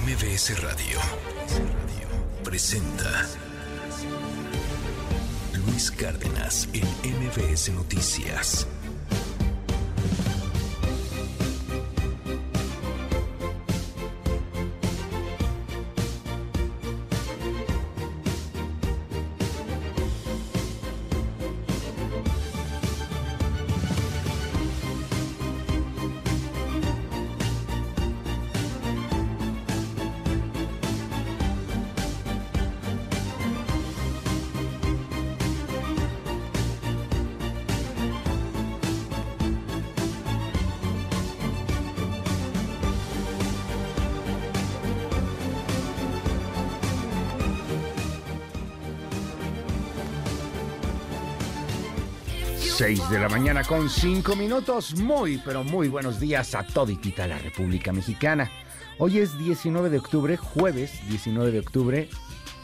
MBS Radio presenta Luis Cárdenas en MBS Noticias. De la mañana con 5 minutos. Muy, pero muy buenos días a toditita la República Mexicana. Hoy es 19 de octubre, jueves 19 de octubre.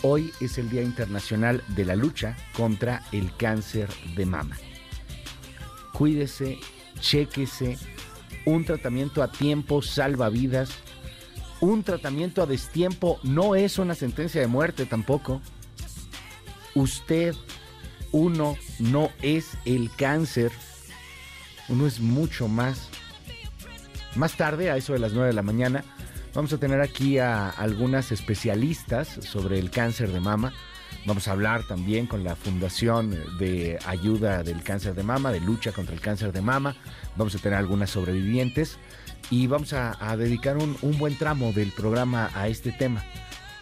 Hoy es el Día Internacional de la Lucha contra el Cáncer de Mama. Cuídese, chéquese. Un tratamiento a tiempo salva vidas. Un tratamiento a destiempo no es una sentencia de muerte tampoco. Usted uno no es el cáncer, uno es mucho más. Más tarde, a eso de las 9 de la mañana, vamos a tener aquí a algunas especialistas sobre el cáncer de mama. Vamos a hablar también con la Fundación de Ayuda del Cáncer de Mama, de lucha contra el cáncer de mama. Vamos a tener algunas sobrevivientes y vamos a, dedicar un, un buen tramo del programa a este tema.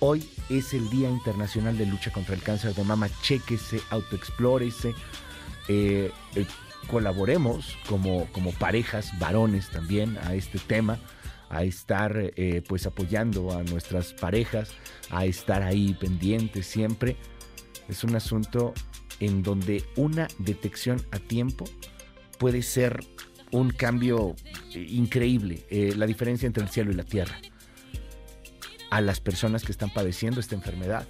Hoy es el Día Internacional de Lucha contra el Cáncer de Mama. Chéquese, autoexplórese, eh, eh, colaboremos como, como parejas, varones también a este tema, a estar eh, pues apoyando a nuestras parejas, a estar ahí pendientes siempre. Es un asunto en donde una detección a tiempo puede ser un cambio increíble, la diferencia entre el cielo y la tierra a las personas que están padeciendo esta enfermedad.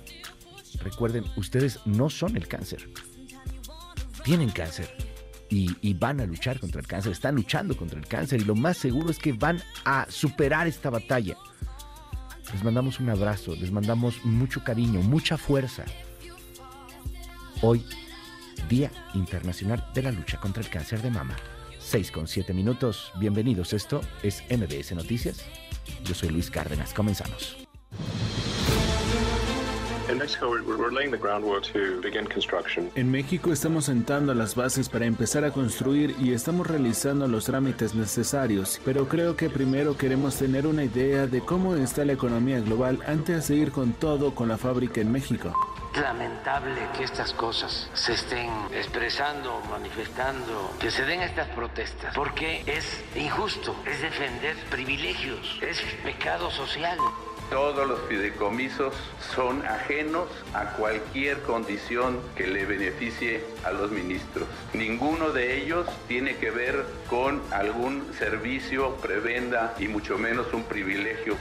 Recuerden, ustedes no son el cáncer. Tienen cáncer y, van a luchar contra el cáncer, están luchando contra el cáncer y lo más seguro es que van a superar esta batalla. Les mandamos un abrazo, les mandamos mucho cariño, mucha fuerza. Hoy, Día Internacional de la Lucha contra el Cáncer de Mama. 6 con 7 minutos. Bienvenidos. Esto es MBS Noticias. Yo soy Luis Cárdenas. Comenzamos. En México estamos sentando las bases para empezar a construir y estamos realizando los trámites necesarios, pero creo que primero queremos tener una idea de cómo está la economía global antes de seguir con todo con la fábrica en México lamentable que estas cosas se estén expresando, manifestando, que se den estas protestas, porque es injusto, es defender privilegios, es pecado social. Todos los fideicomisos son ajenos a cualquier condición que le beneficie a los ministros. Ninguno de ellos tiene que ver con algún servicio, prebenda y mucho menos un privilegio.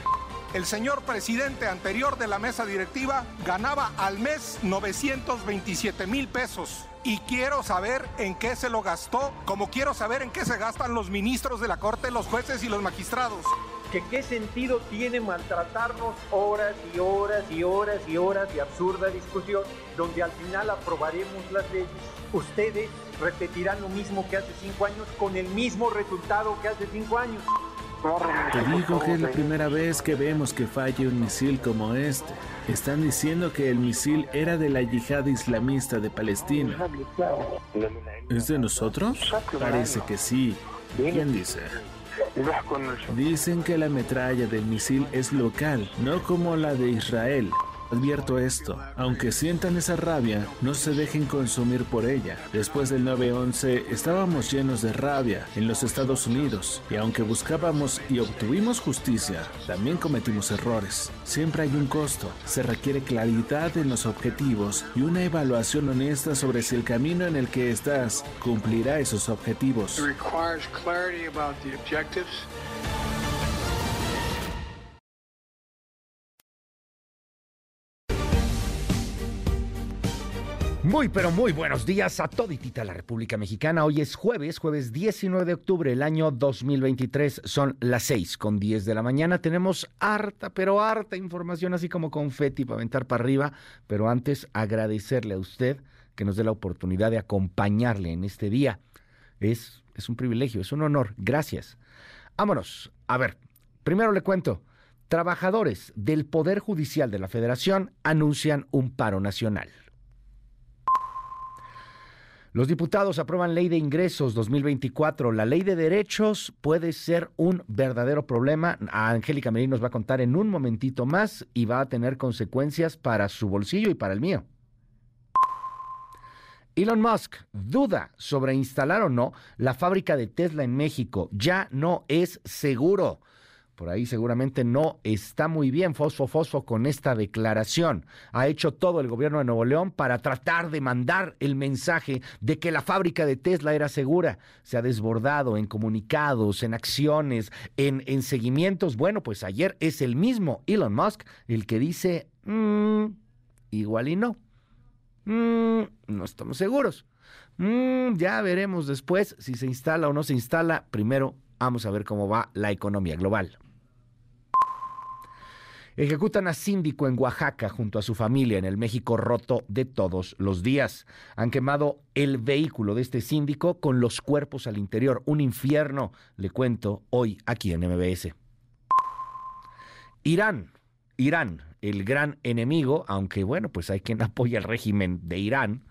El señor presidente anterior de la mesa directiva ganaba al mes 927 mil pesos. Y quiero saber en qué se lo gastó, como quiero saber en qué se gastan los ministros de la Corte, los jueces y los magistrados que qué sentido tiene maltratarnos horas y horas y horas y horas de absurda discusión, donde al final aprobaremos las leyes. Ustedes repetirán lo mismo que hace cinco años con el mismo resultado que hace cinco años. Te digo que es la primera vez que vemos que falle un misil como este. Están diciendo que el misil era de la yihad islamista de Palestina. ¿Es de nosotros? Parece que sí. ¿Quién dice? Dicen que la metralla del misil es local, no como la de Israel. Advierto esto, aunque sientan esa rabia, no se dejen consumir por ella. Después del 9-11 estábamos llenos de rabia en los Estados Unidos y aunque buscábamos y obtuvimos justicia, también cometimos errores. Siempre hay un costo, se requiere claridad en los objetivos y una evaluación honesta sobre si el camino en el que estás cumplirá esos objetivos. Muy, pero muy buenos días a toditita la República Mexicana. Hoy es jueves, jueves 19 de octubre del año 2023. Son las 6 con 10 de la mañana. Tenemos harta, pero harta información, así como confeti para aventar para arriba. Pero antes, agradecerle a usted que nos dé la oportunidad de acompañarle en este día. Es, es un privilegio, es un honor. Gracias. Vámonos. A ver, primero le cuento. Trabajadores del Poder Judicial de la Federación anuncian un paro nacional. Los diputados aprueban Ley de Ingresos 2024. La Ley de Derechos puede ser un verdadero problema. Angélica Merín nos va a contar en un momentito más y va a tener consecuencias para su bolsillo y para el mío. Elon Musk duda sobre instalar o no la fábrica de Tesla en México. Ya no es seguro por ahí seguramente no está muy bien Fosfo Fosfo con esta declaración. Ha hecho todo el gobierno de Nuevo León para tratar de mandar el mensaje de que la fábrica de Tesla era segura. Se ha desbordado en comunicados, en acciones, en, en seguimientos. Bueno, pues ayer es el mismo Elon Musk el que dice, mm, igual y no. Mm, no estamos seguros. Mm, ya veremos después si se instala o no se instala. Primero vamos a ver cómo va la economía global. Ejecutan a síndico en Oaxaca junto a su familia en el México roto de todos los días. Han quemado el vehículo de este síndico con los cuerpos al interior. Un infierno, le cuento hoy aquí en MBS. Irán, Irán, el gran enemigo, aunque bueno, pues hay quien apoya el régimen de Irán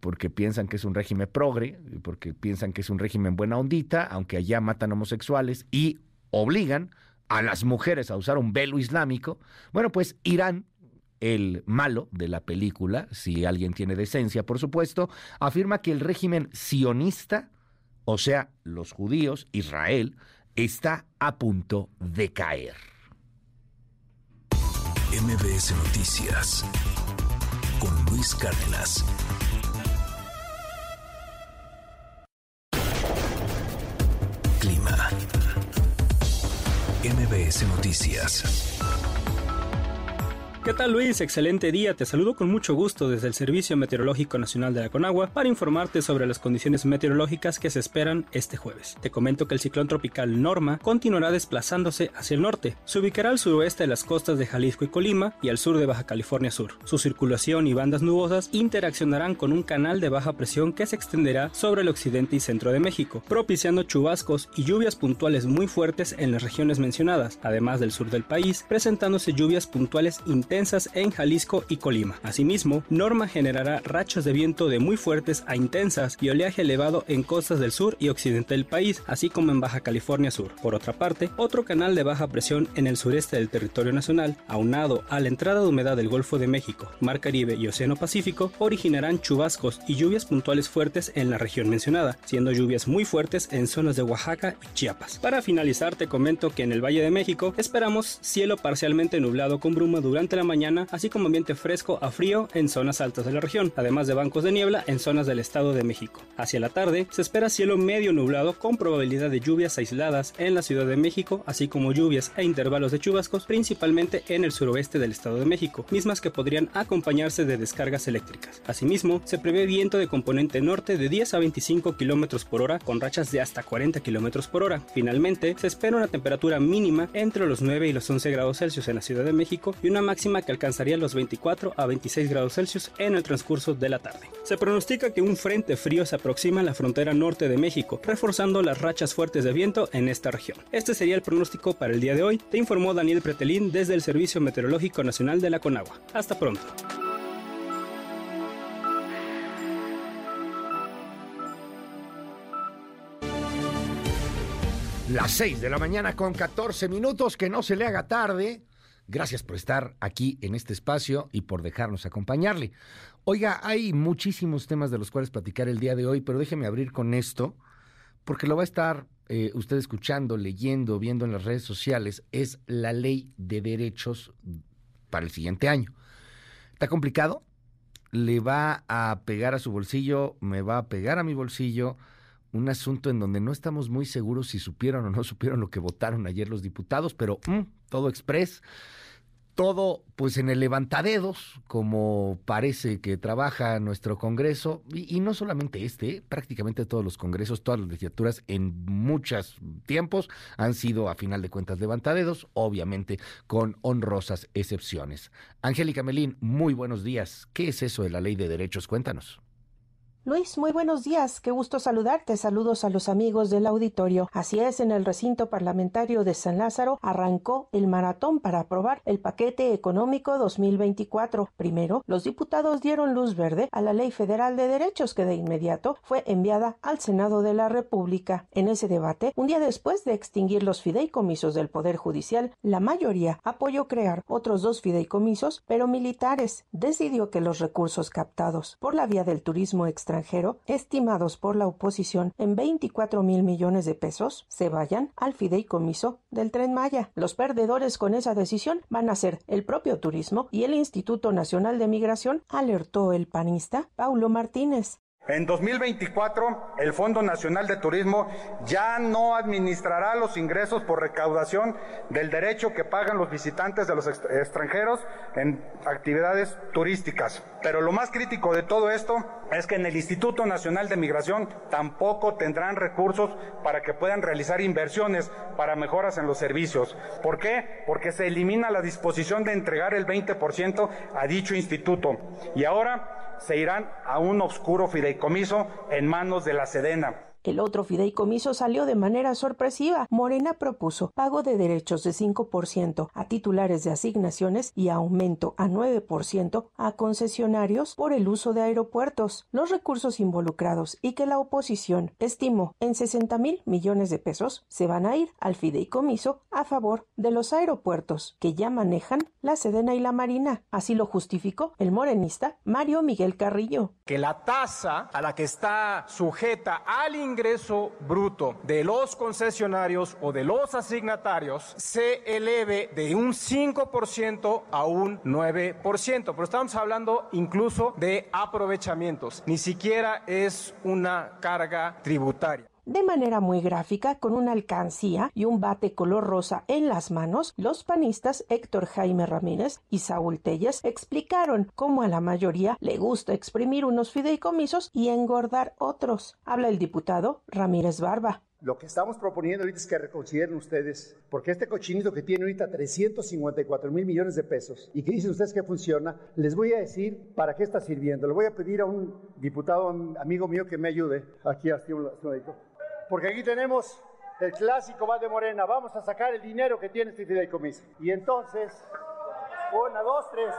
porque piensan que es un régimen progre, porque piensan que es un régimen buena ondita, aunque allá matan homosexuales y obligan a las mujeres a usar un velo islámico, bueno, pues Irán el malo de la película, si alguien tiene decencia, por supuesto, afirma que el régimen sionista, o sea, los judíos, Israel, está a punto de caer. MBS Noticias con Luis Cárdenas. Clima. MBS Noticias. ¿Qué tal Luis? Excelente día. Te saludo con mucho gusto desde el Servicio Meteorológico Nacional de la Conagua para informarte sobre las condiciones meteorológicas que se esperan este jueves. Te comento que el ciclón tropical Norma continuará desplazándose hacia el norte. Se ubicará al suroeste de las costas de Jalisco y Colima y al sur de Baja California Sur. Su circulación y bandas nubosas interaccionarán con un canal de baja presión que se extenderá sobre el occidente y centro de México, propiciando chubascos y lluvias puntuales muy fuertes en las regiones mencionadas, además del sur del país, presentándose lluvias puntuales intensas intensas en Jalisco y Colima. Asimismo, Norma generará rachas de viento de muy fuertes a intensas y oleaje elevado en costas del sur y occidente del país, así como en Baja California Sur. Por otra parte, otro canal de baja presión en el sureste del territorio nacional, aunado a la entrada de humedad del Golfo de México, Mar Caribe y Océano Pacífico, originarán chubascos y lluvias puntuales fuertes en la región mencionada, siendo lluvias muy fuertes en zonas de Oaxaca y Chiapas. Para finalizar, te comento que en el Valle de México esperamos cielo parcialmente nublado con bruma durante la mañana, así como ambiente fresco a frío en zonas altas de la región, además de bancos de niebla en zonas del Estado de México. Hacia la tarde se espera cielo medio nublado con probabilidad de lluvias aisladas en la Ciudad de México, así como lluvias e intervalos de chubascos principalmente en el suroeste del Estado de México, mismas que podrían acompañarse de descargas eléctricas. Asimismo, se prevé viento de componente norte de 10 a 25 km por hora con rachas de hasta 40 km por hora. Finalmente, se espera una temperatura mínima entre los 9 y los 11 grados Celsius en la Ciudad de México y una máxima que alcanzaría los 24 a 26 grados Celsius en el transcurso de la tarde. Se pronostica que un frente frío se aproxima a la frontera norte de México, reforzando las rachas fuertes de viento en esta región. Este sería el pronóstico para el día de hoy, te informó Daniel Pretelín desde el Servicio Meteorológico Nacional de la Conagua. Hasta pronto. Las 6 de la mañana con 14 minutos, que no se le haga tarde. Gracias por estar aquí en este espacio y por dejarnos acompañarle. Oiga, hay muchísimos temas de los cuales platicar el día de hoy, pero déjeme abrir con esto, porque lo va a estar eh, usted escuchando, leyendo, viendo en las redes sociales. Es la ley de derechos para el siguiente año. ¿Está complicado? ¿Le va a pegar a su bolsillo? ¿Me va a pegar a mi bolsillo? un asunto en donde no estamos muy seguros si supieron o no supieron lo que votaron ayer los diputados, pero mm, todo express todo pues en el levantadedos, como parece que trabaja nuestro Congreso, y, no solamente este, prácticamente todos los congresos, todas las legislaturas en muchos tiempos han sido a final de cuentas levantadedos, obviamente con honrosas excepciones. Angélica Melín, muy buenos días. ¿Qué es eso de la ley de derechos? Cuéntanos. Luis, muy buenos días. Qué gusto saludarte. Saludos a los amigos del auditorio. Así es, en el recinto parlamentario de San Lázaro arrancó el maratón para aprobar el paquete económico 2024. Primero, los diputados dieron luz verde a la Ley Federal de Derechos que de inmediato fue enviada al Senado de la República. En ese debate, un día después de extinguir los fideicomisos del Poder Judicial, la mayoría apoyó crear otros dos fideicomisos, pero militares. Decidió que los recursos captados por la vía del turismo extranjero extranjero, estimados por la oposición en 24 mil millones de pesos, se vayan al fideicomiso del tren Maya. Los perdedores con esa decisión van a ser el propio turismo y el Instituto Nacional de Migración, alertó el panista Paulo Martínez. En 2024, el Fondo Nacional de Turismo ya no administrará los ingresos por recaudación del derecho que pagan los visitantes de los extranjeros en actividades turísticas. Pero lo más crítico de todo esto es que en el Instituto Nacional de Migración tampoco tendrán recursos para que puedan realizar inversiones para mejoras en los servicios. ¿Por qué? Porque se elimina la disposición de entregar el 20% a dicho instituto. Y ahora se irán a un oscuro fideicomiso en manos de la Sedena. El otro fideicomiso salió de manera sorpresiva. Morena propuso pago de derechos de 5% a titulares de asignaciones y aumento a 9% a concesionarios por el uso de aeropuertos. Los recursos involucrados y que la oposición estimó en 60 mil millones de pesos se van a ir al fideicomiso a favor de los aeropuertos que ya manejan la Sedena y la Marina. Así lo justificó el morenista Mario Miguel Carrillo. Que la tasa a la que está sujeta al ingreso bruto de los concesionarios o de los asignatarios se eleve de un 5% a un 9%. Pero estamos hablando incluso de aprovechamientos. Ni siquiera es una carga tributaria. De manera muy gráfica, con una alcancía y un bate color rosa en las manos, los panistas Héctor Jaime Ramírez y Saúl Telles explicaron cómo a la mayoría le gusta exprimir unos fideicomisos y engordar otros. Habla el diputado Ramírez Barba. Lo que estamos proponiendo ahorita es que reconsideren ustedes, porque este cochinito que tiene ahorita 354 mil millones de pesos y que dicen ustedes que funciona, les voy a decir para qué está sirviendo. Le voy a pedir a un diputado, amigo mío, que me ayude. Aquí, así, un porque aquí tenemos el clásico Val de Morena. Vamos a sacar el dinero que tiene este fideicomiso. Y entonces, una, dos, tres.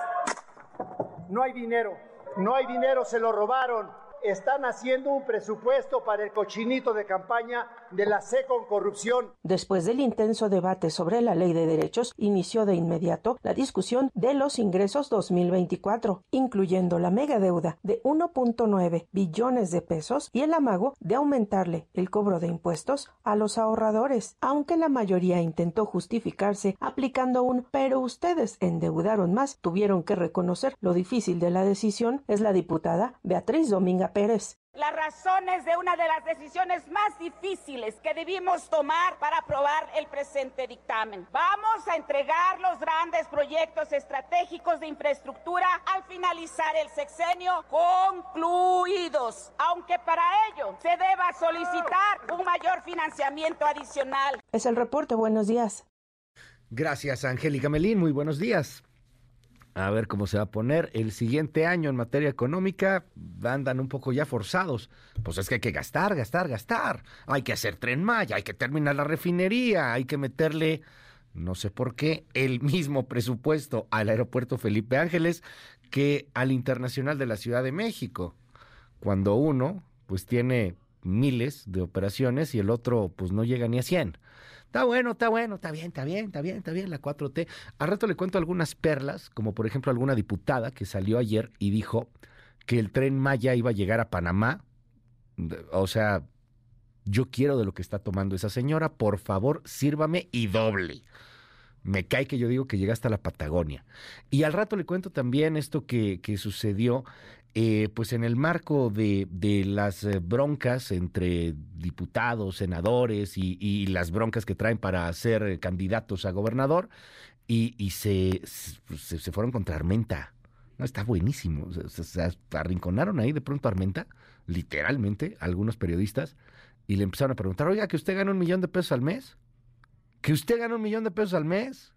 No hay dinero. No hay dinero, se lo robaron están haciendo un presupuesto para el cochinito de campaña de la C con corrupción. Después del intenso debate sobre la ley de derechos, inició de inmediato la discusión de los ingresos 2024, incluyendo la mega deuda de 1.9 billones de pesos y el amago de aumentarle el cobro de impuestos a los ahorradores, aunque la mayoría intentó justificarse aplicando un pero ustedes endeudaron más, tuvieron que reconocer lo difícil de la decisión, es la diputada Beatriz Dominga Pérez. Las razones de una de las decisiones más difíciles que debimos tomar para aprobar el presente dictamen. Vamos a entregar los grandes proyectos estratégicos de infraestructura al finalizar el sexenio concluidos, aunque para ello se deba solicitar un mayor financiamiento adicional. Es el reporte, buenos días. Gracias, Angélica Melín, muy buenos días a ver cómo se va a poner. El siguiente año en materia económica andan un poco ya forzados. Pues es que hay que gastar, gastar, gastar. Hay que hacer tren Maya, hay que terminar la refinería, hay que meterle, no sé por qué, el mismo presupuesto al aeropuerto Felipe Ángeles que al internacional de la Ciudad de México. Cuando uno, pues tiene miles de operaciones y el otro, pues no llega ni a 100. Está bueno, está bueno, está bien, está bien, está bien, está bien la 4T. Al rato le cuento algunas perlas, como por ejemplo alguna diputada que salió ayer y dijo que el tren Maya iba a llegar a Panamá. O sea, yo quiero de lo que está tomando esa señora, por favor, sírvame y doble. Me cae que yo digo que llega hasta la Patagonia. Y al rato le cuento también esto que, que sucedió eh, pues en el marco de, las eh, broncas entre diputados, senadores y, las broncas que traen para ser candidatos a gobernador, y, se, se, fueron contra Armenta. No, está buenísimo. Se, arrinconaron ahí de pronto a Armenta, literalmente, algunos periodistas, y le empezaron a preguntar, oiga, que usted gana un millón de pesos al mes. ¿Que usted gana un millón de pesos al mes?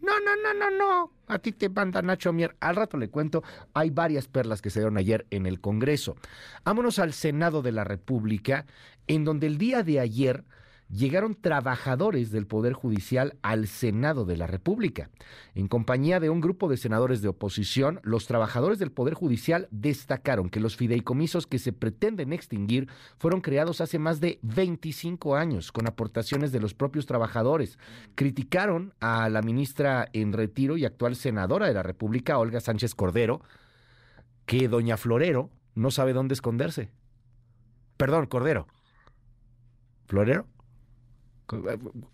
No, no, no, no, no. A ti te manda Nacho Mier. Al rato le cuento. Hay varias perlas que se dieron ayer en el Congreso. Vámonos al Senado de la República, en donde el día de ayer llegaron trabajadores del Poder Judicial al Senado de la República. En compañía de un grupo de senadores de oposición, los trabajadores del Poder Judicial destacaron que los fideicomisos que se pretenden extinguir fueron creados hace más de 25 años con aportaciones de los propios trabajadores. Criticaron a la ministra en retiro y actual senadora de la República, Olga Sánchez Cordero, que doña Florero no sabe dónde esconderse. Perdón, Cordero. ¿Florero?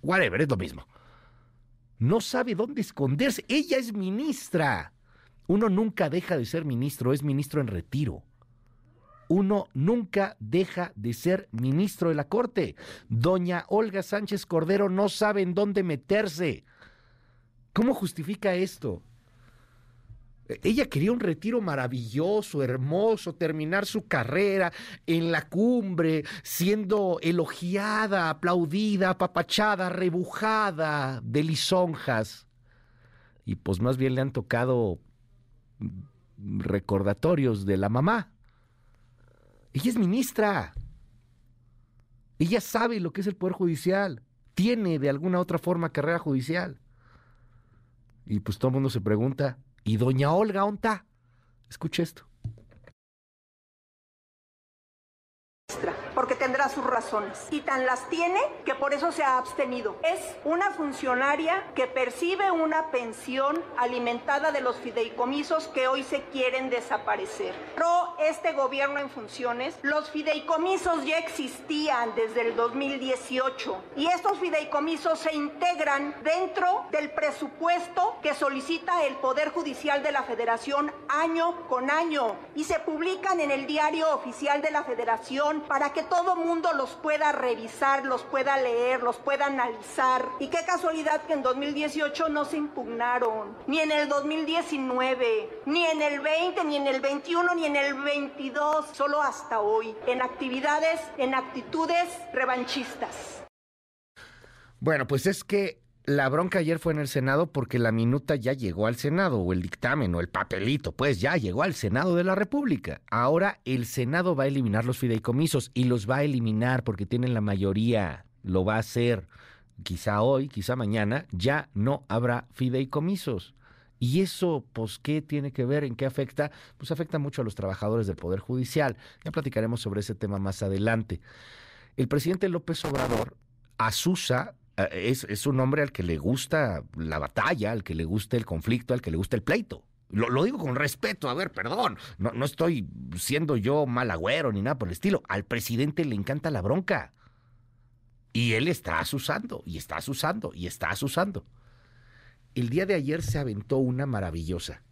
Whatever, es lo mismo. No sabe dónde esconderse. Ella es ministra. Uno nunca deja de ser ministro, es ministro en retiro. Uno nunca deja de ser ministro de la Corte. Doña Olga Sánchez Cordero no sabe en dónde meterse. ¿Cómo justifica esto? Ella quería un retiro maravilloso, hermoso, terminar su carrera en la cumbre, siendo elogiada, aplaudida, apapachada, rebujada de lisonjas. Y pues más bien le han tocado recordatorios de la mamá. Ella es ministra. Ella sabe lo que es el Poder Judicial. Tiene de alguna otra forma carrera judicial. Y pues todo el mundo se pregunta, ¿Y doña Olga onta? Escuche esto. Porque tendrá sus razones. Y tan las tiene que por eso se ha abstenido. Es una funcionaria que percibe una pensión alimentada de los fideicomisos que hoy se quieren desaparecer. Pero este gobierno en funciones, los fideicomisos ya existían desde el 2018 y estos fideicomisos se integran dentro del presupuesto que solicita el Poder Judicial de la Federación año con año y se publican en el diario oficial de la Federación para que todo mundo los pueda revisar, los pueda leer, los pueda analizar. Y qué casualidad que en 2018 no se impugnaron, ni en el 2019, ni en el 20, ni en el 21, ni en el 22, solo hasta hoy, en actividades, en actitudes revanchistas. Bueno, pues es que la bronca ayer fue en el Senado porque la minuta ya llegó al Senado, o el dictamen, o el papelito, pues ya llegó al Senado de la República. Ahora el Senado va a eliminar los fideicomisos y los va a eliminar porque tienen la mayoría, lo va a hacer. Quizá hoy, quizá mañana, ya no habrá fideicomisos. ¿Y eso, pues, qué tiene que ver? ¿En qué afecta? Pues afecta mucho a los trabajadores del Poder Judicial. Ya platicaremos sobre ese tema más adelante. El presidente López Obrador asusa eh, es, un hombre al que le gusta la batalla, al que le gusta el conflicto, al que le gusta el pleito. Lo, digo con respeto, a ver, perdón, no, no estoy siendo yo mal agüero ni nada por el estilo. Al presidente le encanta la bronca. Y él está asusando, y está asusando, y está asusando. El día de ayer se aventó una maravillosa.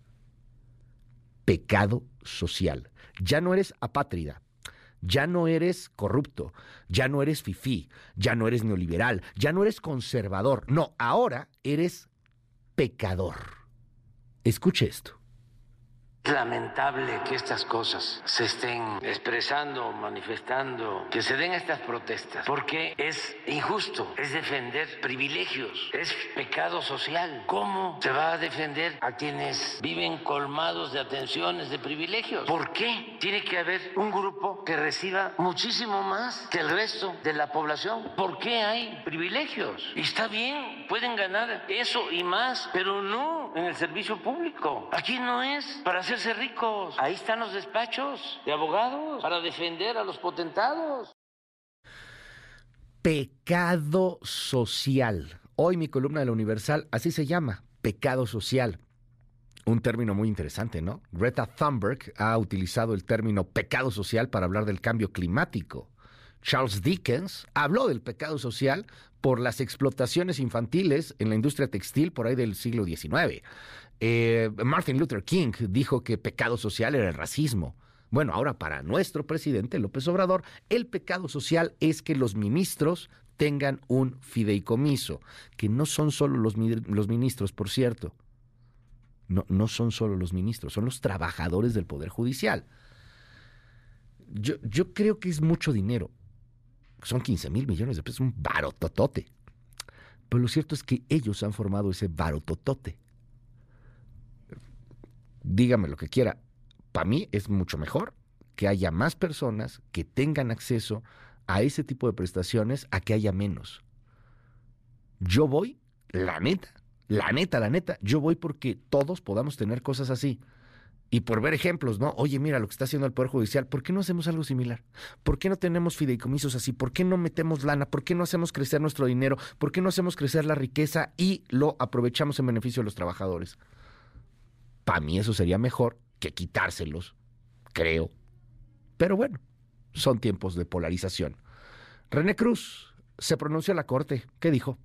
Pecado social. Ya no eres apátrida, ya no eres corrupto, ya no eres fifí, ya no eres neoliberal, ya no eres conservador. No, ahora eres pecador. Escuche esto. Lamentable que estas cosas se estén expresando, manifestando, que se den estas protestas, porque es injusto, es defender privilegios, es pecado social. ¿Cómo se va a defender a quienes viven colmados de atenciones, de privilegios? ¿Por qué tiene que haber un grupo que reciba muchísimo más que el resto de la población? ¿Por qué hay privilegios? Y está bien, pueden ganar eso y más, pero no en el servicio público. Aquí no es para hacer ricos. Ahí están los despachos de abogados para defender a los potentados. Pecado social. Hoy mi columna de la Universal así se llama, pecado social. Un término muy interesante, ¿no? Greta Thunberg ha utilizado el término pecado social para hablar del cambio climático. Charles Dickens habló del pecado social por las explotaciones infantiles en la industria textil por ahí del siglo XIX. Eh, Martin Luther King dijo que pecado social era el racismo. Bueno, ahora para nuestro presidente López Obrador, el pecado social es que los ministros tengan un fideicomiso, que no son solo los, los ministros, por cierto. No, no son solo los ministros, son los trabajadores del Poder Judicial. Yo, yo creo que es mucho dinero. Son 15 mil millones de pesos, un barototote. Pero lo cierto es que ellos han formado ese barototote. Dígame lo que quiera. Para mí es mucho mejor que haya más personas que tengan acceso a ese tipo de prestaciones a que haya menos. Yo voy, la neta, la neta, la neta, yo voy porque todos podamos tener cosas así. Y por ver ejemplos, ¿no? Oye, mira lo que está haciendo el Poder Judicial, ¿por qué no hacemos algo similar? ¿Por qué no tenemos fideicomisos así? ¿Por qué no metemos lana? ¿Por qué no hacemos crecer nuestro dinero? ¿Por qué no hacemos crecer la riqueza y lo aprovechamos en beneficio de los trabajadores? Para mí eso sería mejor que quitárselos, creo. Pero bueno, son tiempos de polarización. René Cruz se pronunció a la Corte. ¿Qué dijo?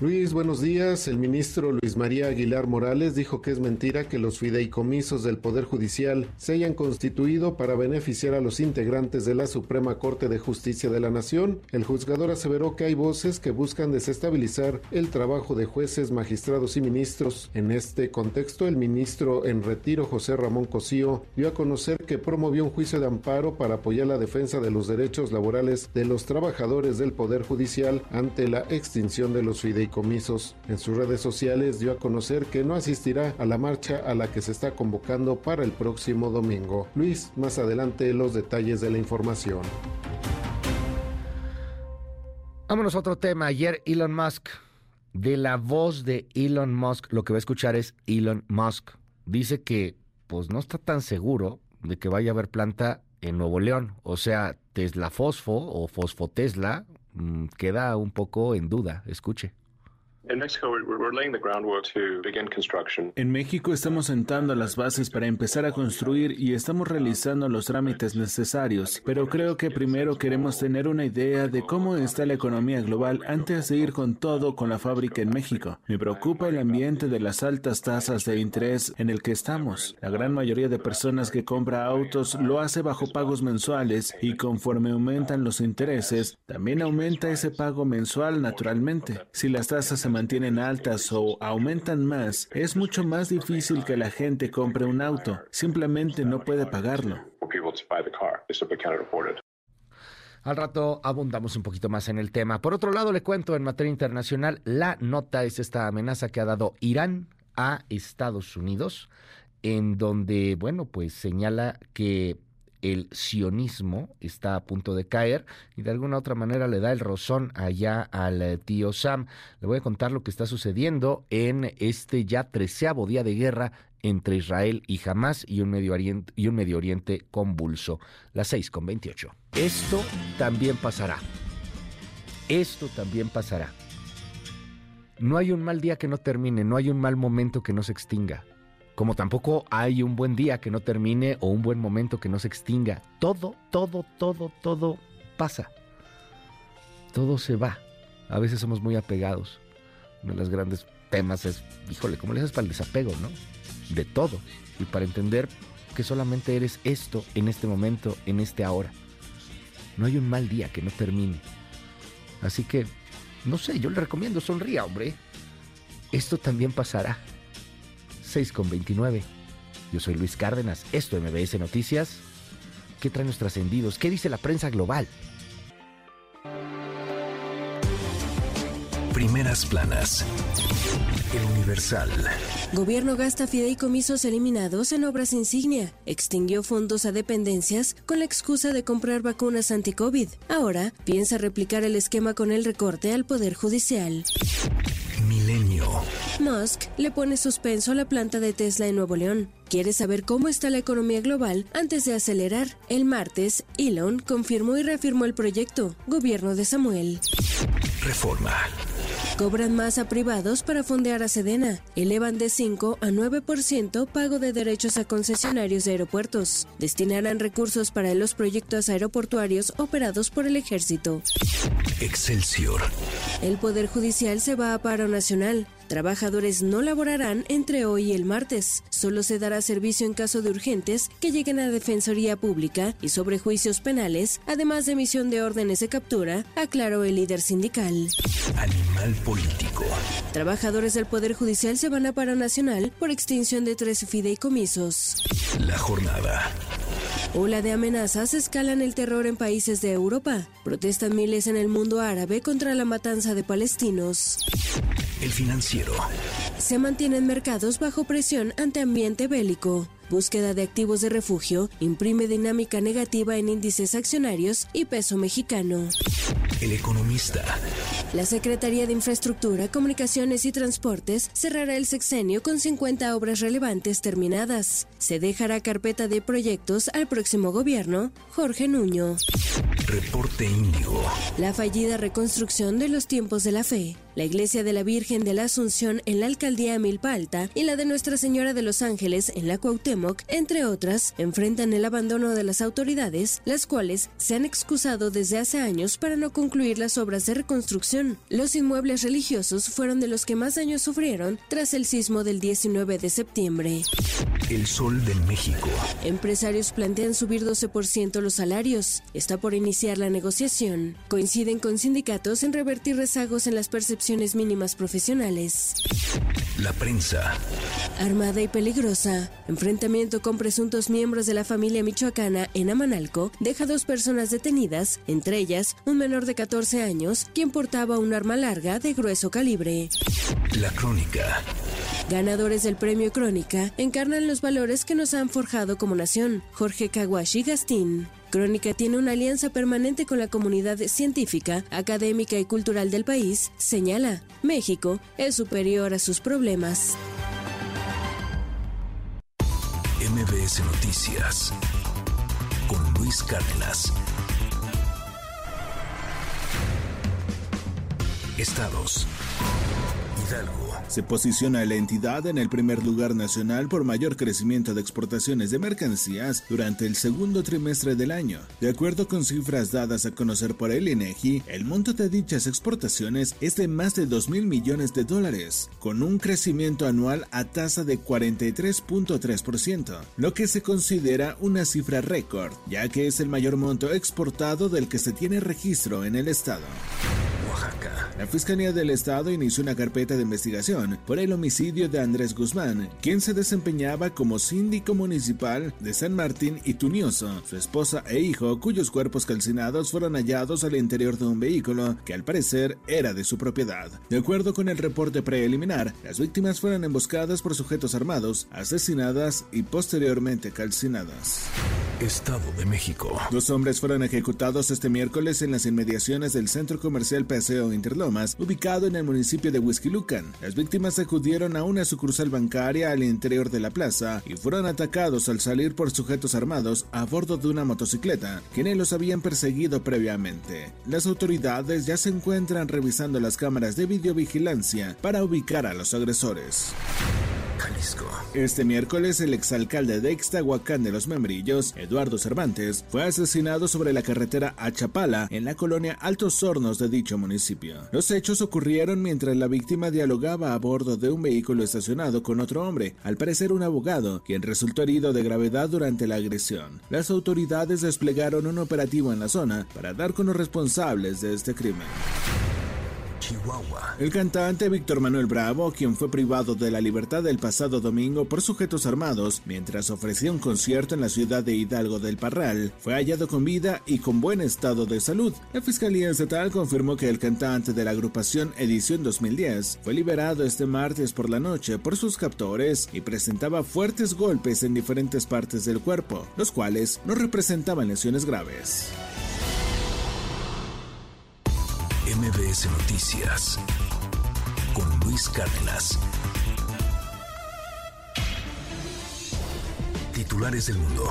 Luis, buenos días. El ministro Luis María Aguilar Morales dijo que es mentira que los fideicomisos del Poder Judicial se hayan constituido para beneficiar a los integrantes de la Suprema Corte de Justicia de la Nación. El juzgador aseveró que hay voces que buscan desestabilizar el trabajo de jueces, magistrados y ministros. En este contexto, el ministro en retiro José Ramón Cosío dio a conocer que promovió un juicio de amparo para apoyar la defensa de los derechos laborales de los trabajadores del Poder Judicial ante la extinción de los fideicomisos comisos. En sus redes sociales dio a conocer que no asistirá a la marcha a la que se está convocando para el próximo domingo. Luis, más adelante los detalles de la información. Vámonos a otro tema. Ayer Elon Musk, de la voz de Elon Musk, lo que va a escuchar es Elon Musk. Dice que pues no está tan seguro de que vaya a haber planta en Nuevo León. O sea, Tesla Fosfo o Fosfo Tesla mm, queda un poco en duda. Escuche. En México estamos sentando las bases para empezar a construir y estamos realizando los trámites necesarios, pero creo que primero queremos tener una idea de cómo está la economía global antes de ir con todo con la fábrica en México. Me preocupa el ambiente de las altas tasas de interés en el que estamos. La gran mayoría de personas que compra autos lo hace bajo pagos mensuales y conforme aumentan los intereses, también aumenta ese pago mensual naturalmente. Si las tasas se mantienen altas o aumentan más, es mucho más difícil que la gente compre un auto. Simplemente no puede pagarlo. Al rato abundamos un poquito más en el tema. Por otro lado, le cuento en materia internacional, la nota es esta amenaza que ha dado Irán a Estados Unidos, en donde, bueno, pues señala que el sionismo está a punto de caer y de alguna otra manera le da el rozón allá al eh, tío Sam. Le voy a contar lo que está sucediendo en este ya treceavo día de guerra entre Israel y Hamas y un Medio Oriente, convulso. Las seis con veintiocho. Esto también pasará. Esto también pasará. No hay un mal día que no termine, no hay un mal momento que no se extinga como tampoco hay un buen día que no termine o un buen momento que no se extinga. Todo, todo, todo, todo pasa. Todo se va. A veces somos muy apegados. Uno de los grandes temas es, híjole, ¿cómo le haces para el desapego, no? De todo. Y para entender que solamente eres esto en este momento, en este ahora. No hay un mal día que no termine. Así que, no sé, yo le recomiendo sonría, hombre. Esto también pasará. 6 con 29. Yo soy Luis Cárdenas, esto es MBS Noticias. ¿Qué traen los trascendidos? ¿Qué dice la prensa global? Primeras planas. El Universal. Gobierno gasta fideicomisos eliminados en obras insignia. Extinguió fondos a dependencias con la excusa de comprar vacunas anti-COVID. Ahora piensa replicar el esquema con el recorte al Poder Judicial. Milenio. Musk le pone suspenso a la planta de Tesla en Nuevo León. Quiere saber cómo está la economía global antes de acelerar. El martes, Elon confirmó y reafirmó el proyecto. Gobierno de Samuel. Reforma. Cobran más a privados para fondear a Sedena. Elevan de 5 a 9% pago de derechos a concesionarios de aeropuertos. Destinarán recursos para los proyectos aeroportuarios operados por el ejército. Excelsior. El Poder Judicial se va a paro nacional. Trabajadores no laborarán entre hoy y el martes. Solo se dará servicio en caso de urgentes que lleguen a Defensoría Pública y sobre juicios penales, además de emisión de órdenes de captura, aclaró el líder sindical. Animal político. Trabajadores del Poder Judicial se van a paro nacional por extinción de tres fideicomisos. La jornada. Ola de amenazas escalan el terror en países de Europa. Protestan miles en el mundo árabe contra la matanza de palestinos. El financiero. Se mantienen mercados bajo presión ante ambiente bélico. Búsqueda de activos de refugio imprime dinámica negativa en índices accionarios y peso mexicano. El economista. La Secretaría de Infraestructura, Comunicaciones y Transportes cerrará el sexenio con 50 obras relevantes terminadas. Se dejará carpeta de proyectos al próximo gobierno, Jorge Nuño. Reporte Índigo. La fallida reconstrucción de los tiempos de la fe. La Iglesia de la Virgen de la Asunción en la Alcaldía Milpa Alta y la de Nuestra Señora de los Ángeles en la Cuauhtémoc, entre otras, enfrentan el abandono de las autoridades, las cuales se han excusado desde hace años para no concluir las obras de reconstrucción. Los inmuebles religiosos fueron de los que más daños sufrieron tras el sismo del 19 de septiembre. El Sol de México. Empresarios plantean subir 12% los salarios. Está por iniciar la negociación. Coinciden con sindicatos en revertir rezagos en las percepciones mínimas profesionales. La prensa. Armada y peligrosa. Enfrentamiento con presuntos miembros de la familia michoacana en Amanalco deja dos personas detenidas, entre ellas un menor de 14 años, quien portaba un arma larga de grueso calibre. La crónica. Ganadores del premio Crónica encarnan los valores que nos han forjado como nación. Jorge Kawashi Gastín. Crónica tiene una alianza permanente con la comunidad científica, académica y cultural del país, señala. México es superior a sus problemas. MBS Noticias con Luis Cárdenas. Estados. Hidalgo. Se posiciona la entidad en el primer lugar nacional por mayor crecimiento de exportaciones de mercancías durante el segundo trimestre del año. De acuerdo con cifras dadas a conocer por el INEGI, el monto de dichas exportaciones es de más de 2 mil millones de dólares, con un crecimiento anual a tasa de 43.3%, lo que se considera una cifra récord, ya que es el mayor monto exportado del que se tiene registro en el estado. Oaxaca. La Fiscalía del Estado inició una carpeta de investigación por el homicidio de Andrés Guzmán, quien se desempeñaba como síndico municipal de San Martín y Tunioso, su esposa e hijo, cuyos cuerpos calcinados fueron hallados al interior de un vehículo que al parecer era de su propiedad. De acuerdo con el reporte preliminar, las víctimas fueron emboscadas por sujetos armados, asesinadas y posteriormente calcinadas. Estado de México. Dos hombres fueron ejecutados este miércoles en las inmediaciones del centro comercial Paseo Interlomas, ubicado en el municipio de Huizquilucan. Las víctimas acudieron a una sucursal bancaria al interior de la plaza y fueron atacados al salir por sujetos armados a bordo de una motocicleta, quienes los habían perseguido previamente. Las autoridades ya se encuentran revisando las cámaras de videovigilancia para ubicar a los agresores. Este miércoles, el exalcalde de Ixtahuacán de los Membrillos, Eduardo Cervantes, fue asesinado sobre la carretera a Chapala, en la colonia Altos Hornos de dicho municipio. Los hechos ocurrieron mientras la víctima dialogaba a bordo de un vehículo estacionado con otro hombre, al parecer un abogado, quien resultó herido de gravedad durante la agresión. Las autoridades desplegaron un operativo en la zona para dar con los responsables de este crimen. El cantante Víctor Manuel Bravo, quien fue privado de la libertad el pasado domingo por sujetos armados mientras ofrecía un concierto en la ciudad de Hidalgo del Parral, fue hallado con vida y con buen estado de salud. La Fiscalía Estatal confirmó que el cantante de la agrupación Edición 2010 fue liberado este martes por la noche por sus captores y presentaba fuertes golpes en diferentes partes del cuerpo, los cuales no representaban lesiones graves. MBS Noticias con Luis Cárdenas. Titulares del mundo.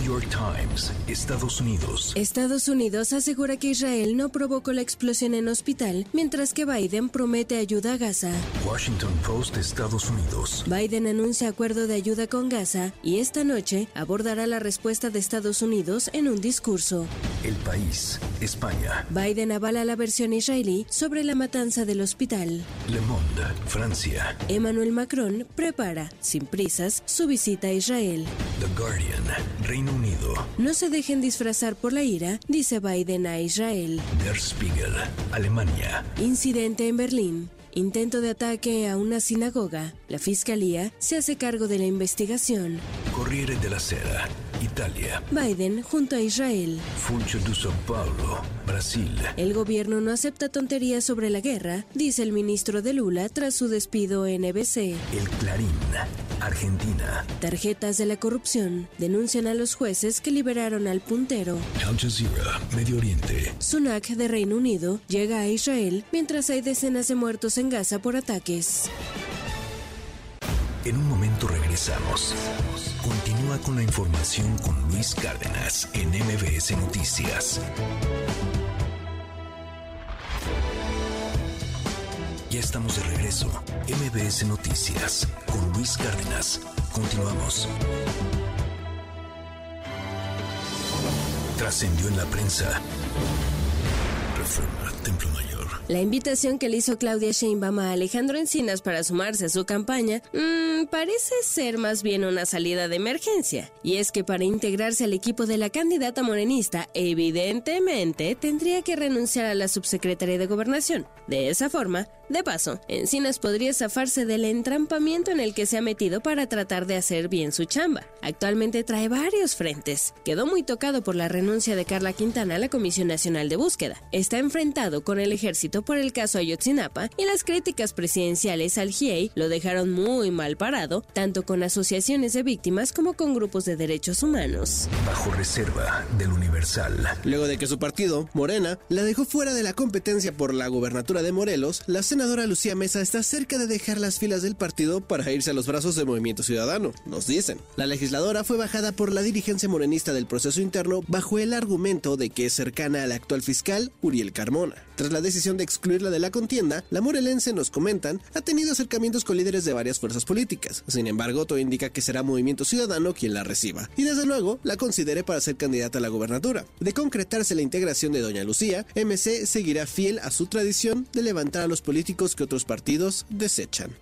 New York Times, Estados Unidos. Estados Unidos asegura que Israel no provocó la explosión en hospital, mientras que Biden promete ayuda a Gaza. Washington Post, Estados Unidos. Biden anuncia acuerdo de ayuda con Gaza y esta noche abordará la respuesta de Estados Unidos en un discurso. El país, España. Biden avala la versión israelí sobre la matanza del hospital. Le Monde, Francia. Emmanuel Macron prepara, sin prisas, su visita a Israel. The Guardian, Reino Unido. No se dejen disfrazar por la ira, dice Biden a Israel. Der Spiegel, Alemania. Incidente en Berlín. Intento de ataque a una sinagoga. La fiscalía se hace cargo de la investigación. Corriere della Sera, Italia. Biden junto a Israel. Funcho de São Paulo, Brasil. El gobierno no acepta tonterías sobre la guerra, dice el ministro de Lula tras su despido en EBC. El Clarín, Argentina. Tarjetas de la corrupción denuncian a los jueces que liberaron al puntero. Al Jazeera, Medio Oriente. Sunak de Reino Unido llega a Israel mientras hay decenas de muertos en Gaza por ataques. En un momento regresamos. Continúa con la información con Luis Cárdenas en MBS Noticias. Ya estamos de regreso. MBS Noticias con Luis Cárdenas. Continuamos. Trascendió en la prensa. Reforma, Templo Mayor. La invitación que le hizo Claudia Sheinbaum a Alejandro Encinas para sumarse a su campaña mmm, parece ser más bien una salida de emergencia. Y es que para integrarse al equipo de la candidata morenista, evidentemente tendría que renunciar a la subsecretaría de Gobernación. De esa forma, de paso, Encinas podría zafarse del entrampamiento en el que se ha metido para tratar de hacer bien su chamba. Actualmente trae varios frentes. Quedó muy tocado por la renuncia de Carla Quintana a la Comisión Nacional de Búsqueda. Está enfrentado con el ejército por el caso Ayotzinapa y las críticas presidenciales al GIEI lo dejaron muy mal parado, tanto con asociaciones de víctimas como con grupos de derechos humanos. Bajo reserva del Universal. Luego de que su partido, Morena, la dejó fuera de la competencia por la gubernatura de Morelos, la senadora Lucía Mesa está cerca de dejar las filas del partido para irse a los brazos del Movimiento Ciudadano, nos dicen. La legisladora fue bajada por la dirigencia morenista del proceso interno bajo el argumento de que es cercana al actual fiscal Uriel Carmona. Tras la decisión de excluirla de la contienda, la morelense, nos comentan, ha tenido acercamientos con líderes de varias fuerzas políticas. Sin embargo, todo indica que será Movimiento Ciudadano quien la reciba. Y desde luego, la considere para ser candidata a la gobernatura. De concretarse la integración de Doña Lucía, MC seguirá fiel a su tradición de levantar a los políticos que otros partidos desechan.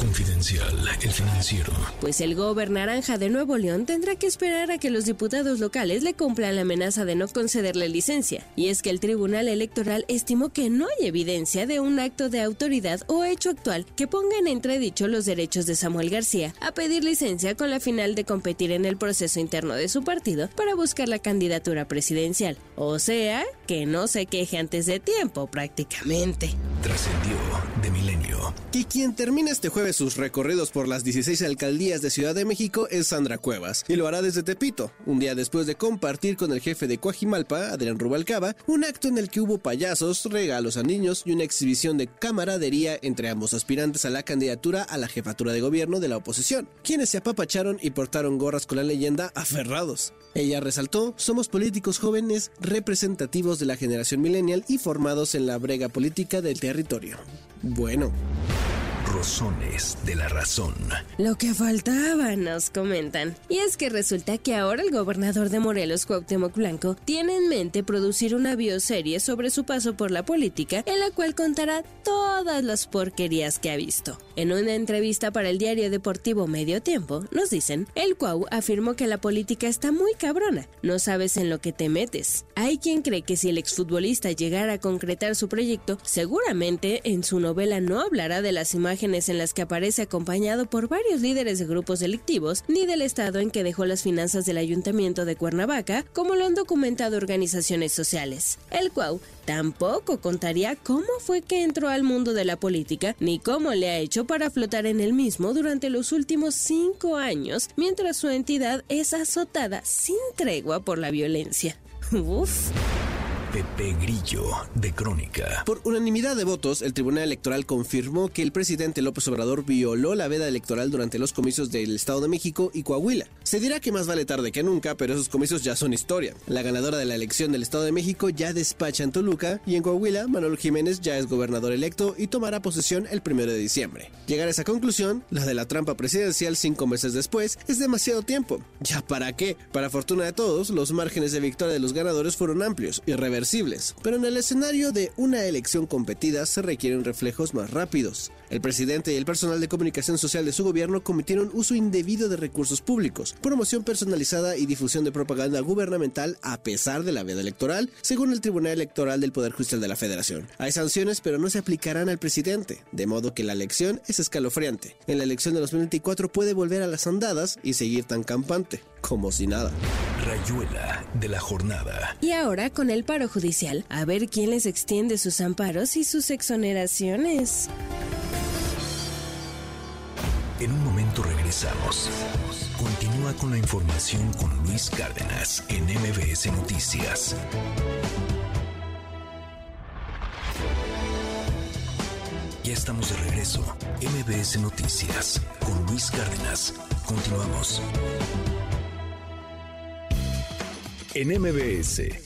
Confidencial, el financiero. Pues el gober naranja de Nuevo León tendrá que esperar a que los diputados locales le cumplan la amenaza de no concederle licencia. Y es que el Tribunal Electoral estimó que no hay evidencia de un acto de autoridad o hecho actual que ponga en entredicho los derechos de Samuel García a pedir licencia con la final de competir en el proceso interno de su partido para buscar la candidatura presidencial. O sea, que no se queje antes de tiempo prácticamente. Trascendió de milenio. Y quien termina este jueves sus recorridos por las 16 alcaldías de Ciudad de México es Sandra Cuevas, y lo hará desde Tepito, un día después de compartir con el jefe de Coajimalpa, Adrián Rubalcaba, un acto en el que hubo payasos, regalos a niños y una exhibición de camaradería entre ambos aspirantes a la candidatura a la jefatura de gobierno de la oposición, quienes se apapacharon y portaron gorras con la leyenda aferrados. Ella resaltó, somos políticos jóvenes representativos de la generación millennial y formados en la brega política del territorio. Bueno. Rosones de la razón. Lo que faltaba, nos comentan. Y es que resulta que ahora el gobernador de Morelos, Cuauhtémoc Blanco, tiene en mente producir una bioserie sobre su paso por la política, en la cual contará todas las porquerías que ha visto. En una entrevista para el diario deportivo Medio Tiempo, nos dicen, el Cuau afirmó que la política está muy cabrona, no sabes en lo que te metes. Hay quien cree que si el exfutbolista llegara a concretar su proyecto, seguramente en su novela no hablará de las imágenes en las que aparece acompañado por varios líderes de grupos delictivos, ni del estado en que dejó las finanzas del ayuntamiento de Cuernavaca, como lo han documentado organizaciones sociales. El Cuau tampoco contaría cómo fue que entró al mundo de la política, ni cómo le ha hecho para flotar en el mismo durante los últimos cinco años, mientras su entidad es azotada sin tregua por la violencia. Uf. Pepe Grillo, de Crónica. Por unanimidad de votos, el Tribunal Electoral confirmó que el presidente López Obrador violó la veda electoral durante los comicios del Estado de México y Coahuila. Se dirá que más vale tarde que nunca, pero esos comicios ya son historia. La ganadora de la elección del Estado de México ya despacha en Toluca y en Coahuila, Manuel Jiménez ya es gobernador electo y tomará posesión el primero de diciembre. Llegar a esa conclusión, la de la trampa presidencial cinco meses después, es demasiado tiempo. ¿Ya para qué? Para fortuna de todos, los márgenes de victoria de los ganadores fueron amplios, irreversibles pero en el escenario de una elección competida se requieren reflejos más rápidos. El presidente y el personal de comunicación social de su gobierno cometieron uso indebido de recursos públicos, promoción personalizada y difusión de propaganda gubernamental a pesar de la veda electoral, según el Tribunal Electoral del Poder Judicial de la Federación. Hay sanciones, pero no se aplicarán al presidente, de modo que la elección es escalofriante. En la elección de 2024 puede volver a las andadas y seguir tan campante como si nada. Rayuela de la jornada. Y ahora con el paro judicial, a ver quién les extiende sus amparos y sus exoneraciones. En un momento regresamos. Continúa con la información con Luis Cárdenas en MBS Noticias. Ya estamos de regreso. MBS Noticias con Luis Cárdenas. Continuamos. En MBS,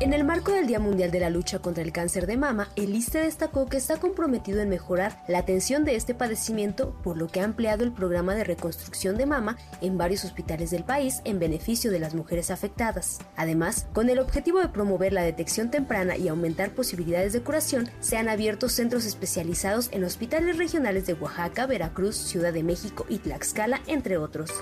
En el marco del Día Mundial de la Lucha contra el Cáncer de Mama, el ISTE destacó que está comprometido en mejorar la atención de este padecimiento, por lo que ha ampliado el programa de reconstrucción de mama en varios hospitales del país en beneficio de las mujeres afectadas. Además, con el objetivo de promover la detección temprana y aumentar posibilidades de curación, se han abierto centros especializados en hospitales regionales de Oaxaca, Veracruz, Ciudad de México y Tlaxcala, entre otros.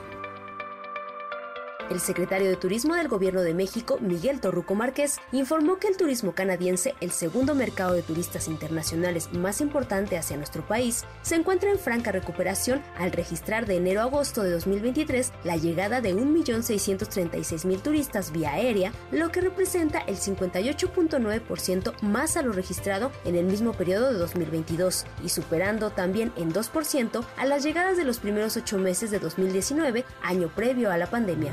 El secretario de Turismo del Gobierno de México, Miguel Torruco Márquez, informó que el turismo canadiense, el segundo mercado de turistas internacionales más importante hacia nuestro país, se encuentra en franca recuperación al registrar de enero a agosto de 2023 la llegada de 1.636.000 turistas vía aérea, lo que representa el 58.9% más a lo registrado en el mismo periodo de 2022 y superando también en 2% a las llegadas de los primeros ocho meses de 2019, año previo a la pandemia.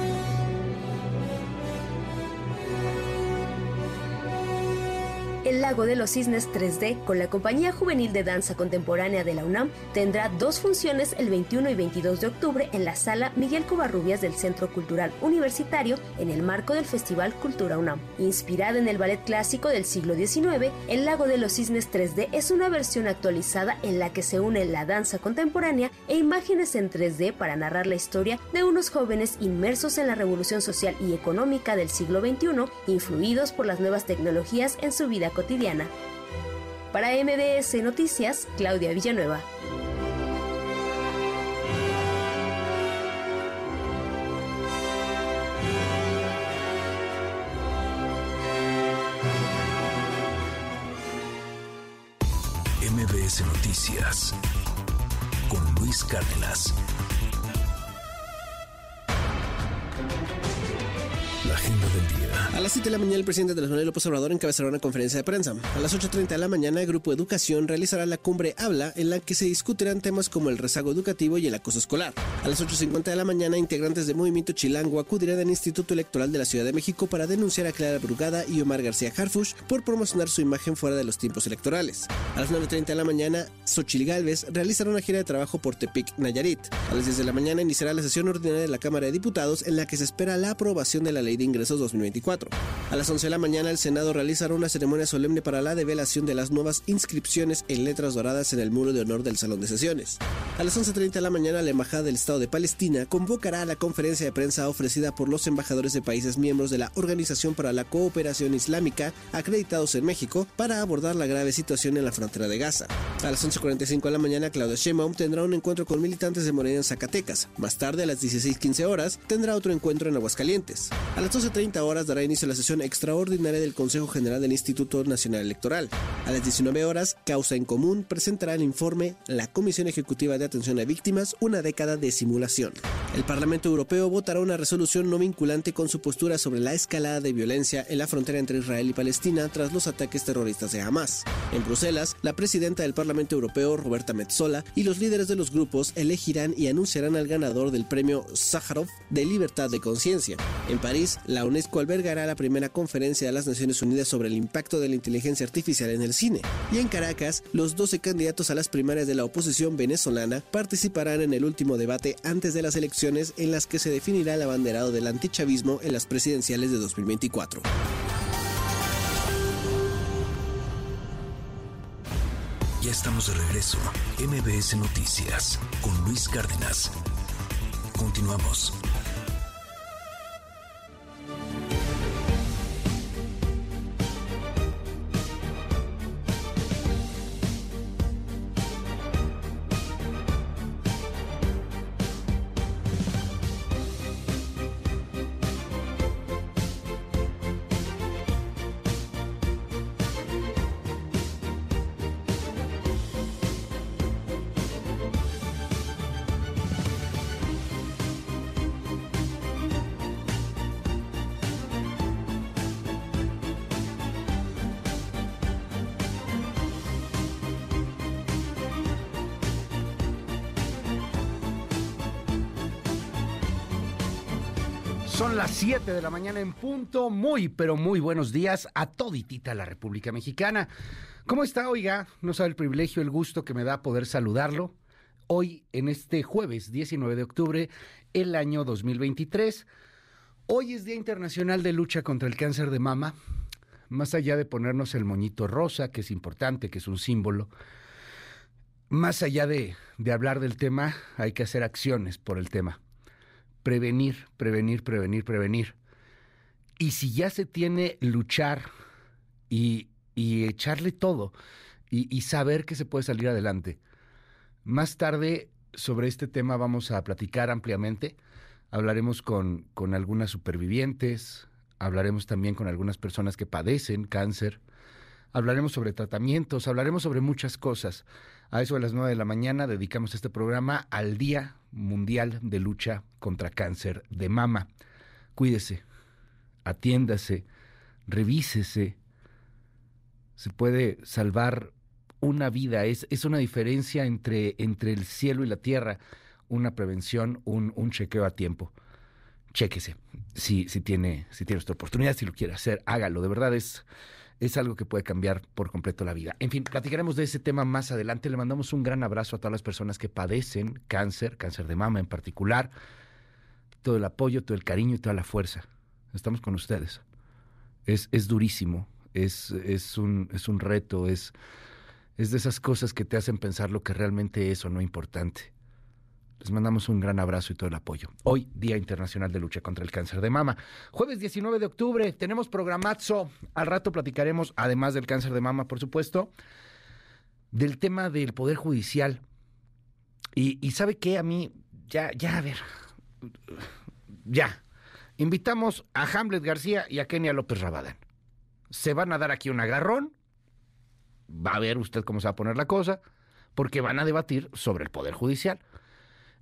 El Lago de los Cisnes 3D, con la Compañía Juvenil de Danza Contemporánea de la UNAM, tendrá dos funciones el 21 y 22 de octubre en la sala Miguel Covarrubias del Centro Cultural Universitario en el marco del Festival Cultura UNAM. Inspirada en el ballet clásico del siglo XIX, El Lago de los Cisnes 3D es una versión actualizada en la que se une la danza contemporánea e imágenes en 3D para narrar la historia de unos jóvenes inmersos en la revolución social y económica del siglo XXI, influidos por las nuevas tecnologías en su vida. Para MBS Noticias, Claudia Villanueva. MBS Noticias con Luis Cárdenas. La agenda del día. A las 7 de la mañana, el presidente de la Manuel López Obrador encabezará una conferencia de prensa. A las 8.30 de la mañana, el Grupo Educación realizará la cumbre Habla, en la que se discutirán temas como el rezago educativo y el acoso escolar. A las 8.50 de la mañana, integrantes del Movimiento Chilango acudirán al Instituto Electoral de la Ciudad de México para denunciar a Clara Brugada y Omar García Harfush por promocionar su imagen fuera de los tiempos electorales. A las 9.30 de la mañana, Xochil Gálvez realizará una gira de trabajo por Tepic, Nayarit. A las 10 de la mañana iniciará la sesión ordinaria de la Cámara de Diputados, en la que se espera la aprobación de la Ley de Ingresos 2024. A las 11 de la mañana el Senado realizará una ceremonia solemne para la develación de las nuevas inscripciones en letras doradas en el muro de honor del Salón de Sesiones. A las 11.30 de la mañana la Embajada del Estado de Palestina convocará a la conferencia de prensa ofrecida por los embajadores de países miembros de la Organización para la Cooperación Islámica acreditados en México para abordar la grave situación en la frontera de Gaza. A las 11.45 de la mañana Claudia Sheinbaum tendrá un encuentro con militantes de Morena en Zacatecas. Más tarde a las 16.15 horas tendrá otro encuentro en Aguascalientes. A las las 12.30 horas dará inicio la sesión extraordinaria del Consejo General del Instituto Nacional Electoral. A las 19 horas, Causa en Común presentará el informe La Comisión Ejecutiva de Atención a Víctimas, una década de simulación. El Parlamento Europeo votará una resolución no vinculante con su postura sobre la escalada de violencia en la frontera entre Israel y Palestina tras los ataques terroristas de Hamas. En Bruselas, la presidenta del Parlamento Europeo, Roberta Metsola, y los líderes de los grupos elegirán y anunciarán al ganador del premio Sájarov de Libertad de Conciencia. En París, la UNESCO albergará la primera conferencia de las Naciones Unidas sobre el impacto de la inteligencia artificial en el cine. Y en Caracas, los 12 candidatos a las primarias de la oposición venezolana participarán en el último debate antes de las elecciones en las que se definirá el abanderado del antichavismo en las presidenciales de 2024. Ya estamos de regreso. MBS Noticias con Luis Cárdenas. Continuamos. 7 de la mañana en punto. Muy, pero muy buenos días a toditita la República Mexicana. ¿Cómo está, oiga? No sabe el privilegio, el gusto que me da poder saludarlo. Hoy, en este jueves 19 de octubre, el año 2023. Hoy es Día Internacional de Lucha contra el Cáncer de Mama. Más allá de ponernos el moñito rosa, que es importante, que es un símbolo, más allá de, de hablar del tema, hay que hacer acciones por el tema prevenir, prevenir, prevenir, prevenir. Y si ya se tiene luchar y, echarle todo y, saber que se puede salir adelante. Más tarde sobre este tema vamos a platicar ampliamente. Hablaremos con, con algunas supervivientes, hablaremos también con algunas personas que padecen cáncer, hablaremos sobre tratamientos, hablaremos sobre muchas cosas. A eso de las 9 de la mañana dedicamos este programa al Día Mundial de Lucha contra Cáncer de Mama. Cuídese, atiéndase, revísese. Se puede salvar una vida. Es, es una diferencia entre, entre el cielo y la tierra. Una prevención, un, un chequeo a tiempo. Chéquese. Si, si, tiene, si tiene esta oportunidad, si lo quiere hacer, hágalo. De verdad es es algo que puede cambiar por completo la vida. En fin, platicaremos de ese tema más adelante. Le mandamos un gran abrazo a todas las personas que padecen cáncer, cáncer de mama en particular. Todo el apoyo, todo el cariño y toda la fuerza. Estamos con ustedes. Es, es durísimo, es, es, un, es un reto, es, es de esas cosas que te hacen pensar lo que realmente es o no importante. Les mandamos un gran abrazo y todo el apoyo. Hoy, Día Internacional de Lucha contra el Cáncer de Mama. Jueves 19 de octubre, tenemos programazo. Al rato platicaremos, además del cáncer de mama, por supuesto, del tema del Poder Judicial. Y, sabe qué, a mí, ya, ya, a ver, ya. Invitamos a Hamlet García y a Kenia López Rabadán. Se van a dar aquí un agarrón. Va a ver usted cómo se va a poner la cosa, porque van a debatir sobre el Poder Judicial.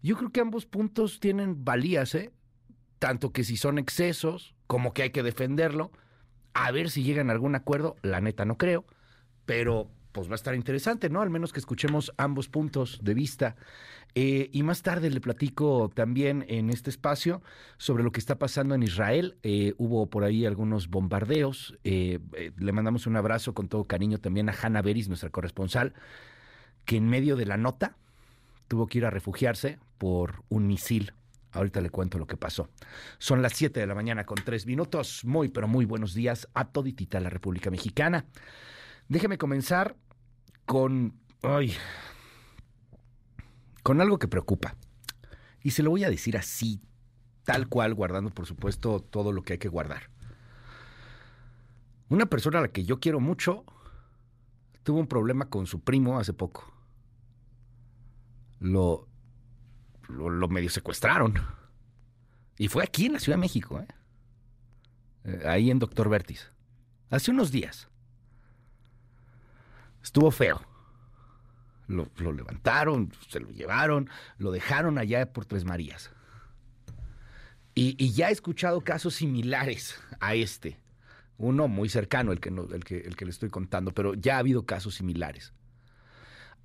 Yo creo que ambos puntos tienen valías, ¿eh? Tanto que si son excesos, como que hay que defenderlo. A ver si llegan a algún acuerdo, la neta no creo, pero pues va a estar interesante, ¿no? Al menos que escuchemos ambos puntos de vista. Eh, y más tarde le platico también en este espacio sobre lo que está pasando en Israel. Eh, hubo por ahí algunos bombardeos. Eh, le mandamos un abrazo con todo cariño también a Hanna Beris, nuestra corresponsal, que en medio de la nota tuvo que ir a refugiarse por un misil. Ahorita le cuento lo que pasó. Son las 7 de la mañana con 3 minutos. Muy, pero muy buenos días a toditita la República Mexicana. Déjeme comenzar con... Ay, con algo que preocupa. Y se lo voy a decir así, tal cual, guardando, por supuesto, todo lo que hay que guardar. Una persona a la que yo quiero mucho tuvo un problema con su primo hace poco lo, lo, medio secuestraron. Y fue aquí en la Ciudad de México. ¿eh? eh, ahí en Doctor Vertis. Hace unos días. Estuvo feo. Lo, levantaron, se lo llevaron, lo dejaron allá por Tres Marías. Y, y, ya he escuchado casos similares a este. Uno muy cercano, el que, no, el, que, el que le estoy contando, pero ya ha habido casos similares.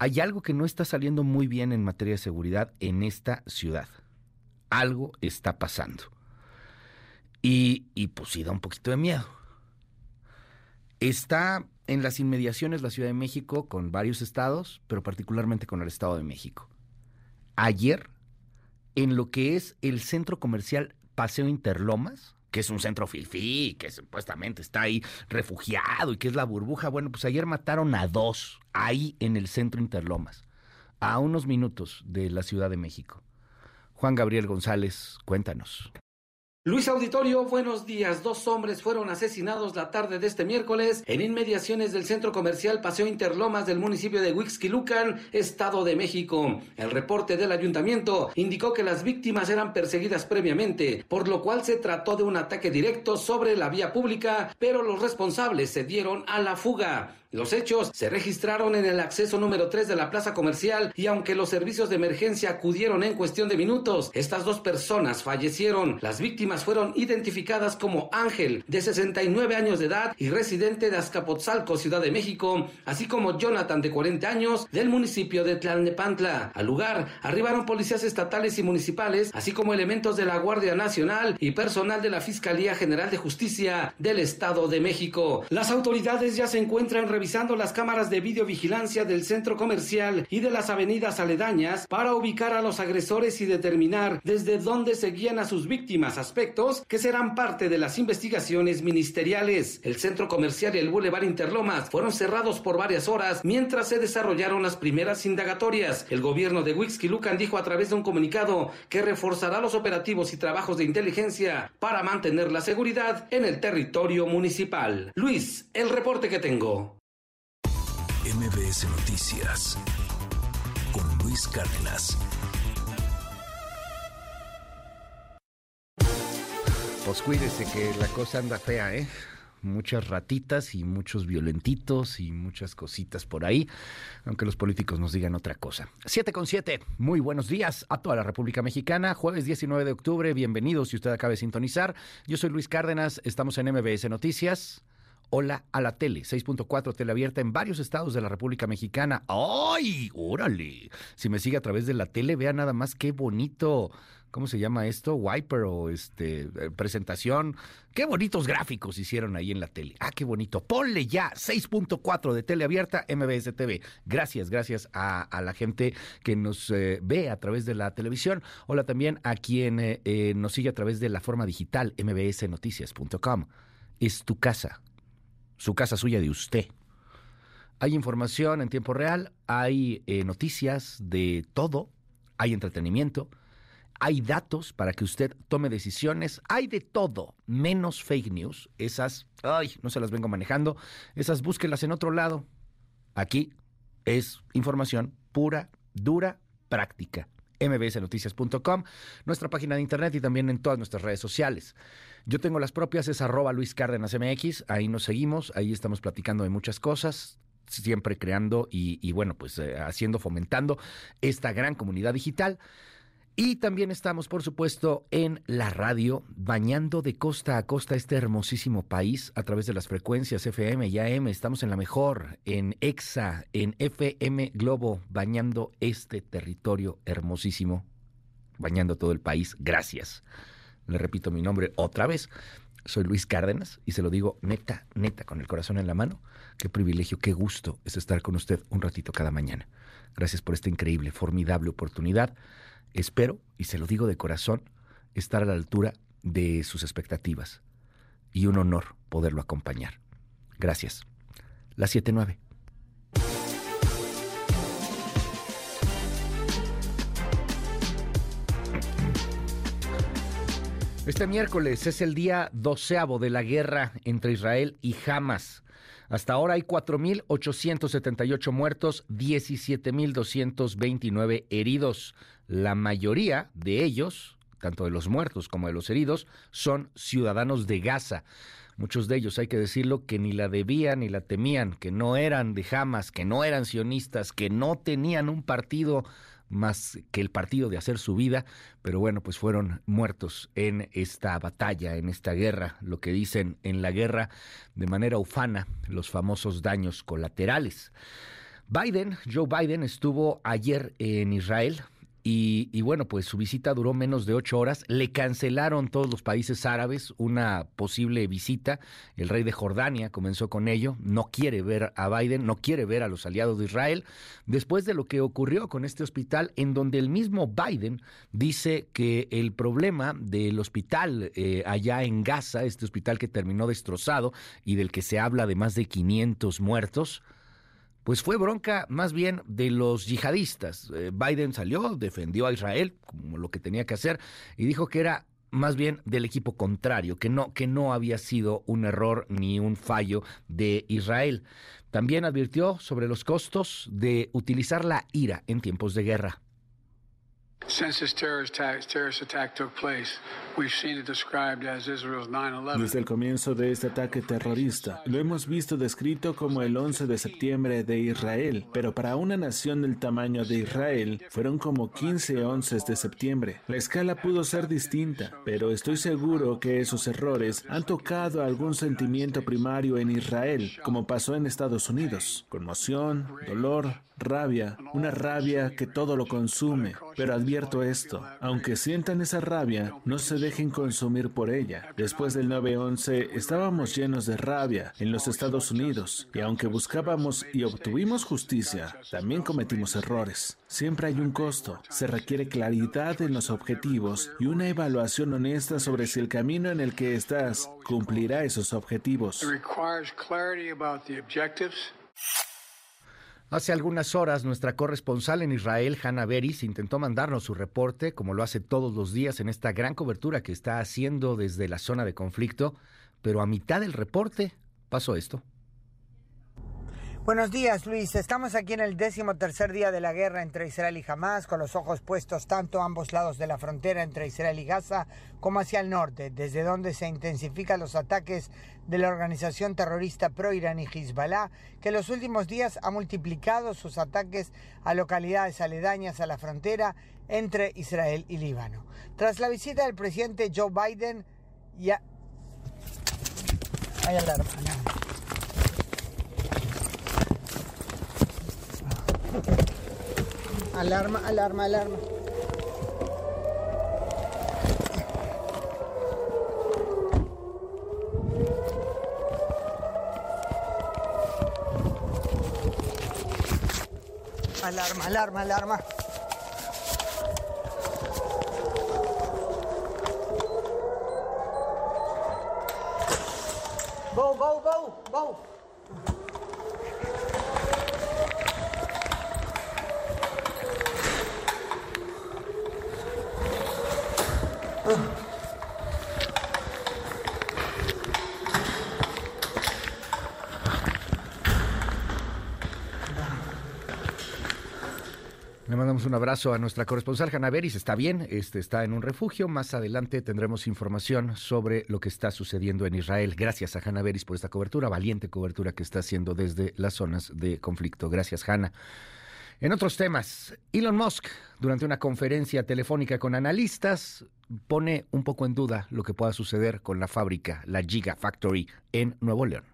Hay algo que no está saliendo muy bien en materia de seguridad en esta ciudad. Algo está pasando. Y, y pues sí da un poquito de miedo. Está en las inmediaciones la Ciudad de México con varios estados, pero particularmente con el Estado de México. Ayer, en lo que es el centro comercial Paseo Interlomas, que es un centro fifí, que supuestamente está ahí refugiado y que es la burbuja, bueno, pues ayer mataron a dos ahí en el centro Interlomas, a unos minutos de la Ciudad de México. Juan Gabriel González, cuéntanos. Luis Auditorio, buenos días. Dos hombres fueron asesinados la tarde de este miércoles en inmediaciones del centro comercial Paseo Interlomas del municipio de Huixquilucan, Estado de México. El reporte del ayuntamiento indicó que las víctimas eran perseguidas previamente, por lo cual se trató de un ataque directo sobre la vía pública, pero los responsables se dieron a la fuga. Los hechos se registraron en el acceso número 3 de la plaza comercial y aunque los servicios de emergencia acudieron en cuestión de minutos, estas dos personas fallecieron. Las víctimas fueron identificadas como Ángel, de 69 años de edad y residente de Azcapotzalco, Ciudad de México, así como Jonathan, de 40 años, del municipio de Tlalnepantla. Al lugar arribaron policías estatales y municipales, así como elementos de la Guardia Nacional y personal de la Fiscalía General de Justicia del Estado de México. Las autoridades ya se encuentran revisando las cámaras de videovigilancia del centro comercial y de las avenidas aledañas para ubicar a los agresores y determinar desde dónde seguían a sus víctimas, aspectos que serán parte de las investigaciones ministeriales. El centro comercial y el Boulevard Interlomas fueron cerrados por varias horas mientras se desarrollaron las primeras indagatorias. El gobierno de Huixquilucan dijo a través de un comunicado que reforzará los operativos y trabajos de inteligencia para mantener la seguridad en el territorio municipal. Luis, el reporte que tengo. MBS Noticias con Luis Cárdenas. Pues cuídese que la cosa anda fea, ¿eh? Muchas ratitas y muchos violentitos y muchas cositas por ahí, aunque los políticos nos digan otra cosa. 7 con 7, muy buenos días a toda la República Mexicana, jueves 19 de octubre, bienvenidos si usted acaba de sintonizar. Yo soy Luis Cárdenas, estamos en MBS Noticias. Hola a la tele, 6.4 tele abierta en varios estados de la República Mexicana. ¡Ay! ¡Órale! Si me sigue a través de la tele, vea nada más qué bonito. ¿Cómo se llama esto? Wiper o este presentación. Qué bonitos gráficos hicieron ahí en la tele. Ah, qué bonito. Ponle ya 6.4 de tele abierta MBS TV. Gracias, gracias a, la gente que nos eh, ve a través de la televisión. Hola también a quien eh, eh, nos sigue a través de la forma digital mbsnoticias.com. Es tu casa su casa suya de usted. Hay información en tiempo real, hay eh, noticias de todo, hay entretenimiento, hay datos para que usted tome decisiones, hay de todo, menos fake news. Esas, ay, no se las vengo manejando, esas búsquelas en otro lado. Aquí es información pura, dura, práctica mbsnoticias.com, nuestra página de internet y también en todas nuestras redes sociales. Yo tengo las propias, es arroba Luis Cárdenas MX, ahí nos seguimos, ahí estamos platicando de muchas cosas, siempre creando y, bueno, pues eh, haciendo, fomentando esta gran comunidad digital. Y también estamos, por supuesto, en la radio, bañando de costa a costa este hermosísimo país a través de las frecuencias FM y AM. Estamos en la mejor, en EXA, en FM Globo, bañando este territorio hermosísimo, bañando todo el país. Gracias. Le repito mi nombre otra vez. Soy Luis Cárdenas y se lo digo neta, neta, con el corazón en la mano. Qué privilegio, qué gusto es estar con usted un ratito cada mañana. Gracias por esta increíble, formidable oportunidad espero, y se lo digo de corazón, estar a la altura de sus expectativas. Y un honor poderlo acompañar. Gracias. La 79. Este miércoles es el día doceavo de la guerra entre Israel y Hamas. Hasta ahora hay 4.878 muertos, 17.229 heridos. La mayoría de ellos tanto de los muertos como de los heridos, son ciudadanos de Gaza. Muchos de ellos, hay que decirlo, que ni la debían ni la temían, que no eran de Hamas, que no eran sionistas, que no tenían un partido más que el partido de hacer su vida, pero bueno, pues fueron muertos en esta batalla, en esta guerra, lo que dicen en la guerra de manera ufana, los famosos daños colaterales. Biden, Joe Biden, estuvo ayer en Israel, y, bueno, pues su visita duró menos de ocho horas. Le cancelaron todos los países árabes una posible visita. El rey de Jordania comenzó con ello. No quiere ver a Biden, no quiere ver a los aliados de Israel. Después de lo que ocurrió con este hospital, en donde el mismo Biden dice que el problema del hospital eh, allá en Gaza, este hospital que terminó destrozado y del que se habla de más de 500 muertos, pues fue bronca más bien de los yihadistas. Eh, Biden salió, defendió a Israel como lo que tenía que hacer y dijo que era más bien del equipo contrario, que no, que no había sido un error ni un fallo de Israel. También advirtió sobre los costos de utilizar la ira en tiempos de guerra. Desde el comienzo de este ataque terrorista, lo hemos visto descrito como el 11 de septiembre de Israel, pero para una nación del tamaño de Israel fueron como 15 11 de septiembre. La escala pudo ser distinta, pero estoy seguro que esos errores han tocado algún sentimiento primario en Israel, como pasó en Estados Unidos. Conmoción, dolor, rabia, una rabia que todo lo consume. Pero advierto esto, aunque sientan esa rabia, no se dejen consumir por ella. Después del 9-11 estábamos llenos de rabia en los Estados Unidos y aunque buscábamos y obtuvimos justicia, también cometimos errores. Siempre hay un costo, se requiere claridad en los objetivos y una evaluación honesta sobre si el camino en el que estás cumplirá esos objetivos. Hace algunas horas, nuestra corresponsal en Israel, Hannah Beris, intentó mandarnos su reporte, como lo hace todos los días en esta gran cobertura que está haciendo desde la zona de conflicto, pero a mitad del reporte pasó esto. Buenos días, Luis. Estamos aquí en el décimo tercer día de la guerra entre Israel y Hamas, con los ojos puestos tanto a ambos lados de la frontera entre Israel y Gaza como hacia el norte, desde donde se intensifican los ataques de la organización terrorista pro-iraní Hezbollah, que en los últimos días ha multiplicado sus ataques a localidades aledañas a la frontera entre Israel y Líbano. Tras la visita del presidente Joe Biden, ya... Hay alarma. Alarma, alarma, alarma. Alarma, alarma, alarma. Go, go, go, go. Un abrazo a nuestra corresponsal Hanna Beris. Está bien, este está en un refugio. Más adelante tendremos información sobre lo que está sucediendo en Israel. Gracias a Hanna Beris por esta cobertura, valiente cobertura que está haciendo desde las zonas de conflicto. Gracias, Hanna. En otros temas, Elon Musk, durante una conferencia telefónica con analistas, pone un poco en duda lo que pueda suceder con la fábrica, la Giga Factory, en Nuevo León.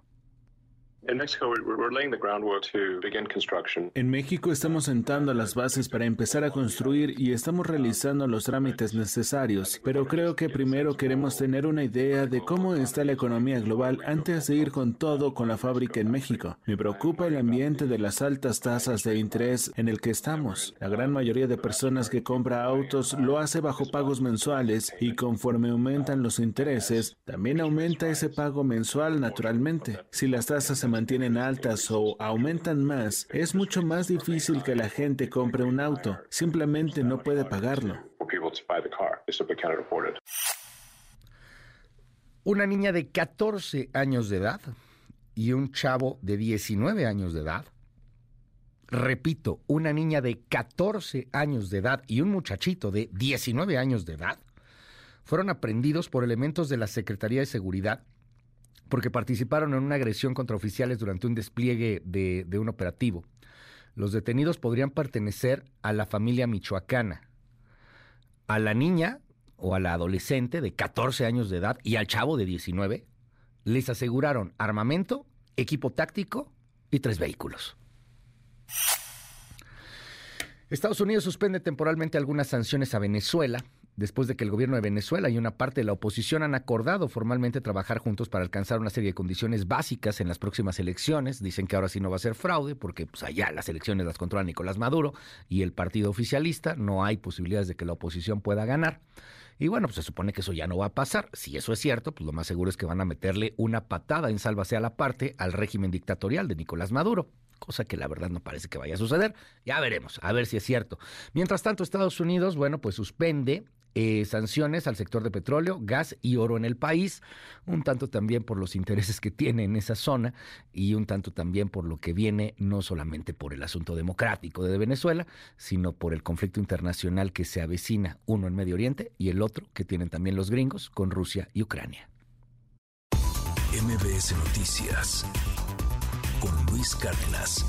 En México estamos sentando las bases para empezar a construir y estamos realizando los trámites necesarios, pero creo que primero queremos tener una idea de cómo está la economía global antes de ir con todo con la fábrica en México. Me preocupa el ambiente de las altas tasas de interés en el que estamos. La gran mayoría de personas que compra autos lo hace bajo pagos mensuales y conforme aumentan los intereses, también aumenta ese pago mensual naturalmente. Si las tasas se mantienen altas o aumentan más, es mucho más difícil que la gente compre un auto. Simplemente no puede pagarlo. Una niña de 14 años de edad y un chavo de 19 años de edad. Repito, una niña de 14 años de edad y un muchachito de 19 años de edad fueron aprendidos por elementos de la Secretaría de Seguridad porque participaron en una agresión contra oficiales durante un despliegue de, de un operativo. Los detenidos podrían pertenecer a la familia michoacana. A la niña o a la adolescente de 14 años de edad y al chavo de 19 les aseguraron armamento, equipo táctico y tres vehículos. Estados Unidos suspende temporalmente algunas sanciones a Venezuela después de que el gobierno de Venezuela y una parte de la oposición han acordado formalmente trabajar juntos para alcanzar una serie de condiciones básicas en las próximas elecciones. Dicen que ahora sí no va a ser fraude porque pues, allá las elecciones las controla Nicolás Maduro y el partido oficialista. No hay posibilidades de que la oposición pueda ganar. Y bueno, pues se supone que eso ya no va a pasar. Si eso es cierto, pues lo más seguro es que van a meterle una patada en sálvase a la parte al régimen dictatorial de Nicolás Maduro cosa que la verdad no parece que vaya a suceder. Ya veremos, a ver si es cierto. Mientras tanto, Estados Unidos, bueno, pues suspende eh, sanciones al sector de petróleo, gas y oro en el país, un tanto también por los intereses que tiene en esa zona y un tanto también por lo que viene no solamente por el asunto democrático de Venezuela, sino por el conflicto internacional que se avecina, uno en Medio Oriente y el otro que tienen también los gringos con Rusia y Ucrania. MBS Noticias con Luis Cárdenas.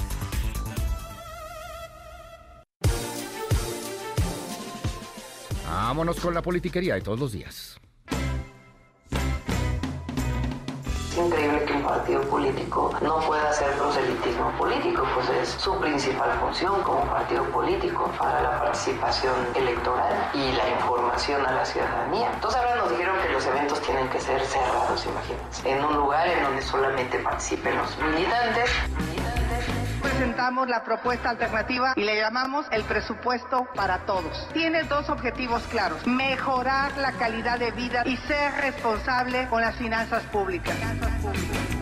Vámonos con la politiquería de todos los días. Es increíble que un partido político no pueda hacer proselitismo político, pues es su principal función como partido político para la participación electoral y la información a la ciudadanía. Entonces ahora nos dijeron que los eventos tienen que ser cerrados, imagínense, en un lugar en donde solamente participen los militantes presentamos la propuesta alternativa y le llamamos el presupuesto para todos. Tiene dos objetivos claros, mejorar la calidad de vida y ser responsable con las finanzas públicas.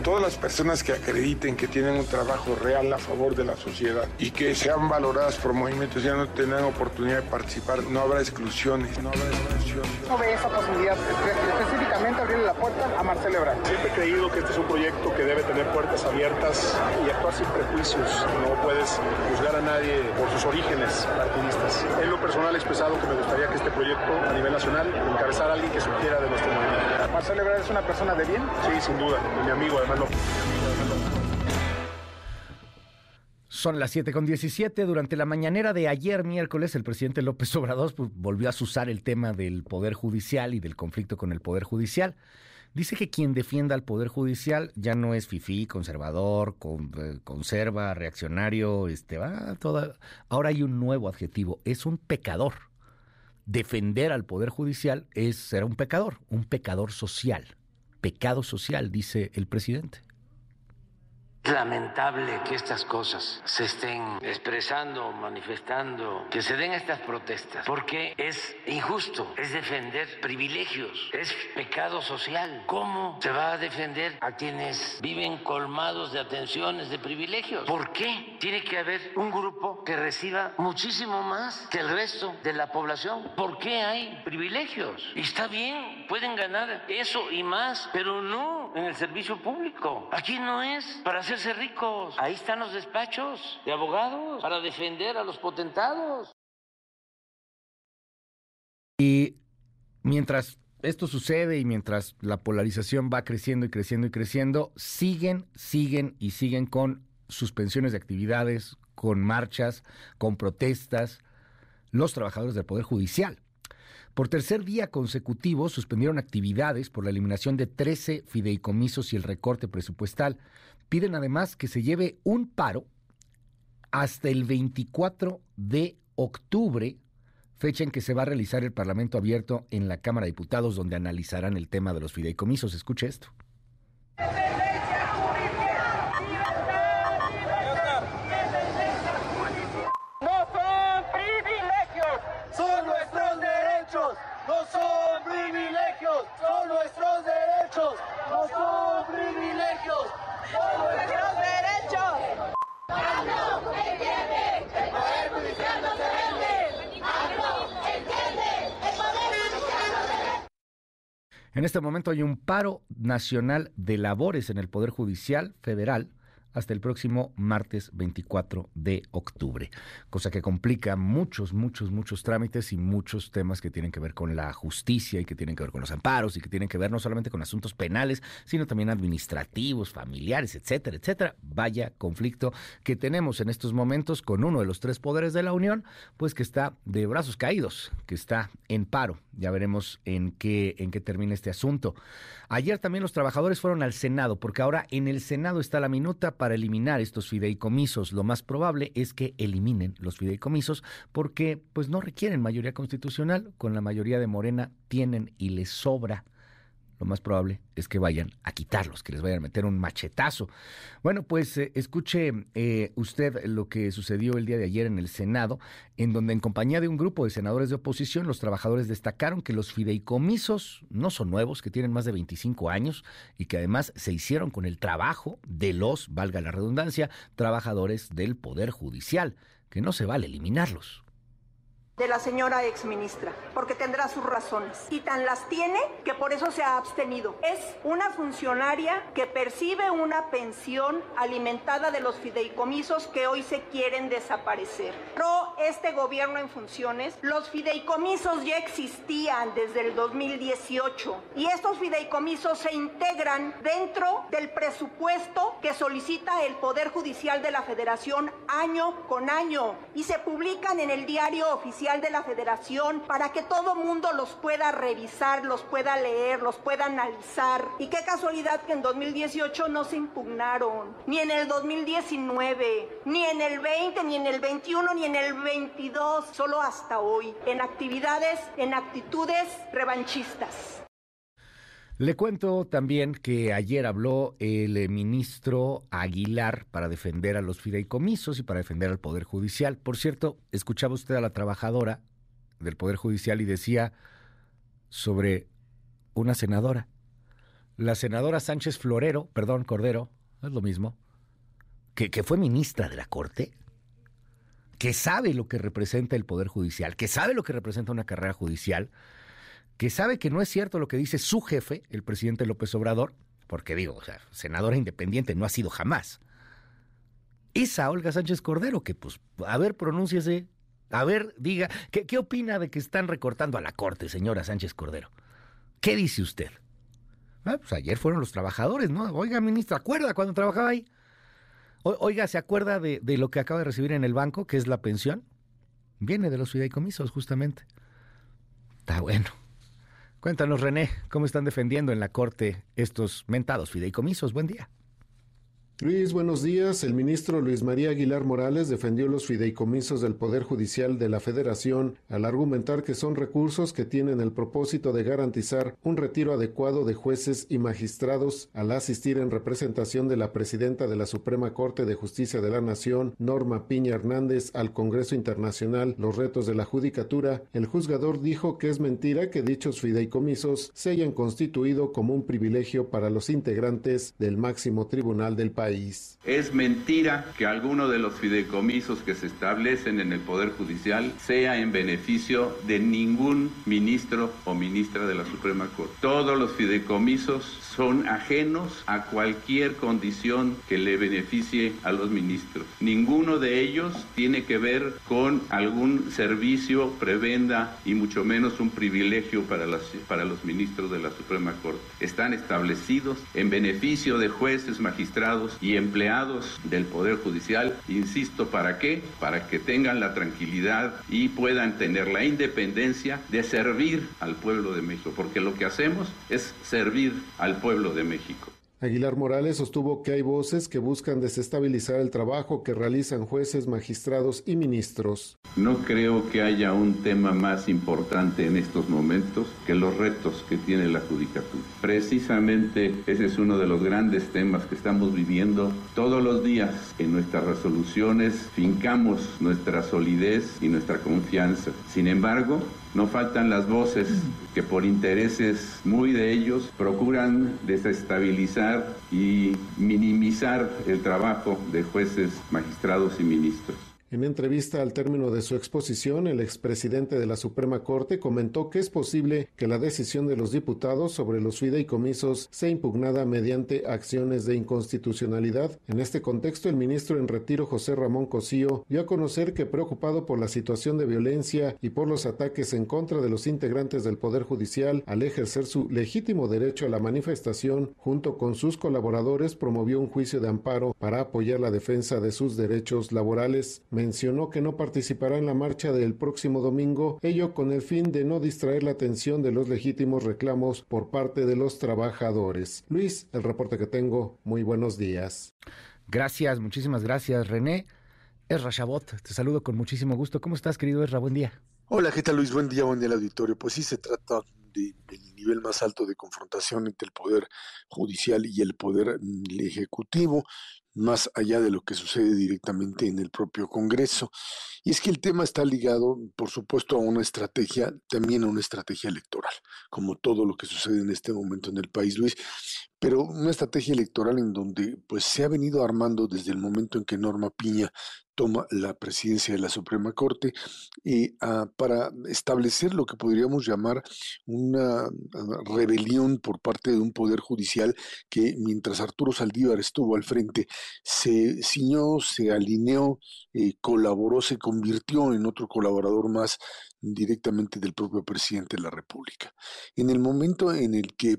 Todas las personas que acrediten que tienen un trabajo real a favor de la sociedad y que sean valoradas por movimientos ya no tengan oportunidad de participar, no habrá exclusiones, no habrá exclusiones. No ve esa posibilidad, específicamente abrirle la puerta a Marcelo Ebrard. Siempre he creído que este es un proyecto que debe tener puertas abiertas y actuar sin prejuicios. No puedes juzgar a nadie por sus orígenes partidistas. En lo personal he expresado que me gustaría que este proyecto a nivel nacional encabezara a alguien que surgiera de nuestro movimiento. ¿Marcelo Ebrard es una persona de bien? Sí, sin duda. Y mi amigo, además lo... Son las 7 con 17. Durante la mañanera de ayer, miércoles, el presidente López Obrador pues, volvió a usar el tema del Poder Judicial y del conflicto con el Poder Judicial. Dice que quien defienda al Poder Judicial ya no es fifí, conservador, con, eh, conserva, reaccionario, este, va toda... Ahora hay un nuevo adjetivo, es un pecador. Defender al Poder Judicial es ser un pecador, un pecador social. Pecado social, dice el presidente. Lamentable que estas cosas se estén expresando, manifestando, que se den estas protestas, porque es injusto, es defender privilegios, es pecado social. ¿Cómo se va a defender a quienes viven colmados de atenciones, de privilegios? ¿Por qué tiene que haber un grupo que reciba muchísimo más que el resto de la población? ¿Por qué hay privilegios? Y está bien, pueden ganar eso y más, pero no en el servicio público. Aquí no es para hacerse ricos. Ahí están los despachos de abogados para defender a los potentados. Y mientras esto sucede y mientras la polarización va creciendo y creciendo y creciendo, siguen, siguen y siguen con suspensiones de actividades, con marchas, con protestas, los trabajadores del Poder Judicial. Por tercer día consecutivo suspendieron actividades por la eliminación de 13 fideicomisos y el recorte presupuestal. Piden además que se lleve un paro hasta el 24 de octubre, fecha en que se va a realizar el Parlamento abierto en la Cámara de Diputados, donde analizarán el tema de los fideicomisos. Escuche esto. En este momento hay un paro nacional de labores en el Poder Judicial Federal hasta el próximo martes 24 de octubre, cosa que complica muchos, muchos, muchos trámites y muchos temas que tienen que ver con la justicia y que tienen que ver con los amparos y que tienen que ver no solamente con asuntos penales, sino también administrativos, familiares, etcétera, etcétera. Vaya conflicto que tenemos en estos momentos con uno de los tres poderes de la Unión, pues que está de brazos caídos, que está en paro. Ya veremos en qué, en qué termina este asunto. Ayer también los trabajadores fueron al Senado, porque ahora en el Senado está la minuta para eliminar estos fideicomisos. Lo más probable es que eliminen los fideicomisos porque pues no requieren mayoría constitucional, con la mayoría de Morena tienen y les sobra lo más probable es que vayan a quitarlos, que les vayan a meter un machetazo. Bueno, pues eh, escuche eh, usted lo que sucedió el día de ayer en el Senado, en donde en compañía de un grupo de senadores de oposición, los trabajadores destacaron que los fideicomisos no son nuevos, que tienen más de 25 años y que además se hicieron con el trabajo de los, valga la redundancia, trabajadores del Poder Judicial, que no se vale eliminarlos de la señora exministra, porque tendrá sus razones. Y tan las tiene que por eso se ha abstenido. Es una funcionaria que percibe una pensión alimentada de los fideicomisos que hoy se quieren desaparecer. Pero este gobierno en funciones, los fideicomisos ya existían desde el 2018 y estos fideicomisos se integran dentro del presupuesto que solicita el Poder Judicial de la Federación año con año y se publican en el diario oficial de la Federación para que todo mundo los pueda revisar, los pueda leer, los pueda analizar. Y qué casualidad que en 2018 no se impugnaron, ni en el 2019, ni en el 20, ni en el 21, ni en el 22, solo hasta hoy, en actividades, en actitudes revanchistas. Le cuento también que ayer habló el eh, ministro Aguilar para defender a los fideicomisos y para defender al Poder Judicial. Por cierto, escuchaba usted a la trabajadora del Poder Judicial y decía sobre una senadora. La senadora Sánchez Florero, perdón, Cordero, es lo mismo, que, que fue ministra de la Corte, que sabe lo que representa el Poder Judicial, que sabe lo que representa una carrera judicial que sabe que no es cierto lo que dice su jefe, el presidente López Obrador, porque digo, o sea, senadora independiente no ha sido jamás. Esa Olga Sánchez Cordero, que pues, a ver, pronúnciese, a ver, diga, ¿qué, ¿qué opina de que están recortando a la corte, señora Sánchez Cordero? ¿Qué dice usted? Ah, pues ayer fueron los trabajadores, ¿no? Oiga, ministra, ¿acuerda cuando trabajaba ahí? oiga, ¿se acuerda de, de lo que acaba de recibir en el banco, que es la pensión? Viene de los fideicomisos, justamente. Está bueno. Cuéntanos, René, ¿cómo están defendiendo en la Corte estos mentados fideicomisos? Buen día. Luis, buenos días. El ministro Luis María Aguilar Morales defendió los fideicomisos del Poder Judicial de la Federación al argumentar que son recursos que tienen el propósito de garantizar un retiro adecuado de jueces y magistrados al asistir en representación de la presidenta de la Suprema Corte de Justicia de la Nación, Norma Piña Hernández, al Congreso Internacional Los Retos de la Judicatura. El juzgador dijo que es mentira que dichos fideicomisos se hayan constituido como un privilegio para los integrantes del máximo tribunal del país. Es mentira que alguno de los fideicomisos que se establecen en el Poder Judicial sea en beneficio de ningún ministro o ministra de la Suprema Corte. Todos los fideicomisos son ajenos a cualquier condición que le beneficie a los ministros. Ninguno de ellos tiene que ver con algún servicio, prebenda y mucho menos un privilegio para, para los ministros de la Suprema Corte. Están establecidos en beneficio de jueces, magistrados y empleados del Poder Judicial. Insisto, ¿para qué? Para que tengan la tranquilidad y puedan tener la independencia de servir al pueblo de México, porque lo que hacemos es servir al pueblo de México. Aguilar Morales sostuvo que hay voces que buscan desestabilizar el trabajo que realizan jueces, magistrados y ministros. No creo que haya un tema más importante en estos momentos que los retos que tiene la judicatura. Precisamente ese es uno de los grandes temas que estamos viviendo todos los días. En nuestras resoluciones fincamos nuestra solidez y nuestra confianza. Sin embargo, no faltan las voces que por intereses muy de ellos procuran desestabilizar y minimizar el trabajo de jueces, magistrados y ministros. En entrevista al término de su exposición, el expresidente de la Suprema Corte comentó que es posible que la decisión de los diputados sobre los fideicomisos sea impugnada mediante acciones de inconstitucionalidad. En este contexto, el ministro en retiro José Ramón Cosío dio a conocer que preocupado por la situación de violencia y por los ataques en contra de los integrantes del Poder Judicial al ejercer su legítimo derecho a la manifestación, junto con sus colaboradores promovió un juicio de amparo para apoyar la defensa de sus derechos laborales mencionó que no participará en la marcha del próximo domingo, ello con el fin de no distraer la atención de los legítimos reclamos por parte de los trabajadores. Luis, el reporte que tengo, muy buenos días. Gracias, muchísimas gracias, René. Es Rashabot, te saludo con muchísimo gusto. ¿Cómo estás, querido Esra? Buen día. Hola, ¿qué tal Luis? Buen día, buen día al auditorio. Pues sí, se trata del nivel más alto de confrontación entre el Poder Judicial y el Poder mm, Ejecutivo más allá de lo que sucede directamente en el propio Congreso. Y es que el tema está ligado, por supuesto, a una estrategia, también a una estrategia electoral, como todo lo que sucede en este momento en el país, Luis, pero una estrategia electoral en donde pues se ha venido armando desde el momento en que Norma Piña toma la presidencia de la Suprema Corte y ah, para establecer lo que podríamos llamar una ah, rebelión por parte de un poder judicial que mientras Arturo Saldívar estuvo al frente se ciñó, se alineó, eh, colaboró, se convirtió en otro colaborador más directamente del propio presidente de la República. En el momento en el que eh,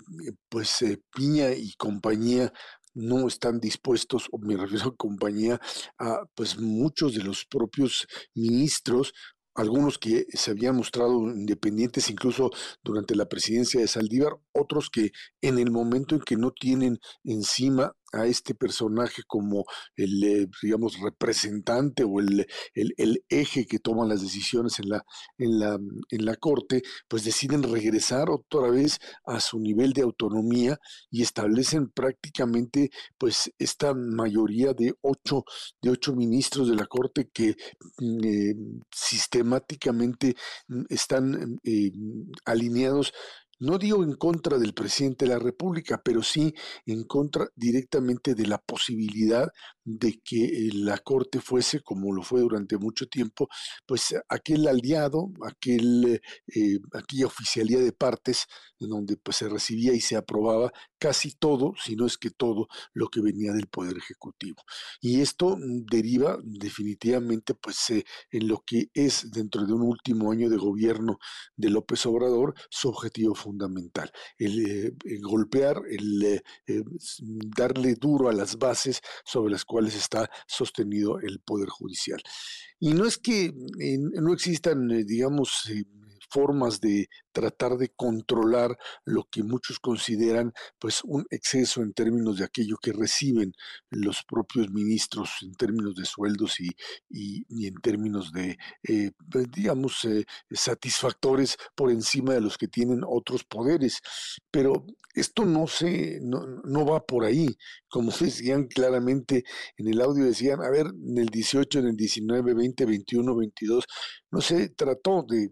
pues eh, Piña y compañía no están dispuestos, o me refiero a compañía, a pues muchos de los propios ministros algunos que se habían mostrado independientes incluso durante la presidencia de Saldívar, otros que en el momento en que no tienen encima a este personaje como el, eh, digamos, representante o el, el, eje que toman las decisiones en la, en, la, en la Corte, pues deciden regresar otra vez a su nivel de autonomía y establecen prácticamente pues esta mayoría de ocho, de ocho ministros de la Corte que mm, eh, sistemáticamente mm, están eh, alineados no digo en contra del presidente de la República, pero sí en contra directamente de la posibilidad de que eh, la Corte fuese, como lo fue durante mucho tiempo, pues aquel aliado, aquel, eh, aquella oficialía de partes, en donde pues se recibía y se aprobaba casi todo, si no es que todo, lo que venía del Poder Ejecutivo. Y esto mm, deriva definitivamente pues eh, en lo que es dentro de un último año de gobierno de López Obrador su objetivo fundamental, el, golpear, el darle duro a las bases sobre las cuales está sostenido el Poder Judicial. Y no es que eh, no existan, eh, digamos, eh, formas de tratar de controlar lo que muchos consideran pues un exceso en términos de aquello que reciben los propios ministros en términos de sueldos y, y, en términos de eh, pues, digamos eh, satisfactores por encima de los que tienen otros poderes. Pero esto no se no, no va por ahí. Como decían claramente en el audio decían a ver en el 18 en el 19 20 21 22 no se trató de,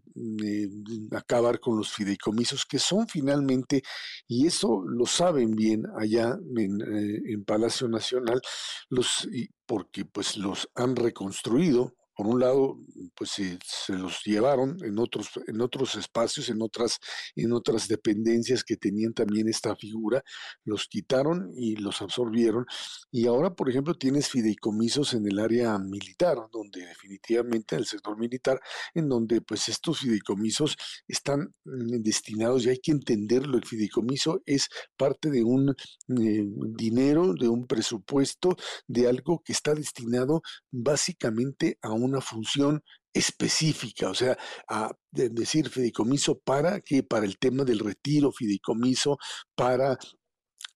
acabar con los fideicomisos que son finalmente, y eso lo saben bien allá en, eh, Palacio Nacional, los, porque pues los han reconstruido por un lado, pues se, los llevaron en otros, en otros espacios, en otras, en otras dependencias que tenían también esta figura, los quitaron y los absorbieron. Y ahora, por ejemplo, tienes fideicomisos en el área militar, donde definitivamente en el sector militar, en donde pues estos fideicomisos están mm, destinados, y hay que entenderlo, el fideicomiso es parte de un eh, dinero, de un presupuesto, de algo que está destinado básicamente a un una función específica, o sea, a decir fideicomiso para que para el tema del retiro, fideicomiso para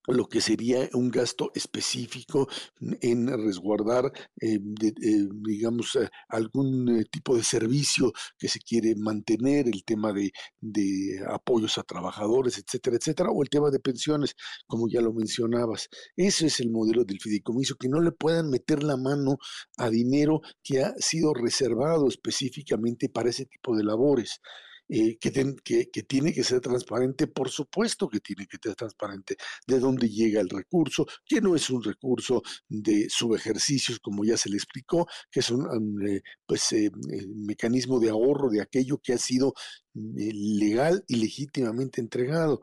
lo que sería un gasto específico en resguardar, eh, eh, digamos, eh, algún tipo de servicio que se quiere mantener, el tema de, de, apoyos a trabajadores, etcétera, etcétera, o el tema de pensiones, como ya lo mencionabas. Ese es el modelo del fideicomiso, que no le puedan meter la mano a dinero que ha sido reservado específicamente para ese tipo de labores. Eh, que, que, tiene que ser transparente, por supuesto que tiene que ser transparente de dónde llega el recurso, que no es un recurso de subejercicios, como ya se le explicó, que es un eh, pues, eh, mecanismo de ahorro de aquello que ha sido legal y legítimamente entregado.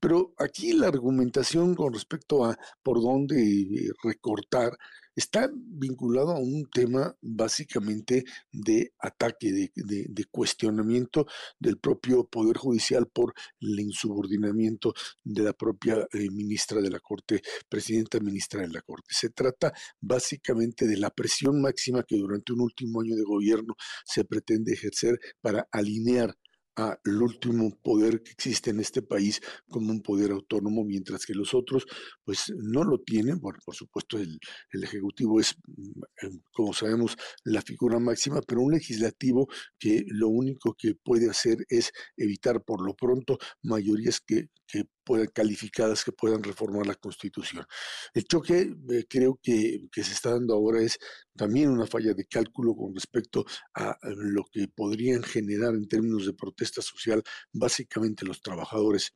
Pero aquí la argumentación con respecto a por dónde recortar está vinculado a un tema básicamente de ataque, de, cuestionamiento del propio Poder Judicial por el insubordinamiento de la propia eh, ministra de la Corte, presidenta ministra de la Corte. Se trata básicamente de la presión máxima que durante un último año de gobierno se pretende ejercer para alinear al último poder que existe en este país como un poder autónomo, mientras que los otros pues no lo tienen. Bueno, por supuesto el, el Ejecutivo es, mm, como sabemos, la figura máxima, pero un legislativo que lo único que puede hacer es evitar por lo pronto mayorías que, que puedan, calificadas que puedan reformar la Constitución. El choque eh, creo que, que, se está dando ahora es también una falla de cálculo con respecto a lo que podrían generar en términos de protesta social básicamente los trabajadores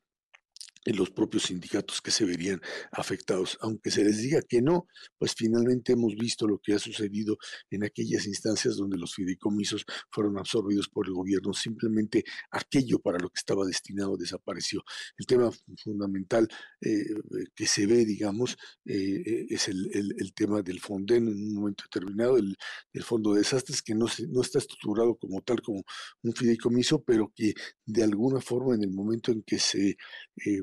en los propios sindicatos que se verían afectados. Aunque se les diga que no, pues finalmente hemos visto lo que ha sucedido en aquellas instancias donde los fideicomisos fueron absorbidos por el gobierno. Simplemente aquello para lo que estaba destinado desapareció. El tema fundamental eh, que se ve, digamos, eh, es el, tema del Fonden en un momento determinado, el, Fondo de Desastres, que no, no está estructurado como tal, como un fideicomiso, pero que de alguna forma en el momento en que se... Eh,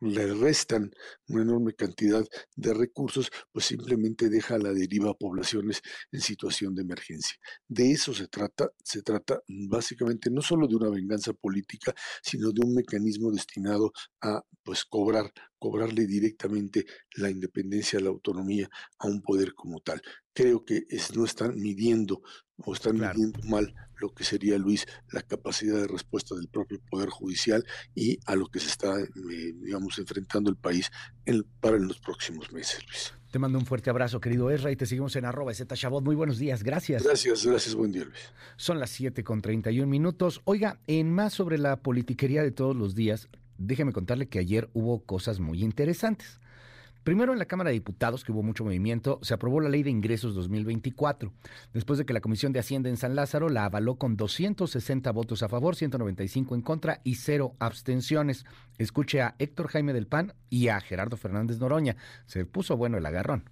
le restan una enorme cantidad de recursos, pues simplemente deja a la deriva a poblaciones en situación de emergencia. De eso se trata, se trata básicamente no solo de una venganza política, sino de un mecanismo destinado a pues cobrar, cobrarle directamente la independencia, la autonomía a un poder como tal. Creo que es, no están midiendo o están midiendo mal lo que sería, Luis, la capacidad de respuesta del propio Poder Judicial y a lo que se está, eh, digamos, enfrentando el país en, para en los próximos meses, Luis. Te mando un fuerte abrazo, querido Ezra, y te seguimos en arroba Chabot. Muy buenos días, gracias. Gracias, gracias, buen día, Luis. Son las 7 con 31 minutos. Oiga, en más sobre la politiquería de todos los días, déjeme contarle que ayer hubo cosas muy interesantes. Primero en la Cámara de Diputados, que hubo mucho movimiento, se aprobó la Ley de Ingresos 2024, después de que la Comisión de Hacienda en San Lázaro la avaló con 260 votos a favor, 195 en contra y cero abstenciones. Escuche a Héctor Jaime del PAN y a Gerardo Fernández Noroña. Se puso bueno el agarrón.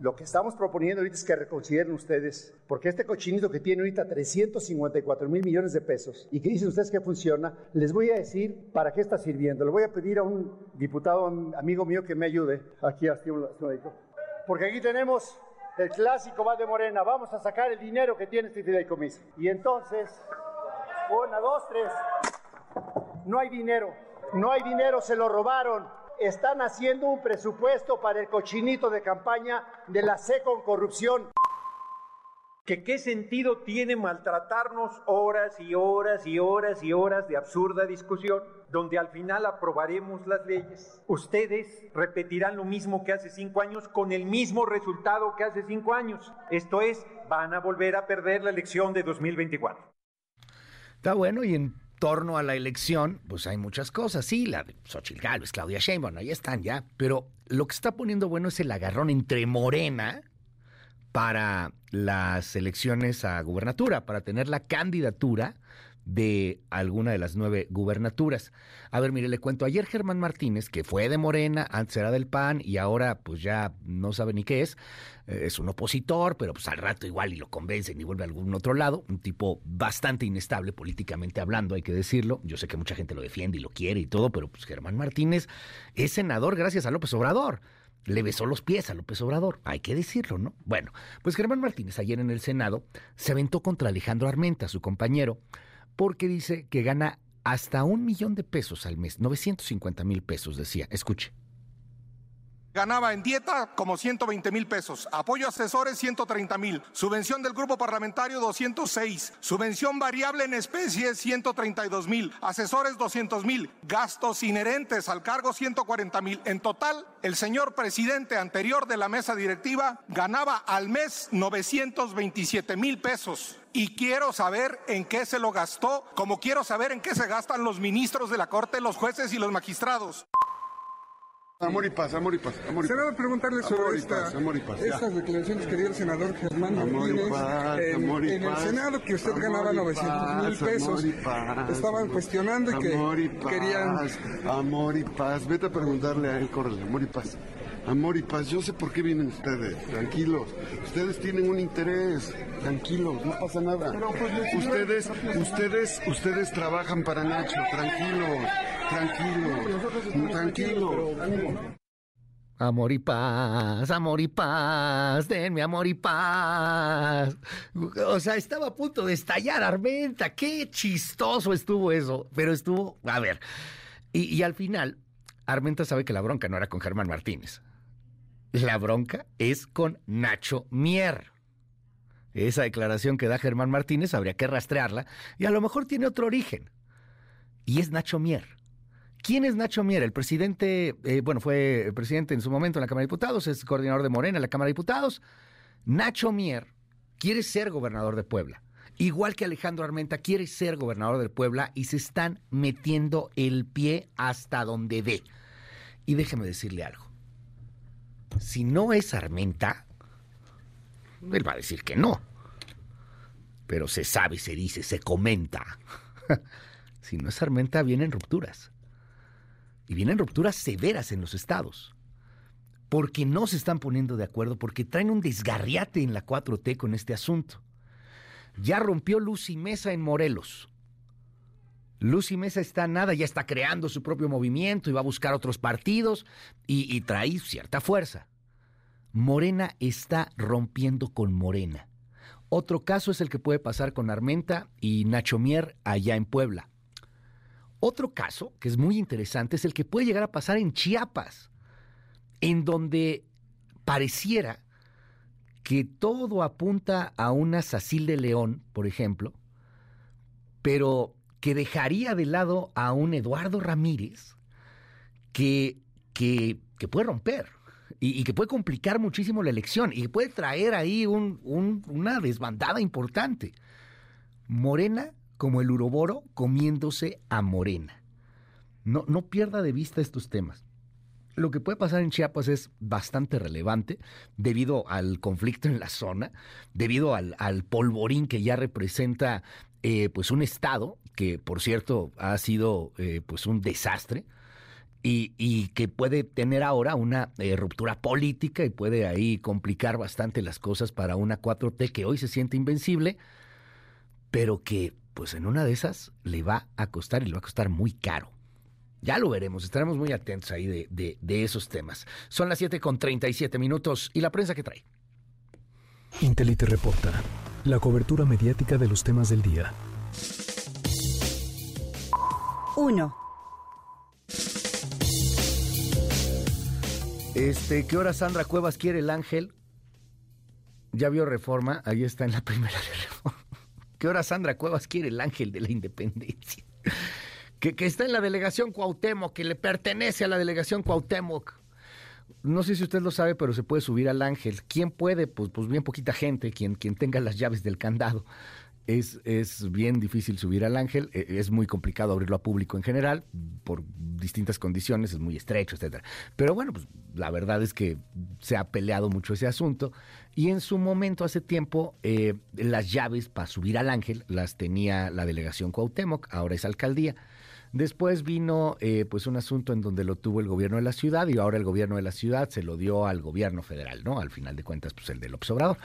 Lo que estamos proponiendo ahorita es que reconsideren ustedes, porque este cochinito que tiene ahorita 354 mil millones de pesos y que dicen ustedes que funciona, les voy a decir para qué está sirviendo. Le voy a pedir a un diputado amigo mío que me ayude. Aquí, así un Porque aquí tenemos el clásico va de Morena. Vamos a sacar el dinero que tiene este fideicomiso. Y entonces, una, dos, tres. No hay dinero. No hay dinero, se lo robaron están haciendo un presupuesto para el cochinito de campaña de la C con corrupción. ¿Que qué sentido tiene maltratarnos horas y horas y horas y horas de absurda discusión, donde al final aprobaremos las leyes? Ustedes repetirán lo mismo que hace cinco años con el mismo resultado que hace cinco años. Esto es, van a volver a perder la elección de 2024. Está bueno y en torno a la elección, pues hay muchas cosas. Sí, la de Xochitl Gálvez, Claudia Sheinbaum, ahí están ya. Pero lo que está poniendo bueno es el agarrón entre Morena para las elecciones a gubernatura, para tener la candidatura de alguna de las nueve gubernaturas. A ver, mire, le cuento, ayer Germán Martínez, que fue de Morena, antes era del PAN y ahora pues ya no sabe ni qué es, eh, es un opositor, pero pues al rato igual y lo convencen y vuelve a algún otro lado, un tipo bastante inestable políticamente hablando, hay que decirlo. Yo sé que mucha gente lo defiende y lo quiere y todo, pero pues Germán Martínez es senador gracias a López Obrador le besó los pies a López Obrador, hay que decirlo, ¿no? Bueno, pues Germán Martínez ayer en el Senado se aventó contra Alejandro Armenta, su compañero, porque dice que gana hasta un millón de pesos al mes, 950 mil pesos, decía. Escuche ganaba en dieta como 120 mil pesos, apoyo a asesores 130 mil, subvención del grupo parlamentario 206, subvención variable en especie 132 mil, asesores 200 mil, gastos inherentes al cargo 140 mil. En total, el señor presidente anterior de la mesa directiva ganaba al mes 927 mil pesos. Y quiero saber en qué se lo gastó, como quiero saber en qué se gastan los ministros de la Corte, los jueces y los magistrados. Amor y paz, amor y paz. Amor y Senador, preguntarle sobre Amor y esta- paz, amor y paz, ya. estas declaraciones que dio el senador Germán Amor y Martínez paz, en, amor y en el. Senado, que usted ganaba y 900 mil pesos. amor y paz, Estaban amor- cuestionando y que Amor y paz, querían... amor y paz. Vete a preguntarle a él, córrele, amor y paz. Amor y paz, yo sé por qué vienen ustedes, tranquilos. Ustedes tienen un interés, tranquilos, no pasa nada. Ustedes, ustedes, ustedes trabajan para Nacho, tranquilos, tranquilos, tranquilos. Amor y paz, amor y paz, denme amor y paz. O sea, estaba a punto de estallar Armenta. Qué chistoso estuvo eso. Pero estuvo, a ver. Y, y al final, Armenta sabe que la bronca no era con Germán Martínez. La bronca es con Nacho Mier. Esa declaración que da Germán Martínez habría que rastrearla y a lo mejor tiene otro origen. Y es Nacho Mier. ¿Quién es Nacho Mier? El presidente, eh, bueno, fue presidente en su momento en la Cámara de Diputados, es coordinador de Morena en la Cámara de Diputados. Nacho Mier quiere ser gobernador de Puebla. Igual que Alejandro Armenta quiere ser gobernador de Puebla y se están metiendo el pie hasta donde dé. Y déjeme decirle algo. Si no es Armenta, él va a decir que no. Pero se sabe, se dice, se comenta. si no es Armenta, vienen rupturas. Y vienen rupturas severas en los estados. Porque no se están poniendo de acuerdo, porque traen un desgarriate en la 4T con este asunto. Ya rompió Lucy Mesa en Morelos. Lucy Mesa está nada, ya está creando su propio movimiento y va a buscar otros partidos y, trae cierta fuerza. Morena está rompiendo con Morena. Otro caso es el que puede pasar con Armenta y Nacho Mier allá en Puebla. Otro caso, que es muy interesante, es el que puede llegar a pasar en Chiapas, en donde pareciera que todo apunta a una Sacil de León, por ejemplo, pero que dejaría de lado a un Eduardo Ramírez que, que, que puede romper y, que puede complicar muchísimo la elección y que puede traer ahí un, una desbandada importante. Morena como el uroboro comiéndose a Morena. No, no pierda de vista estos temas. Lo que puede pasar en Chiapas es bastante relevante debido al conflicto en la zona, debido al, al polvorín que ya representa eh, pues un estado que, por cierto, ha sido eh, pues un desastre y, y, que puede tener ahora una eh, ruptura política y puede ahí complicar bastante las cosas para una 4T que hoy se siente invencible, pero que pues en una de esas le va a costar y le va a costar muy caro. Ya lo veremos, estaremos muy atentos ahí de, de, de esos temas. Son las 7 con 37 minutos y la prensa que trae. Intelite reporta la cobertura mediática de los temas del día. 1. Este, ¿qué hora Sandra Cuevas quiere el ángel? Ya vio reforma, ahí está en la primera de reforma. ¿Qué hora Sandra Cuevas quiere el ángel de la independencia? Que, que, está en la delegación Cuauhtémoc, que le pertenece a la delegación Cuauhtémoc. No sé si usted lo sabe, pero se puede subir al ángel. ¿Quién puede? Pues, pues bien poquita gente, quien, quien tenga las llaves del candado. Es, es bien difícil subir al ángel, es muy complicado abrirlo a público en general, por distintas condiciones, es muy estrecho, etcétera. Pero bueno, pues la verdad es que se ha peleado mucho ese asunto. Y en su momento, hace tiempo, eh, las llaves para subir al ángel las tenía la delegación Cuauhtémoc, ahora es alcaldía. Después vino eh, pues un asunto en donde lo tuvo el gobierno de la ciudad y ahora el gobierno de la ciudad se lo dio al gobierno federal, ¿no? Al final de cuentas, pues el del Obrador.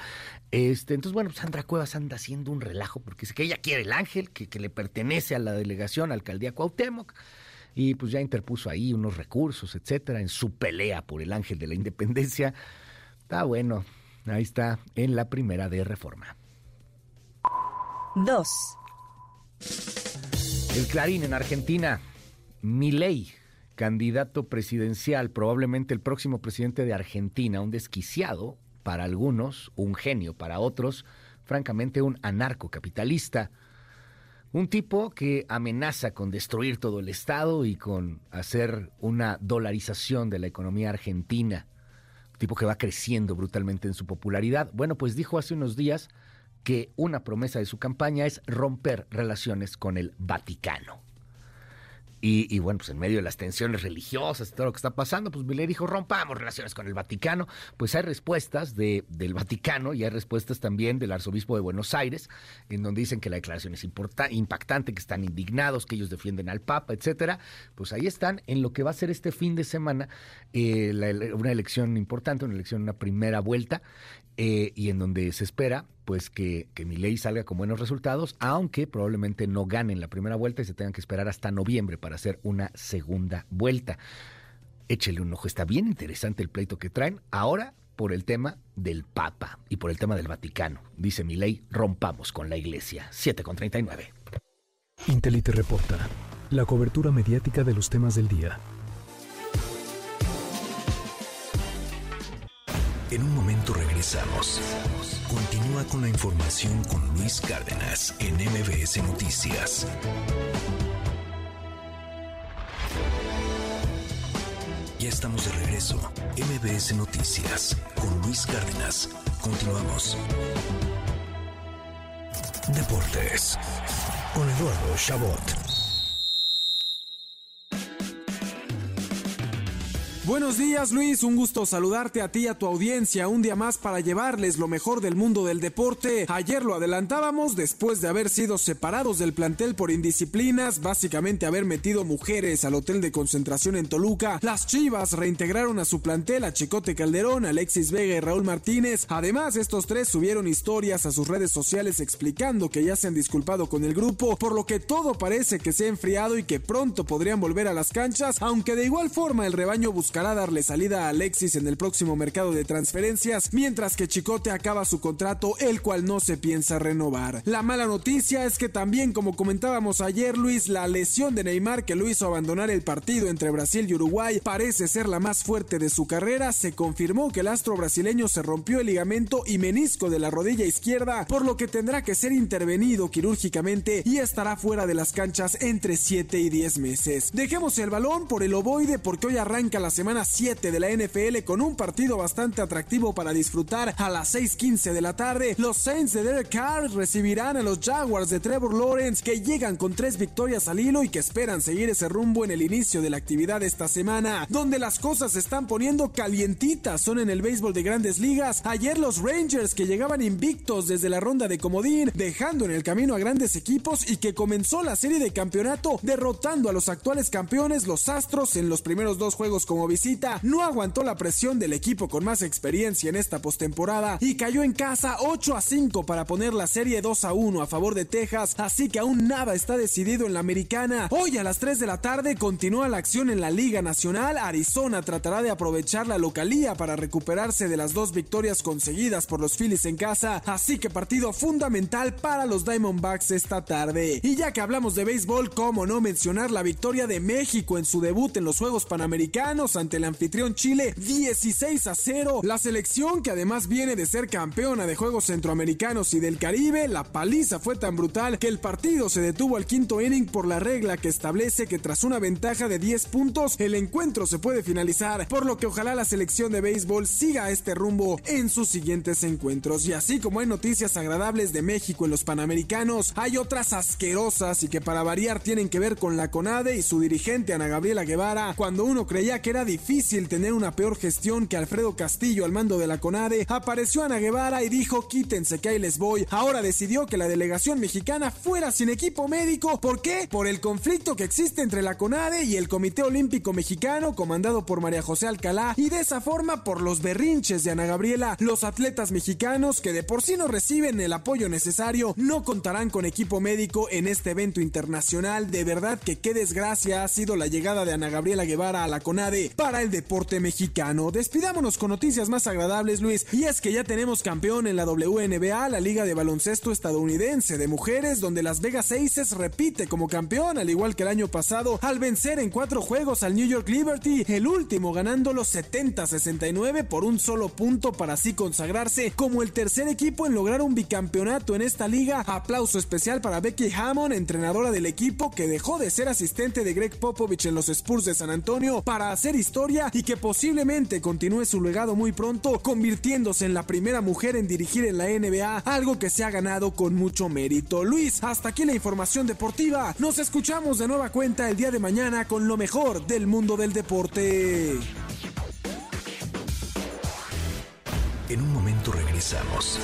Este, entonces, bueno, Sandra Cuevas anda haciendo un relajo porque dice que ella quiere el ángel, que, que le pertenece a la delegación, alcaldía Cuauhtémoc, y pues ya interpuso ahí unos recursos, etcétera, en su pelea por el ángel de la independencia. Está bueno, ahí está, en la primera de reforma. 2. El Clarín en Argentina, Milei candidato presidencial, probablemente el próximo presidente de Argentina, un desquiciado para algunos, un genio para otros, francamente un anarcocapitalista, un tipo que amenaza con destruir todo el Estado y con hacer una dolarización de la economía argentina, un tipo que va creciendo brutalmente en su popularidad. Bueno, pues dijo hace unos días que una promesa de su campaña es romper relaciones con el Vaticano. Y, bueno, pues en medio de las tensiones religiosas todo lo que está pasando, pues le dijo, rompamos relaciones con el Vaticano. Pues hay respuestas de, del Vaticano y hay respuestas también del arzobispo de Buenos Aires, en donde dicen que la declaración es impactante, que están indignados, que ellos defienden al Papa, etcétera. Pues ahí están en lo que va a ser este fin de semana eh, una elección importante, una elección, una primera vuelta, eh, y en donde se espera pues que, que mi salga con buenos resultados, aunque probablemente no ganen la primera vuelta y se tengan que esperar hasta noviembre para hacer una segunda vuelta. Échele un ojo, está bien interesante el pleito que traen. Ahora por el tema del Papa y por el tema del Vaticano. Dice mi ley, rompamos con la Iglesia. 7 con 39. Intelite reporta, la cobertura mediática de los temas del día. En un momento Continúa con la información con Luis Cárdenas en MBS Noticias. Ya estamos de regreso. MBS Noticias con Luis Cárdenas. Continuamos. Deportes con Eduardo Chabot. Buenos días Luis, un gusto saludarte a ti y a tu audiencia un día más para llevarles lo mejor del mundo del deporte. Ayer lo adelantábamos después de haber sido separados del plantel por indisciplinas, básicamente haber metido mujeres al hotel de concentración en Toluca. Las Chivas reintegraron a su plantel a Chicote Calderón, Alexis Vega y Raúl Martínez. Además, estos tres subieron historias a sus redes sociales explicando que ya se han disculpado con el grupo, por lo que todo parece que se ha enfriado y que pronto podrían volver a las canchas, aunque de igual forma el rebaño busca buscará darle salida a Alexis en el próximo mercado de transferencias, mientras que Chicote acaba su contrato, el cual no se piensa renovar. La mala noticia es que también, como comentábamos ayer, Luis, la lesión de Neymar que lo hizo abandonar el partido entre Brasil y Uruguay parece ser la más fuerte de su carrera. Se confirmó que el astro brasileño se rompió el ligamento y menisco de la rodilla izquierda, por lo que tendrá que ser intervenido quirúrgicamente y estará fuera de las canchas entre 7 y 10 meses. Dejemos el balón por el ovoide porque hoy arranca la semana semana 7 de la NFL con un partido bastante atractivo para disfrutar a las 6:15 de la tarde. Los Saints de Derek Carr recibirán a los Jaguars de Trevor Lawrence que llegan con tres victorias al hilo y que esperan seguir ese rumbo en el inicio de la actividad esta semana, donde las cosas se están poniendo calientitas son en el béisbol de grandes ligas. Ayer los Rangers que llegaban invictos desde la ronda de comodín, dejando en el camino a grandes equipos y que comenzó la serie de campeonato derrotando a los actuales campeones, los Astros, en los primeros dos juegos como visita, no aguantó la presión del equipo con más experiencia en esta postemporada y cayó en casa 8 a 5 para poner la serie 2 a 1 a favor de Texas, así que aún nada está decidido en la americana. Hoy a las 3 de la tarde continúa la acción en la Liga Nacional. Arizona tratará de aprovechar la localía para recuperarse de las dos victorias conseguidas por los Phillies en casa, así que partido fundamental para los Diamondbacks esta tarde. Y ya que hablamos de béisbol, cómo no mencionar la victoria de México en su debut en los Juegos Panamericanos ante el anfitrión Chile 16 a 0. La selección que además viene de ser campeona de Juegos Centroamericanos y del Caribe, la paliza fue tan brutal que el partido se detuvo al quinto inning por la regla que establece que tras una ventaja de 10 puntos el encuentro se puede finalizar, por lo que ojalá la selección de béisbol siga este rumbo en sus siguientes encuentros. Y así como hay noticias agradables de México en los Panamericanos, hay otras asquerosas y que para variar tienen que ver con la CONADE y su dirigente Ana Gabriela Guevara, cuando uno creía que era difícil tener una peor gestión que Alfredo Castillo al mando de la CONADE, apareció Ana Guevara y dijo quítense que ahí les voy. Ahora decidió que la delegación mexicana fuera sin equipo médico. ¿Por qué? Por el conflicto que existe entre la CONADE y el Comité Olímpico Mexicano comandado por María José Alcalá y de esa forma por los berrinches de Ana Gabriela. Los atletas mexicanos que de por sí no reciben el apoyo necesario no contarán con equipo médico en este evento internacional. De verdad que qué desgracia ha sido la llegada de Ana Gabriela Guevara a la CONADE para el deporte mexicano. Despidámonos con noticias más agradables, Luis, y es que ya tenemos campeón en la WNBA, la Liga de Baloncesto Estadounidense de Mujeres, donde Las Vegas Aces repite como campeón, al igual que el año pasado, al vencer en cuatro juegos al New York Liberty, el último ganando los 70-69 por un solo punto para así consagrarse como el tercer equipo en lograr un bicampeonato en esta liga. Aplauso especial para Becky Hammond, entrenadora del equipo que dejó de ser asistente de Greg Popovich en los Spurs de San Antonio para hacer historia y que posiblemente continúe su legado muy pronto, convirtiéndose en la primera mujer en dirigir en la NBA, algo que se ha ganado con mucho mérito. Luis, hasta aquí la información deportiva. Nos escuchamos de nueva cuenta el día de mañana con lo mejor del mundo del deporte. En un momento regresamos.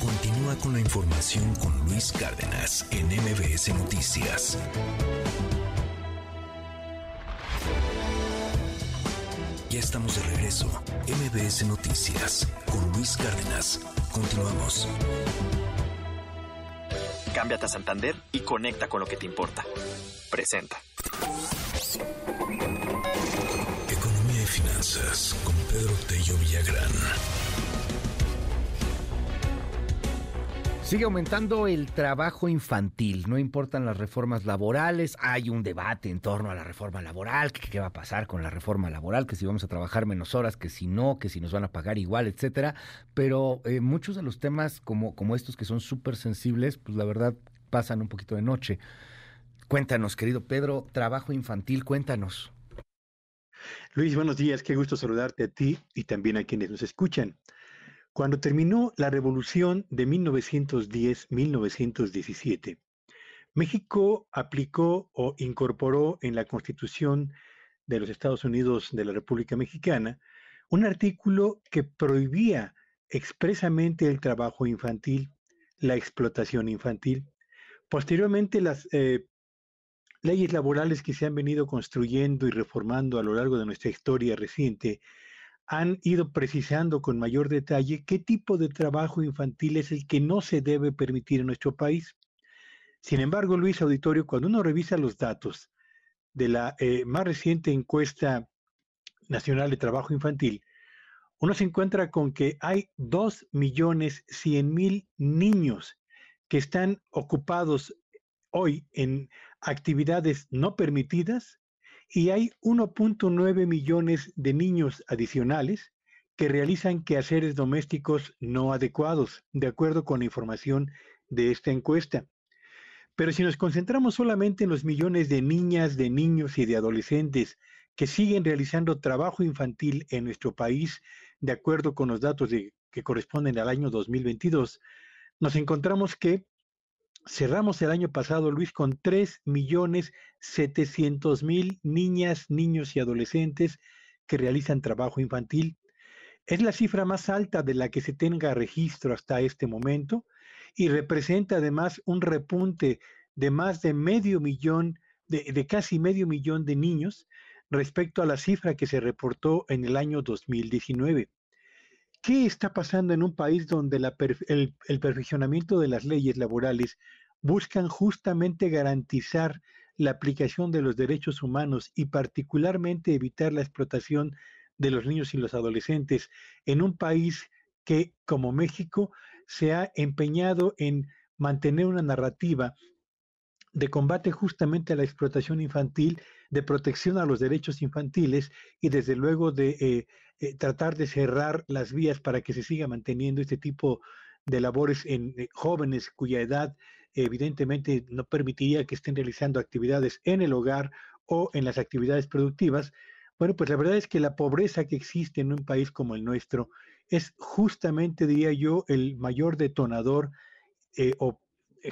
Continúa con la información con Luis Cárdenas en MBS Noticias. Ya estamos de regreso. MBS Noticias con Luis Cárdenas. Continuamos. Cámbiate a Santander y conecta con lo que te importa. Presenta. Economía y finanzas con Pedro Tello Villagrán. Sigue aumentando el trabajo infantil, no importan las reformas laborales, hay un debate en torno a la reforma laboral, que qué va a pasar con la reforma laboral, que si vamos a trabajar menos horas, que si no, que si nos van a pagar igual, etcétera, pero eh, muchos de los temas como, como estos que son súper sensibles, pues la verdad pasan un poquito de noche. Cuéntanos, querido Pedro, trabajo infantil, cuéntanos. Luis, buenos días, qué gusto saludarte a ti y también a quienes nos escuchan. Cuando terminó la revolución de 1910-1917, México aplicó o incorporó en la Constitución de los Estados Unidos de la República Mexicana un artículo que prohibía expresamente el trabajo infantil, la explotación infantil. Posteriormente, las eh, leyes laborales que se han venido construyendo y reformando a lo largo de nuestra historia reciente han ido precisando con mayor detalle qué tipo de trabajo infantil es el que no se debe permitir en nuestro país. Sin embargo, Luis Auditorio, cuando uno revisa los datos de la eh, más reciente encuesta nacional de trabajo infantil, uno se encuentra con que hay 2 millones 100 mil niños que están ocupados hoy en actividades no permitidas y hay 1.9 millones de niños adicionales que realizan quehaceres domésticos no adecuados, de acuerdo con la información de esta encuesta. Pero si nos concentramos solamente en los millones de niñas, de niños y de adolescentes que siguen realizando trabajo infantil en nuestro país, de acuerdo con los datos que corresponden al año 2022, nos encontramos que cerramos el año pasado, Luis, con 3 millones 700 mil niñas, niños y adolescentes que realizan trabajo infantil. Es la cifra más alta de la que se tenga registro hasta este momento y representa además un repunte de más de medio millón, de, de casi medio millón de niños respecto a la cifra que se reportó en el año 2019. ¿Qué está pasando en un país donde el, perfeccionamiento de las leyes laborales buscan justamente garantizar la aplicación de los derechos humanos y particularmente evitar la explotación de los niños y los adolescentes en un país que, como México, se ha empeñado en mantener una narrativa de combate justamente a la explotación infantil, de protección a los derechos infantiles y desde luego de eh, eh, tratar de cerrar las vías para que se siga manteniendo este tipo de labores en eh, jóvenes cuya edad evidentemente no permitiría que estén realizando actividades en el hogar o en las actividades productivas. Bueno, pues la verdad es que la pobreza que existe en un país como el nuestro es justamente, diría yo, el mayor detonador o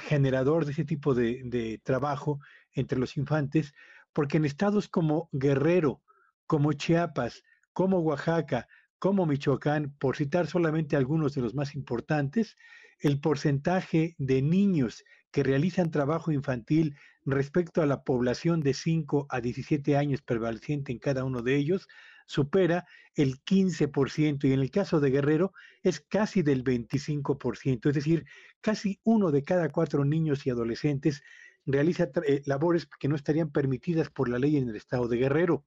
generador de ese tipo de, trabajo entre los infantes, porque en estados como Guerrero, como Chiapas, como Oaxaca, como Michoacán, por citar solamente algunos de los más importantes, el porcentaje de niños que realizan trabajo infantil respecto a la población de 5 a 17 años prevaleciente en cada uno de ellos supera el 15% y en el caso de Guerrero es casi del 25%, es decir, casi uno de cada cuatro niños y adolescentes realiza eh, labores que no estarían permitidas por la ley en el estado de Guerrero.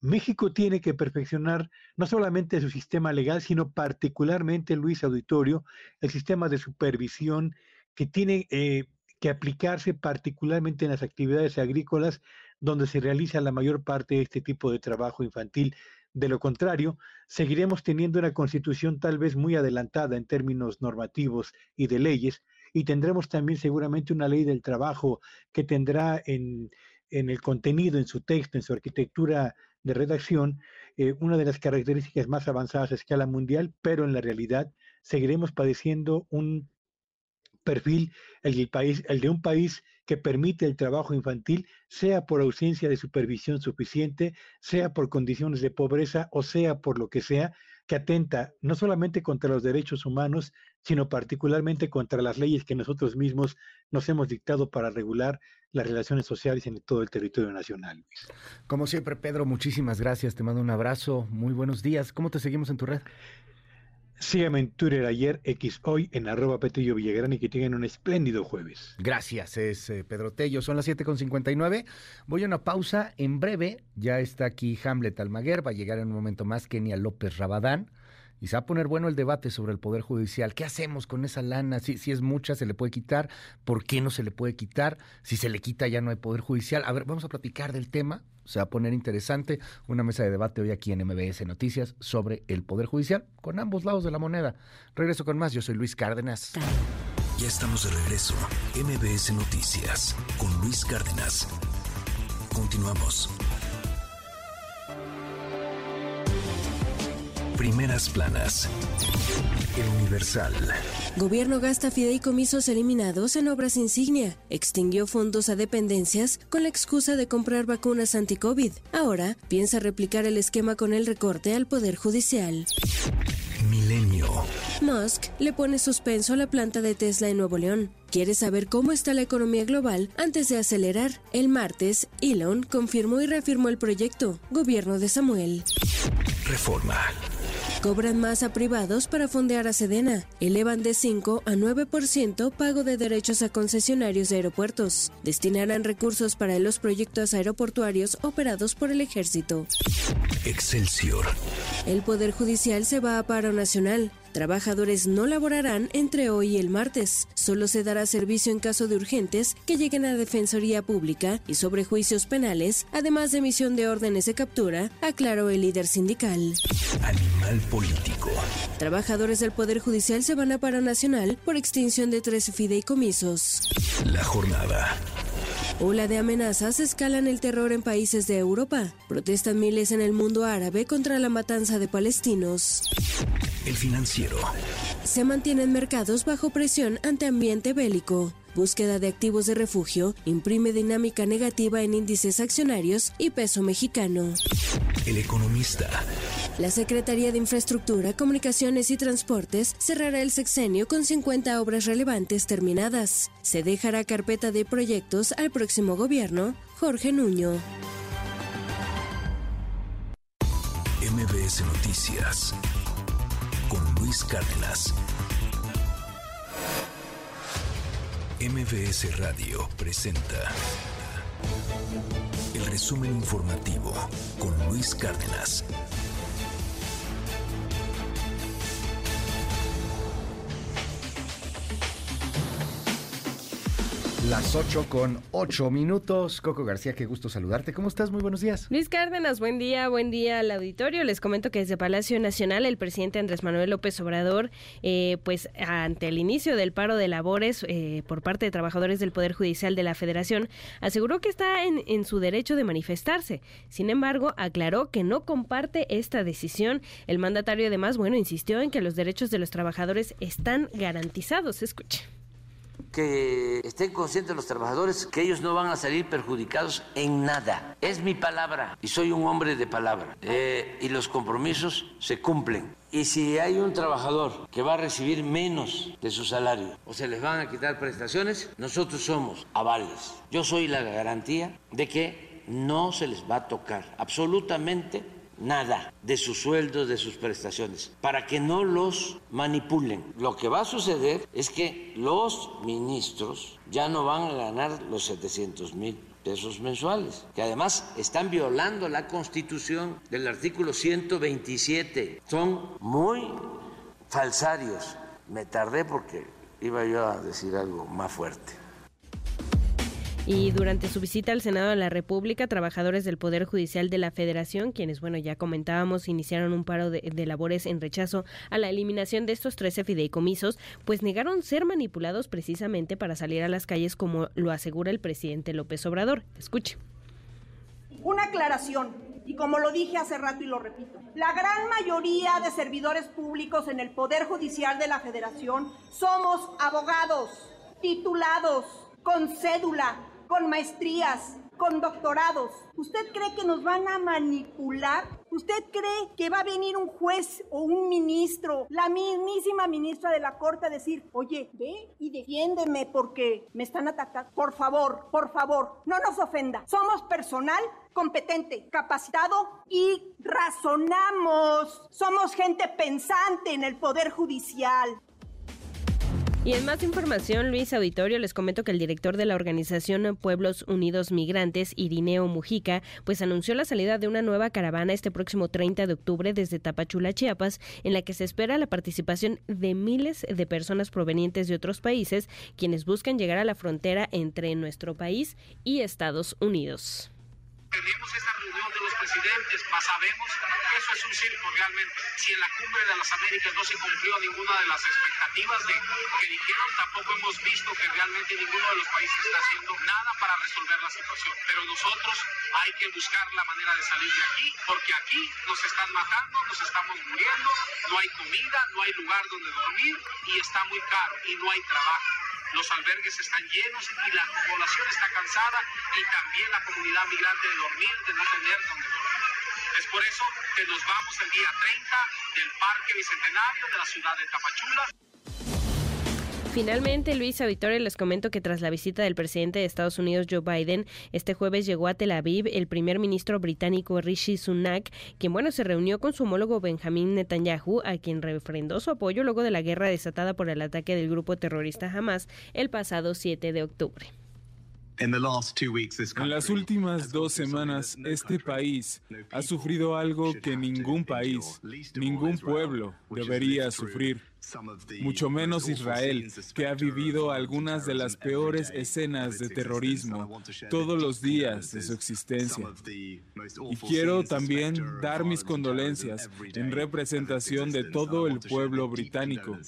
México tiene que perfeccionar no solamente su sistema legal, sino particularmente, Luis Auditorio, el sistema de supervisión que tiene eh, que aplicarse particularmente en las actividades agrícolas donde se realiza la mayor parte de este tipo de trabajo infantil. De lo contrario, seguiremos teniendo una constitución tal vez muy adelantada en términos normativos y de leyes, y tendremos también seguramente una ley del trabajo que tendrá en, en el contenido, en su texto, en su arquitectura de redacción, eh, una de las características más avanzadas a escala mundial, pero en la realidad seguiremos padeciendo un perfil, el, del país, el de un país que permite el trabajo infantil, sea por ausencia de supervisión suficiente, sea por condiciones de pobreza o sea por lo que sea, que atenta no solamente contra los derechos humanos, sino particularmente contra las leyes que nosotros mismos nos hemos dictado para regular las relaciones sociales en todo el territorio nacional. Como siempre, Pedro, muchísimas gracias. Te mando un abrazo. Muy buenos días. ¿Cómo te seguimos en tu red? Síganme en Twitter ayer, X hoy, en arroba Petrillo Villagrán y que tengan un espléndido jueves. Gracias, es eh, Pedro Tello. Son las 7.59. Voy a una pausa. En breve ya está aquí Hamlet Almaguer. Va a llegar en un momento más Kenia López Rabadán. Y se va a poner bueno el debate sobre el Poder Judicial. ¿Qué hacemos con esa lana? Si, si es mucha, ¿se le puede quitar? ¿Por qué no se le puede quitar? Si se le quita, ya no hay Poder Judicial. A ver, vamos a platicar del tema. Se va a poner interesante una mesa de debate hoy aquí en MBS Noticias sobre el Poder Judicial con ambos lados de la moneda. Regreso con más. Yo soy Luis Cárdenas. Ya estamos de regreso. MBS Noticias con Luis Cárdenas. Continuamos. Primeras planas. El Universal. Gobierno gasta fideicomisos eliminados en obras insignia. Extinguió fondos a dependencias con la excusa de comprar vacunas anti-COVID. Ahora piensa replicar el esquema con el recorte al Poder Judicial. Milenio. Musk le pone suspenso a la planta de Tesla en Nuevo León. Quiere saber cómo está la economía global antes de acelerar. El martes, Elon confirmó y reafirmó el proyecto. Gobierno de Samuel. Reforma. Cobran más a privados para fondear a Sedena. Elevan de 5 a 9% pago de derechos a concesionarios de aeropuertos. Destinarán recursos para los proyectos aeroportuarios operados por el ejército. Excelsior. El Poder Judicial se va a paro nacional. Trabajadores no laborarán entre hoy y el martes. Solo se dará servicio en caso de urgentes que lleguen a Defensoría Pública y sobre juicios penales, además de emisión de órdenes de captura, aclaró el líder sindical. Animal político. Trabajadores del Poder Judicial se van a paro nacional por extinción de tres fideicomisos. La jornada. Ola de amenazas escalan el terror en países de Europa. Protestan miles en el mundo árabe contra la matanza de palestinos. El financiero. Se mantienen mercados bajo presión ante ambiente bélico. Búsqueda de activos de refugio imprime dinámica negativa en índices accionarios y peso mexicano. El economista. La Secretaría de Infraestructura, Comunicaciones y Transportes cerrará el sexenio con 50 obras relevantes terminadas. Se dejará carpeta de proyectos al próximo gobierno. Jorge Nuño. MBS Noticias con Luis Cárdenas. MBS Radio presenta el resumen informativo con Luis Cárdenas. Las 8 con 8 minutos. Coco García, qué gusto saludarte. ¿Cómo estás? Muy buenos días. Luis Cárdenas, buen día, buen día al auditorio. Les comento que desde Palacio Nacional el presidente Andrés Manuel López Obrador, eh, pues ante el inicio del paro de labores eh, por parte de trabajadores del Poder Judicial de la Federación, aseguró que está en, en su derecho de manifestarse. Sin embargo, aclaró que no comparte esta decisión. El mandatario además, bueno, insistió en que los derechos de los trabajadores están garantizados. Escuche que estén conscientes los trabajadores que ellos no van a salir perjudicados en nada. Es mi palabra y soy un hombre de palabra. Eh, y los compromisos se cumplen. Y si hay un trabajador que va a recibir menos de su salario o se les van a quitar prestaciones, nosotros somos avales. Yo soy la garantía de que no se les va a tocar absolutamente nada de sus sueldos, de sus prestaciones, para que no los manipulen. Lo que va a suceder es que los ministros ya no van a ganar los 700 mil pesos mensuales, que además están violando la constitución del artículo 127. Son muy falsarios. Me tardé porque iba yo a decir algo más fuerte. Y durante su visita al Senado de la República, trabajadores del Poder Judicial de la Federación, quienes, bueno, ya comentábamos, iniciaron un paro de, labores en rechazo a la eliminación de estos 13 fideicomisos, pues negaron ser manipulados precisamente para salir a las calles, como lo asegura el presidente López Obrador. Escuche. Una aclaración, y como lo dije hace rato y lo repito, la gran mayoría de servidores públicos en el Poder Judicial de la Federación somos abogados, titulados, con cédula, con maestrías, con doctorados. ¿Usted cree que nos van a manipular? ¿Usted cree que va a venir un juez o un ministro, la mismísima ministra de la Corte a decir, oye, ve y defiéndeme porque me están atacando? Por favor, por favor, no nos ofenda. Somos personal competente, capacitado y razonamos. Somos gente pensante en el Poder Judicial. Y en más información, Luis Auditorio, les comento que el director de la organización Pueblos Unidos Migrantes, Irineo Mujica, pues anunció la salida de una nueva caravana este próximo 30 de octubre desde Tapachula, Chiapas, en la que se espera la participación de miles de personas provenientes de otros países, quienes buscan llegar a la frontera entre nuestro país y Estados Unidos. Tenemos presidentes, más sabemos que eso es un circo realmente. Si en la cumbre de las Américas no se cumplió ninguna de las expectativas de, que dijeron, tampoco hemos visto que realmente ninguno de los países está haciendo nada para resolver la situación. Pero nosotros hay que buscar la manera de salir de aquí, porque aquí nos están matando, nos estamos muriendo, no hay comida, no hay lugar donde dormir y está muy caro y no hay trabajo los albergues están llenos y la población está cansada y también la comunidad migrante de dormir, de no tener donde dormir. Es por eso que nos vamos el día 30 del Parque Bicentenario de la ciudad de Tapachula. Finalmente, Luis Auditorio, les comento que tras la visita del presidente de Estados Unidos, Joe Biden, este jueves llegó a Tel Aviv el primer ministro británico Rishi Sunak, quien, bueno, se reunió con su homólogo Benjamín Netanyahu, a quien refrendó su apoyo luego de la guerra desatada por el ataque del grupo terrorista Hamas el pasado 7 de octubre. En las últimas dos semanas, este país ha sufrido algo que ningún país, ningún pueblo debería sufrir mucho menos Israel, que ha vivido algunas de las peores escenas de terrorismo todos los días de su existencia. Y quiero también dar mis condolencias en representación de todo el pueblo británico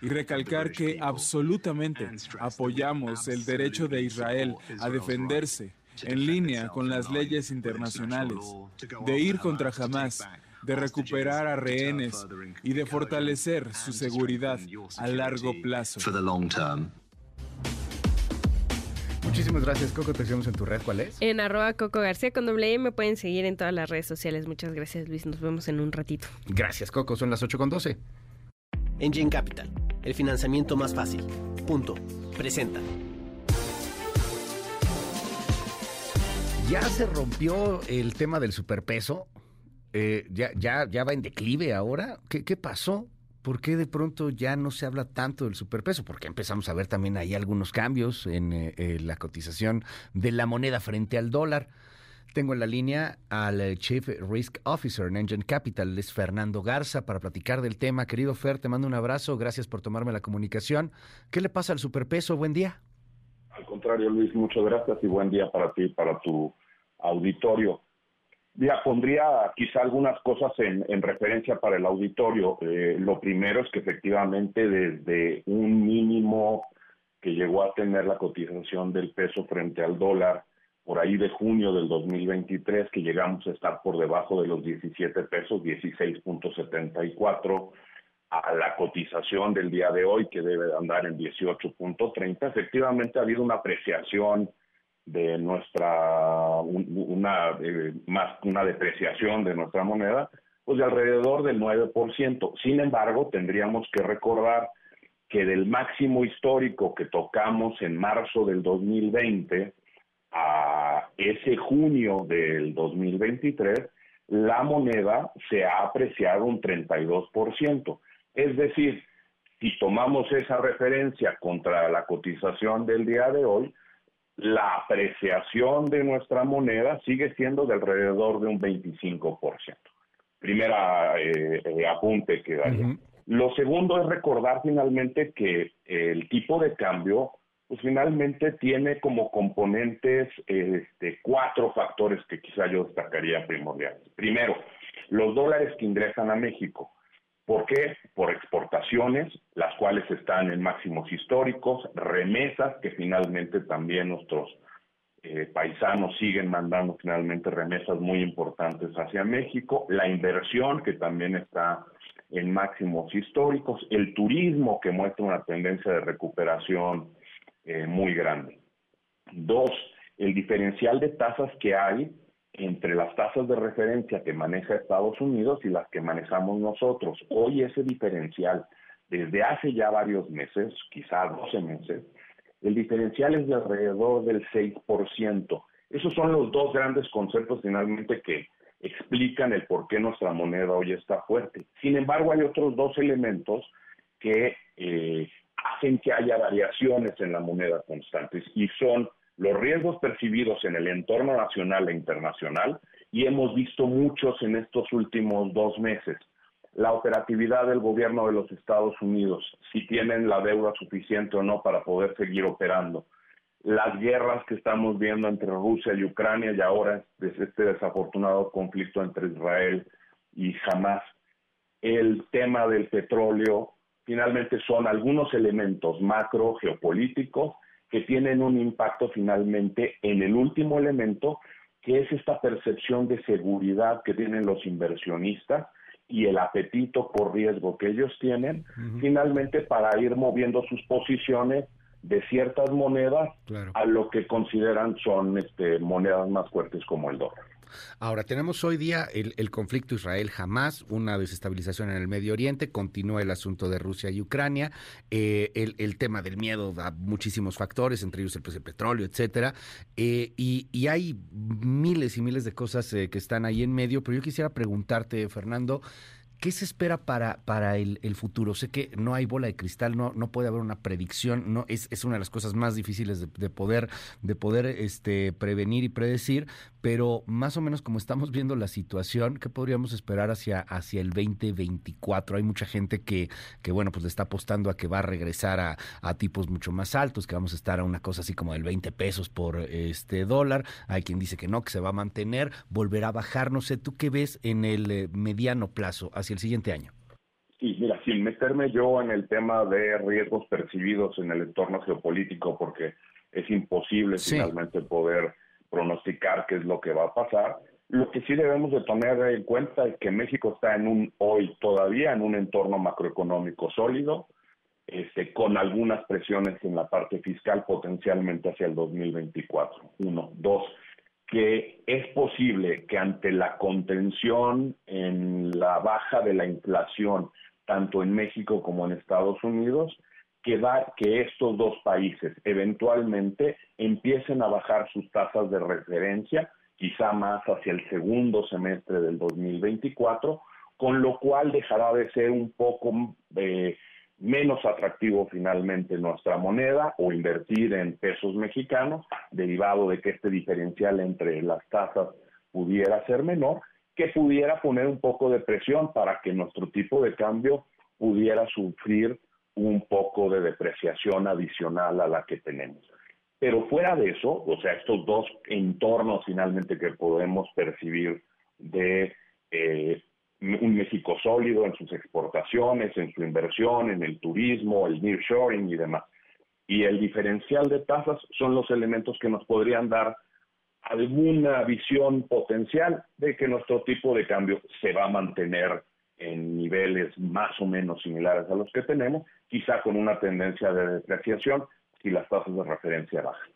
y recalcar que absolutamente apoyamos el derecho de Israel a defenderse en línea con las leyes internacionales, de ir contra Hamas de recuperar a rehenes y de fortalecer su seguridad a largo plazo. Muchísimas gracias, Coco. Te seguimos en tu red. ¿Cuál es? En arroba Coco García con doble. Me pueden seguir en todas las redes sociales. Muchas gracias, Luis. Nos vemos en un ratito. Gracias, Coco. Son las 8 con 12. Engine Capital. El financiamiento más fácil. Punto. Presenta. Ya se rompió el tema del superpeso. Eh, ya, ya, ya va en declive ahora. ¿Qué, ¿Qué pasó? ¿Por qué de pronto ya no se habla tanto del superpeso? Porque empezamos a ver también ahí algunos cambios en eh, eh, la cotización de la moneda frente al dólar. Tengo en la línea al Chief Risk Officer en Engine Capital, es Fernando Garza, para platicar del tema. Querido Fer, te mando un abrazo, gracias por tomarme la comunicación. ¿Qué le pasa al superpeso? Buen día. Al contrario, Luis, muchas gracias y buen día para ti para tu auditorio. Ya pondría quizá algunas cosas en, en referencia para el auditorio. Eh, lo primero es que efectivamente desde un mínimo que llegó a tener la cotización del peso frente al dólar por ahí de junio del 2023, que llegamos a estar por debajo de los 17 pesos, 16.74, a la cotización del día de hoy, que debe andar en 18.30, efectivamente ha habido una apreciación de nuestra una eh, más una depreciación de nuestra moneda pues de alrededor del 9%. Sin embargo, tendríamos que recordar que del máximo histórico que tocamos en marzo del 2020 a ese junio del 2023, la moneda se ha apreciado un 32%. Es decir, si tomamos esa referencia contra la cotización del día de hoy, la apreciación de nuestra moneda sigue siendo de alrededor de un 25%. Primera eh, eh, apunte que daría. Lo segundo es recordar finalmente que el tipo de cambio, pues finalmente tiene como componentes este, cuatro factores que quizá yo destacaría primordiales. Primero, los dólares que ingresan a México. ¿Por qué? Por exportaciones, las cuales están en máximos históricos, remesas, que finalmente también nuestros eh, paisanos siguen mandando finalmente remesas muy importantes hacia México, la inversión, que también está en máximos históricos, el turismo, que muestra una tendencia de recuperación eh, muy grande. Dos, el diferencial de tasas que hay entre las tasas de referencia que maneja Estados Unidos y las que manejamos nosotros. Hoy ese diferencial, desde hace ya varios meses, quizás 12 meses, el diferencial es de alrededor del 6%. Esos son los dos grandes conceptos finalmente que explican el por qué nuestra moneda hoy está fuerte. Sin embargo, hay otros dos elementos que eh, hacen que haya variaciones en la moneda constantes y son los riesgos percibidos en el entorno nacional e internacional y hemos visto muchos en estos últimos dos meses. La operatividad del gobierno de los Estados Unidos, si tienen la deuda suficiente o no para poder seguir operando. Las guerras que estamos viendo entre Rusia y Ucrania y ahora este desafortunado conflicto entre Israel y Hamas. El tema del petróleo, finalmente son algunos elementos macro geopolíticos que tienen un impacto finalmente en el último elemento, que es esta percepción de seguridad que tienen los inversionistas y el apetito por riesgo que ellos tienen, finalmente para ir moviendo sus posiciones de ciertas monedas a lo que consideran son este, monedas más fuertes como el dólar. Ahora, tenemos hoy día el, conflicto israel jamás una desestabilización en el Medio Oriente, continúa el asunto de Rusia y Ucrania, eh, el, tema del miedo da muchísimos factores, entre ellos el precio del petróleo, etcétera, eh, y, hay miles y miles de cosas eh, que están ahí en medio, pero yo quisiera preguntarte, Fernando, ¿Qué se espera para, para el, futuro? Sé que no hay bola de cristal, no, no puede haber una predicción, no es, es una de las cosas más difíciles de, poder, de poder este, prevenir y predecir, pero más o menos como estamos viendo la situación, ¿qué podríamos esperar hacia, hacia el 2024? Hay mucha gente que, que, bueno, pues le está apostando a que va a regresar a, a tipos mucho más altos, que vamos a estar a una cosa así como del 20 pesos por este dólar. Hay quien dice que no, que se va a mantener, volverá a bajar. No sé, ¿tú qué ves en el eh, mediano plazo? El siguiente año? Sí, mira, sin meterme yo en el tema de riesgos percibidos en el entorno geopolítico, porque es imposible finalmente poder pronosticar qué es lo que va a pasar. Lo que sí debemos de tener en cuenta es que México está en un hoy todavía en un entorno macroeconómico sólido, este, con algunas presiones en la parte fiscal potencialmente hacia el 2024. Uno, dos que es posible que ante la contención en la baja de la inflación, tanto en México como en Estados Unidos, que, que estos dos países eventualmente empiecen a bajar sus tasas de referencia, quizá más hacia el segundo semestre del 2024, con lo cual dejará de ser un poco eh, menos atractivo finalmente nuestra moneda o invertir en pesos mexicanos, derivado de que este diferencial entre las tasas pudiera ser menor, que pudiera poner un poco de presión para que nuestro tipo de cambio pudiera sufrir un poco de depreciación adicional a la que tenemos. Pero fuera de eso, o sea, estos dos entornos finalmente que podemos percibir de eh, un México sólido en sus exportaciones, en su inversión, en el turismo, el nearshoring y demás. Y el diferencial de tasas son los elementos que nos podrían dar alguna visión potencial de que nuestro tipo de cambio se va a mantener en niveles más o menos similares a los que tenemos, quizá con una tendencia de depreciación si las tasas de referencia bajan.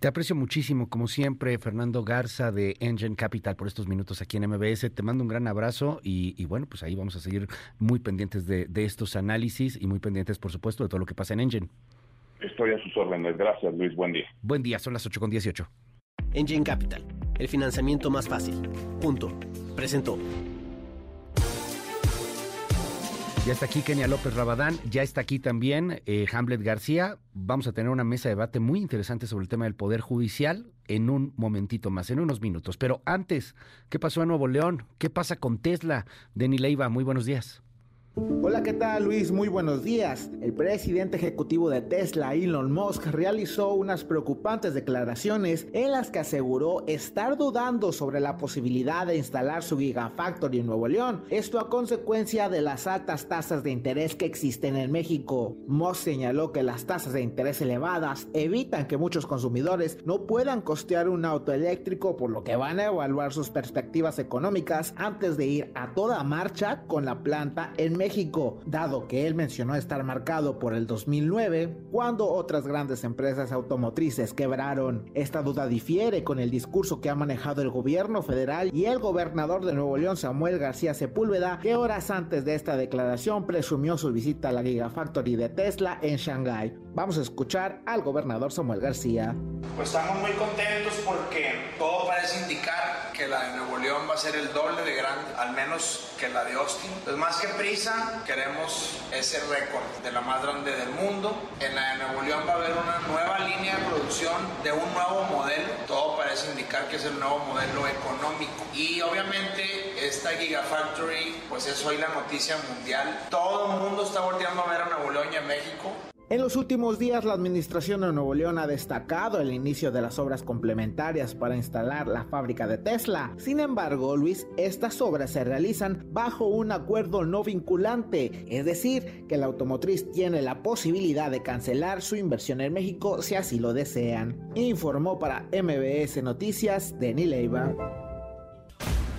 Te aprecio muchísimo, como siempre, Fernando Garza de Engine Capital, por estos minutos aquí en MBS. Te mando un gran abrazo y, bueno, pues ahí vamos a seguir muy pendientes de, estos análisis y muy pendientes, por supuesto, de todo lo que pasa en Engine. Estoy a sus órdenes. Gracias, Luis. Buen día. Buen día, son las 8 con 18. Engine Capital, el financiamiento más fácil. Punto. Presentó. Ya está aquí Kenia López Rabadán, ya está aquí también eh, Hamlet García. Vamos a tener una mesa de debate muy interesante sobre el tema del Poder Judicial en un momentito más, en unos minutos. Pero antes, ¿qué pasó en Nuevo León? ¿Qué pasa con Tesla? Denny Leiva, muy buenos días. Hola, ¿qué tal Luis? Muy buenos días. El presidente ejecutivo de Tesla, Elon Musk, realizó unas preocupantes declaraciones en las que aseguró estar dudando sobre la posibilidad de instalar su Gigafactory en Nuevo León, esto a consecuencia de las altas tasas de interés que existen en México. Musk señaló que las tasas de interés elevadas evitan que muchos consumidores no puedan costear un auto eléctrico, por lo que van a evaluar sus perspectivas económicas antes de ir a toda marcha con la planta en México, dado que él mencionó estar marcado por el 2009, cuando otras grandes empresas automotrices quebraron. Esta duda difiere con el discurso que ha manejado el gobierno federal y el gobernador de Nuevo León, Samuel García Sepúlveda, que horas antes de esta declaración presumió su visita a la Gigafactory de Tesla en Shanghái. Vamos a escuchar al gobernador Samuel García. Pues estamos muy contentos porque todo parece indicar que la de Nuevo León va a ser el doble de grande, al menos que la de Austin. Pues más que prisa, queremos ese récord de la más grande del mundo. En la de Nuevo León va a haber una nueva línea de producción de un nuevo modelo. Todo parece indicar que es el nuevo modelo económico. Y obviamente esta Gigafactory, pues es hoy la noticia mundial. Todo el mundo está volteando a ver a Nuevo León y a México. En los últimos días, la administración de Nuevo León ha destacado el inicio de las obras complementarias para instalar la fábrica de Tesla. Sin embargo, Luis, estas obras se realizan bajo un acuerdo no vinculante, es decir, que la automotriz tiene la posibilidad de cancelar su inversión en México si así lo desean. Informó para MBS Noticias Denis Leiva.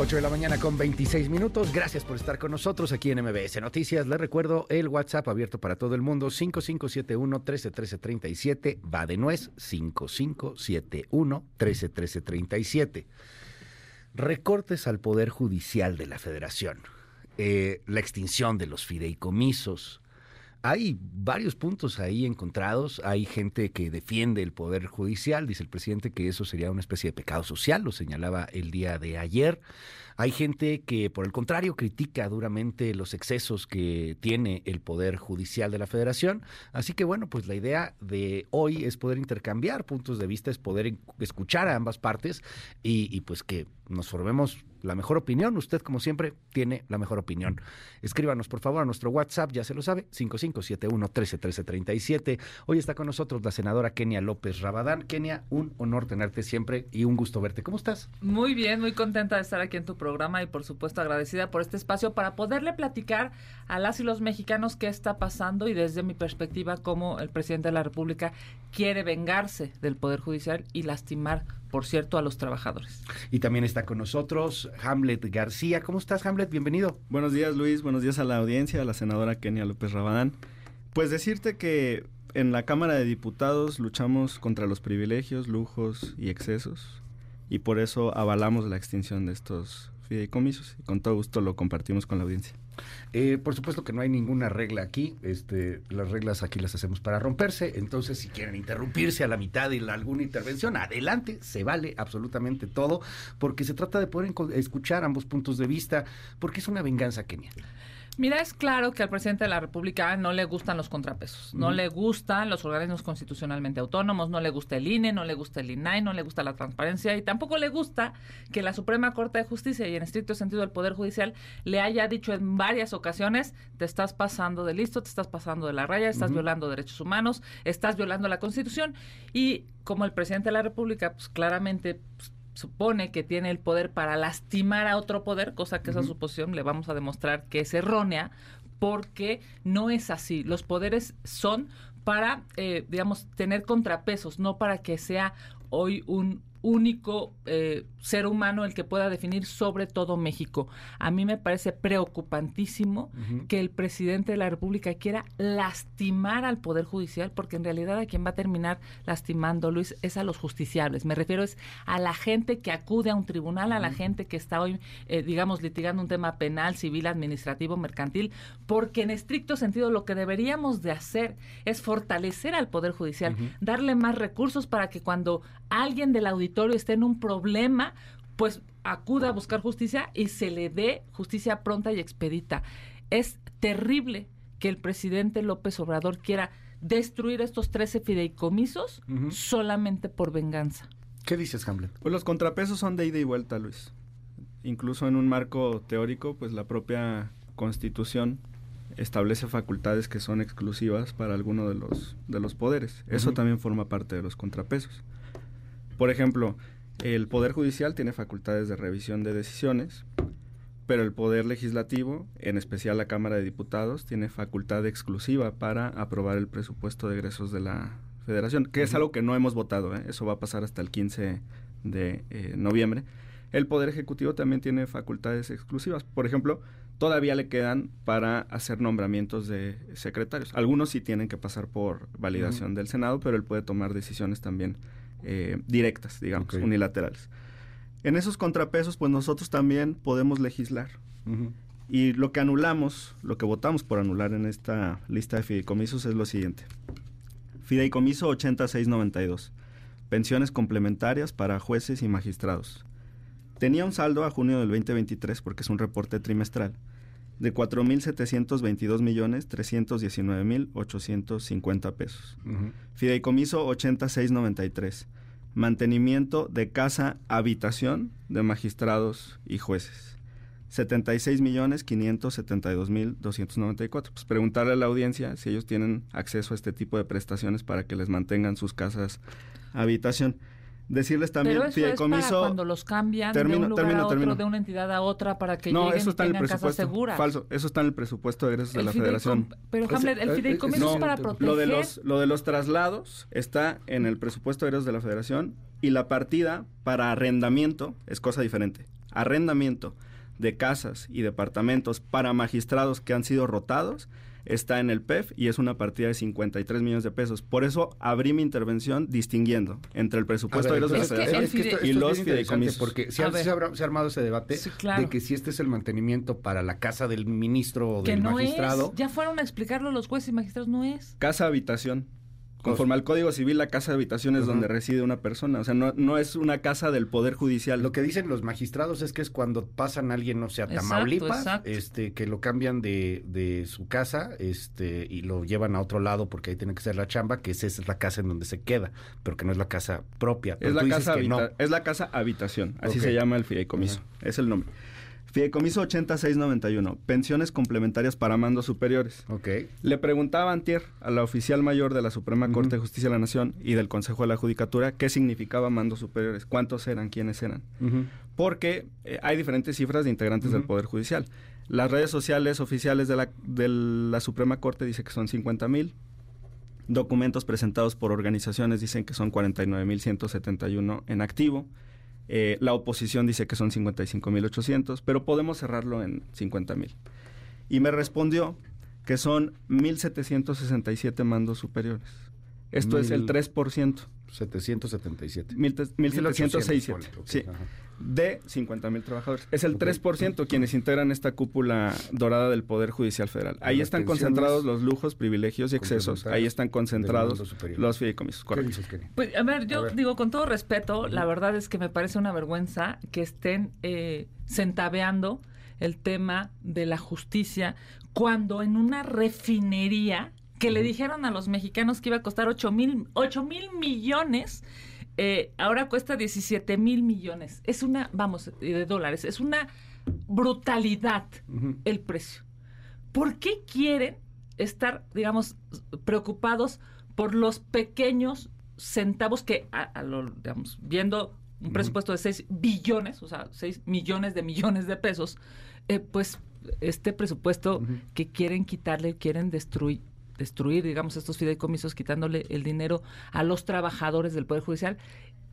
8 de la mañana con 26 minutos. Gracias por estar con nosotros aquí en MBS Noticias. Les recuerdo el WhatsApp abierto para todo el mundo 5571-131337. Va de nuez 5571-131337. Recortes al Poder Judicial de la Federación. Eh, la extinción de los fideicomisos. Hay varios puntos ahí encontrados. Hay gente que defiende el Poder Judicial. Dice el presidente que eso sería una especie de pecado social, lo señalaba el día de ayer. Hay gente que, por el contrario, critica duramente los excesos que tiene el Poder Judicial de la Federación. Así que, bueno, pues la idea de hoy es poder intercambiar puntos de vista, es poder escuchar a ambas partes y, y pues que nos formemos la mejor opinión. Usted, como siempre, tiene la mejor opinión. Escríbanos, por favor, a nuestro WhatsApp, ya se lo sabe, 5571-131337. Hoy está con nosotros la senadora Kenia López Rabadán. Kenia, un honor tenerte siempre y un gusto verte. ¿Cómo estás? Muy bien, muy contenta de estar aquí en tu programa y, por supuesto, agradecida por este espacio para poderle platicar a las y los mexicanos qué está pasando y desde mi perspectiva cómo el presidente de la República quiere vengarse del Poder Judicial y lastimar por cierto, a los trabajadores. Y también está con nosotros Hamlet García. ¿Cómo estás, Hamlet? Bienvenido. Buenos días, Luis. Buenos días a la audiencia, a la senadora Kenia López Rabadán. Pues decirte que en la Cámara de Diputados luchamos contra los privilegios, lujos y excesos. Y por eso avalamos la extinción de estos fideicomisos. Y con todo gusto lo compartimos con la audiencia. Eh, por supuesto que no hay ninguna regla aquí, este, las reglas aquí las hacemos para romperse, entonces si quieren interrumpirse a la mitad de alguna intervención, adelante, se vale absolutamente todo, porque se trata de poder escuchar ambos puntos de vista, porque es una venganza, Kenia. Mira, es claro que al presidente de la República no le gustan los contrapesos, no le gustan los organismos constitucionalmente autónomos, no le gusta el INE, no le gusta el INAI, no le gusta la transparencia y tampoco le gusta que la Suprema Corte de Justicia y en estricto sentido el Poder Judicial le haya dicho en varias ocasiones, te estás pasando de listo, te estás pasando de la raya, estás violando derechos humanos, estás violando la Constitución y como el presidente de la República, pues claramente... Pues, supone que tiene el poder para lastimar a otro poder, cosa que esa suposición le vamos a demostrar que es errónea, porque no es así. Los poderes son para, eh, digamos, tener contrapesos, no para que sea hoy un único eh, ser humano el que pueda definir sobre todo México. A mí me parece preocupantísimo que el presidente de la República quiera lastimar al Poder Judicial, porque en realidad a quien va a terminar lastimando, Luis, es a los justiciables. Me refiero es a la gente que acude a un tribunal, a la gente que está hoy, eh, digamos, litigando un tema penal, civil, administrativo, mercantil, porque en estricto sentido lo que deberíamos de hacer es fortalecer al Poder Judicial, darle más recursos para que cuando alguien del auditorio esté en un problema, pues acuda a buscar justicia y se le dé justicia pronta y expedita. Es terrible que el presidente López Obrador quiera destruir estos 13 fideicomisos solamente por venganza. ¿Qué dices, Hamlet? Pues los contrapesos son de ida y vuelta, Luis. Incluso en un marco teórico, pues la propia Constitución establece facultades que son exclusivas para alguno de los, de los poderes. Eso también forma parte de los contrapesos. Por ejemplo, el Poder Judicial tiene facultades de revisión de decisiones, pero el Poder Legislativo, en especial la Cámara de Diputados, tiene facultad exclusiva para aprobar el presupuesto de egresos de la Federación, que es algo que no hemos votado, ¿eh? eso va a pasar hasta el 15 de eh, noviembre. El Poder Ejecutivo también tiene facultades exclusivas. Por ejemplo, todavía le quedan para hacer nombramientos de secretarios. Algunos sí tienen que pasar por validación del Senado, pero él puede tomar decisiones también eh, directas, digamos, unilaterales. En esos contrapesos, pues nosotros también podemos legislar. Y lo que anulamos, lo que votamos por anular en esta lista de fideicomisos es lo siguiente. Fideicomiso 8692. Pensiones complementarias para jueces y magistrados. Tenía un saldo a junio del 2023, porque es un reporte trimestral, de 4.722 millones 319 mil 850 pesos. Fideicomiso 8693. Mantenimiento de casa habitación de magistrados y jueces. 76 millones 572 mil 294. Pues preguntarle a la audiencia si ellos tienen acceso a este tipo de prestaciones para que les mantengan sus casas habitación decirles también Pero fideicomiso cuando los cambian de un lugar a otro, de una entidad a otra para que no, eso está en el presupuesto, Falso, eso está en el presupuesto de egresos de la Federación. Pero Hamlet, el fideicomiso es para proteger. Lo de los lo de los traslados está en el presupuesto de egresos de la Federación y la partida para arrendamiento es cosa diferente. Arrendamiento de casas y departamentos para magistrados que han sido rotados está en el PEF y es una partida de 53 millones de pesos. Por eso abrí mi intervención distinguiendo entre el presupuesto de los y los fideicomisos. Porque se ha, armado ese debate de que si este es el mantenimiento para la casa del ministro o del magistrado. Ya fueron a explicarlo los jueces y magistrados, no es. Casa habitación. Conforme al Código Civil, la casa de habitación es donde reside una persona. O sea, no, no es una casa del Poder Judicial. Lo que dicen los magistrados es que es cuando pasan a alguien, no sé, a Tamaulipas, este, que lo cambian de, de, su casa este, y lo llevan a otro lado porque ahí tiene que ser la chamba, que esa es la casa en donde se queda, pero que no es la casa propia. es, la casa es la casa habitación, así se llama el fideicomiso, es el nombre. Fideicomiso 8691, pensiones complementarias para mandos superiores. Ok. Le preguntaba antier a la oficial mayor de la Suprema Corte de Justicia de la Nación y del Consejo de la Judicatura qué significaba mandos superiores, cuántos eran, quiénes eran. Porque eh, hay diferentes cifras de integrantes del Poder Judicial. Las redes sociales oficiales de la, de la Suprema Corte dice que son 50 mil. Documentos presentados por organizaciones dicen que son 49.171 en activo. Eh, la oposición dice que son 55.800, pero podemos cerrarlo en 50.000. Y me respondió que son 1.767 mandos superiores. Esto es el 3%. 777. 1.767. Sí de 50 mil trabajadores. Es el 3% quienes integran esta cúpula dorada del Poder Judicial Federal. Ahí están concentrados los lujos, privilegios y excesos. Ahí están concentrados los fideicomisos. Pues, a ver, yo digo con todo respeto, la verdad es que me parece una vergüenza que estén eh, centaveando el tema de la justicia cuando en una refinería que le dijeron a los mexicanos que iba a costar 8 mil, 8 mil millones eh, ahora cuesta 17 mil millones. Es una, vamos, de dólares, es una brutalidad el precio. ¿Por qué quieren estar, digamos, preocupados por los pequeños centavos que, a, lo, digamos, viendo un presupuesto de 6 billones, o sea, 6 millones de millones de pesos, eh, pues este presupuesto que quieren quitarle, quieren destruir, destruir, digamos, estos fideicomisos, quitándole el dinero a los trabajadores del Poder Judicial,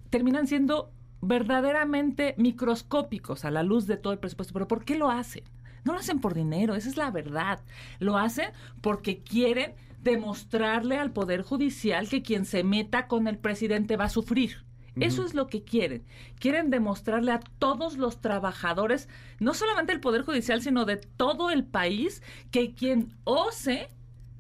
terminan siendo verdaderamente microscópicos a la luz de todo el presupuesto. Pero ¿por qué lo hacen? No lo hacen por dinero, esa es la verdad. Lo hacen porque quieren demostrarle al Poder Judicial que quien se meta con el presidente va a sufrir. Eso es lo que quieren. Quieren demostrarle a todos los trabajadores, no solamente del Poder Judicial, sino de todo el país, que quien ose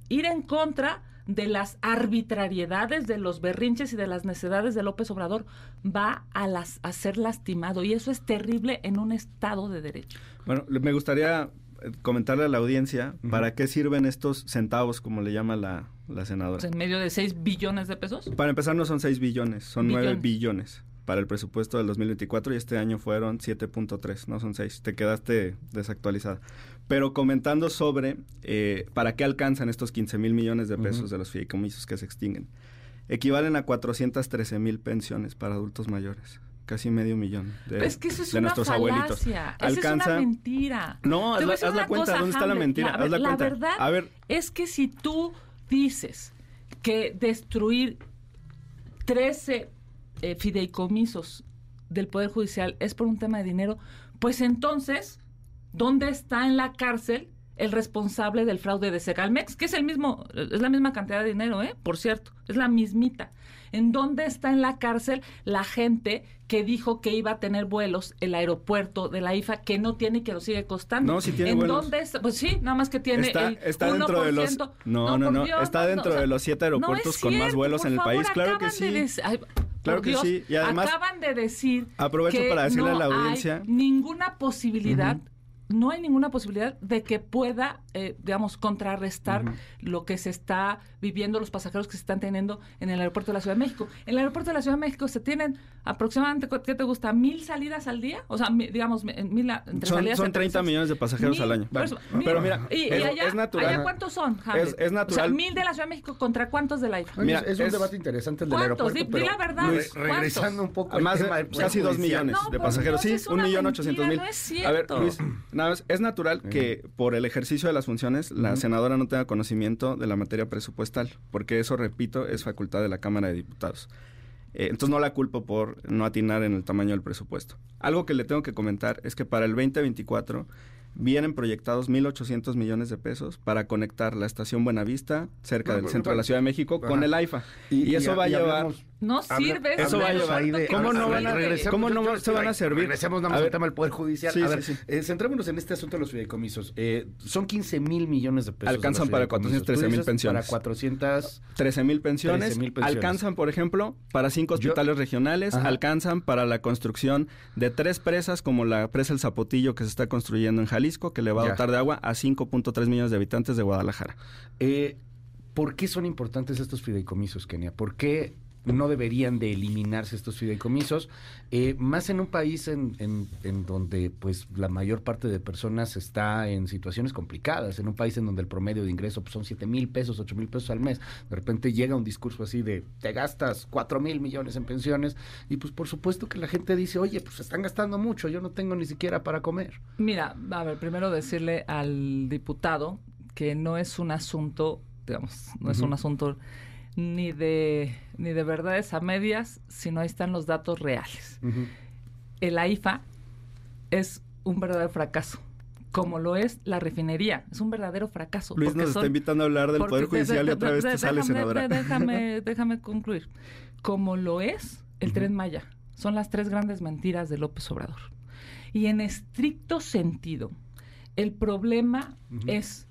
ir en contra de las arbitrariedades, de los berrinches y de las necedades de López Obrador va a, las, a ser lastimado. Y eso es terrible en un Estado de Derecho. Bueno, me gustaría eh, comentarle a la audiencia para qué sirven estos centavos, como le llama la, la senadora. ¿En medio de 6 billones de pesos? Para empezar, no son 6 billones, son 9 billones para el presupuesto del 2024 y este año fueron 7.3, no son 6. Te quedaste desactualizada. Pero comentando sobre eh, para qué alcanzan estos 15 mil millones de pesos de los fideicomisos que se extinguen. Equivalen a 413 mil pensiones para adultos mayores casi medio millón de, es que eso es de una nuestros falacia. abuelitos. Alcanza... es una mentira. No, haz, la, haz la cuenta, ¿dónde está la mentira? La, haz la, la cuenta. verdad a ver. es que si tú dices que destruir 13 eh, fideicomisos del Poder Judicial es por un tema de dinero, pues entonces, ¿dónde está en la cárcel el responsable del fraude de Segalmex? Que es el mismo, es la misma cantidad de dinero, ¿eh? Por cierto, es la mismita. ¿En dónde está en la cárcel la gente que dijo que iba a tener vuelos el aeropuerto de la IFA que no tiene y que lo sigue costando? No, si tiene ¿En vuelos. dónde está? Pues sí, nada más que tiene está, el está 1%. dentro de los no no no, Dios, está dentro de los siete no aeropuertos con más vuelos en el favor, país claro que de sí ay, Claro que sí, y además- acaban de decir Aprovecho que para decirle no a la audiencia- hay ninguna posibilidad no hay ninguna posibilidad de que pueda, eh, digamos, contrarrestar lo que se está viviendo, los pasajeros que se están teniendo en el aeropuerto de la Ciudad de México. En el aeropuerto de la Ciudad de México se tienen aproximadamente, ¿qué te gusta? ¿Mil salidas al día? O sea, mi- digamos, mi- mil entre son, salidas son y 30 aterrizajes. millones de pasajeros Mil, al año mil. pero mira ¿Y, y es, allá, es natural allá cuántos son? Es- es natural. O sea, mil de la Ciudad de México contra cuántos de la IFA. Oye, es, un debate interesante el del ¿Cuántos? aeropuerto. Di- di pero la verdad, re- ¿cuántos? regresando un poco más tema de- del casi dos millones No, de por pasajeros Dios, sí un millón ochocientos mil mentira, no es a ver. Luis nada más es natural que por el ejercicio de las funciones la senadora no tenga conocimiento de la materia presupuestal porque eso repito es facultad de la Cámara de Diputados Eh, entonces no la culpo por no atinar en el tamaño del presupuesto. Algo que le tengo que comentar es que para el 2024 vienen proyectados 1.800 millones de pesos para conectar la estación Buenavista cerca No, del centro de la Ciudad de México con el AIFA. Y- Y, eso y- va a llevar... No sirve. Eso va a llevar- de- ¿Cómo no van a- regresemos, cómo no se van a servir? Regresemos nada más al tema del Poder Judicial. Sí, a ver, sí. eh, centrémonos en este asunto de los fideicomisos. Eh, son 15 mil millones de pesos. de Alcanzan los para fideicomisos. 413 Tú mil pensiones. Para 400... 13 mil pensiones, 13,000 pensiones. alcanzan, por ejemplo, para cinco hospitales regionales, Ajá. alcanzan para la construcción de tres presas, como la presa El Zapotillo que se está construyendo en Jalisco, que le va a Ya. dotar de agua a 5.3 millones de habitantes de Guadalajara. Eh, ¿Por qué son importantes estos fideicomisos, Kenia? ¿Por qué no deberían de eliminarse estos fideicomisos? Eh, más en un país en, en- en donde pues la mayor parte de personas está en situaciones complicadas, en un país en donde el promedio de ingreso pues, son 7 mil pesos, 8 mil pesos al mes. De repente llega un discurso así de te gastas 4 mil millones en pensiones y pues por supuesto que la gente dice, oye, pues están gastando mucho, yo no tengo ni siquiera para comer. Mira, a ver, primero decirle al diputado que no es un asunto, digamos, no es un asunto ni de ni de verdades a medias, sino ahí están los datos reales. El AIFA es un verdadero fracaso, como lo es la refinería, es un verdadero fracaso. Luis nos está invitando a hablar del Poder de- Judicial y de- otra de- vez de- te sale, senadora. de- Déjame, déjame concluir. Como lo es el Tren Maya. Son las tres grandes mentiras de López Obrador. Y en estricto sentido, el problema es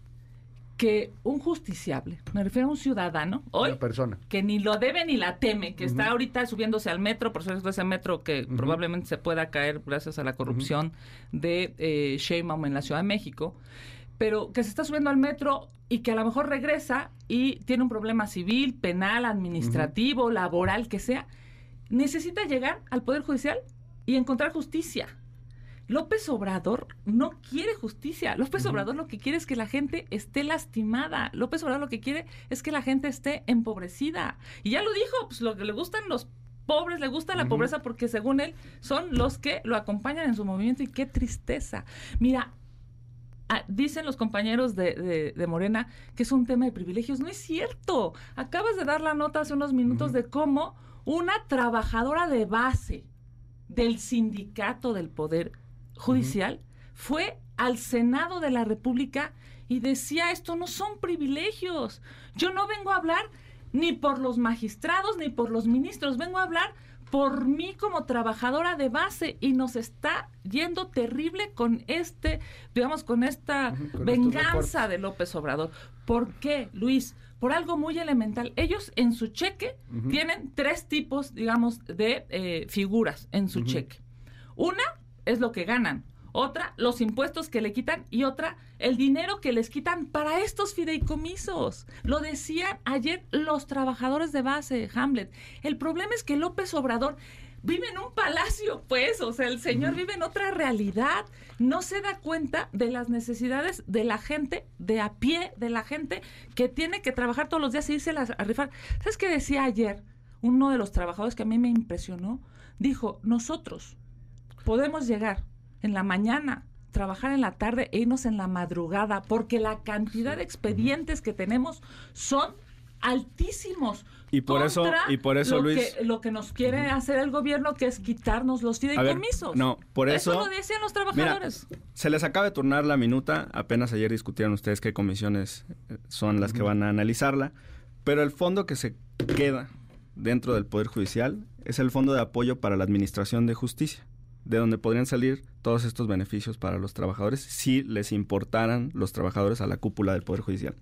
que un justiciable, me refiero a un ciudadano, hoy Una persona. que ni lo debe ni la teme, que está ahorita subiéndose al metro, por es ese metro que probablemente se pueda caer gracias a la corrupción de eh, Sheinbaum en la Ciudad de México, pero que se está subiendo al metro y que a lo mejor regresa y tiene un problema civil, penal, administrativo, laboral, que sea, necesita llegar al Poder Judicial y encontrar justicia. López Obrador no quiere justicia. López Obrador lo que quiere es que la gente esté lastimada. López Obrador lo que quiere es que la gente esté empobrecida. Y ya lo dijo, pues lo que le gustan los pobres, le gusta la pobreza porque según él son los que lo acompañan en su movimiento y qué tristeza. Mira, ah, dicen los compañeros de, de- de Morena que es un tema de privilegios. No es cierto. Acabas de dar la nota hace unos minutos de cómo una trabajadora de base del sindicato del Poder Judicial fue al Senado de la República y decía, esto no son privilegios. Yo no vengo a hablar ni por los magistrados ni por los ministros, vengo a hablar por mí como trabajadora de base y nos está yendo terrible con este, digamos, con esta venganza de López Obrador. ¿Por qué, Luis? Por algo muy elemental. Ellos en su cheque tienen tres tipos, digamos, de eh, figuras en su cheque. Una es lo que ganan, otra los impuestos que le quitan y otra el dinero que les quitan para estos fideicomisos. Lo decían ayer los trabajadores de base, Hamlet. El problema es que López Obrador vive en un palacio, pues, o sea, el señor vive en otra realidad, no se da cuenta de las necesidades de la gente de a pie, de la gente que tiene que trabajar todos los días y irse a, a rifar. ¿Sabes qué decía ayer uno de los trabajadores que a mí me impresionó? Dijo, nosotros podemos llegar en la mañana, trabajar en la tarde e irnos en la madrugada, porque la cantidad de expedientes que tenemos son altísimos. Y por eso, y por eso, lo Luis. Que, lo que nos quiere hacer el gobierno, que es quitarnos los fideicomisos. no, por eso. Eso lo decían los trabajadores. se les acaba de turnar la minuta. Apenas ayer discutieron ustedes qué comisiones eh, son las que van a analizarla. Pero el fondo que se queda dentro del Poder Judicial es el Fondo de Apoyo para la Administración de Justicia de donde podrían salir todos estos beneficios para los trabajadores si les importaran los trabajadores a la cúpula del Poder Judicial.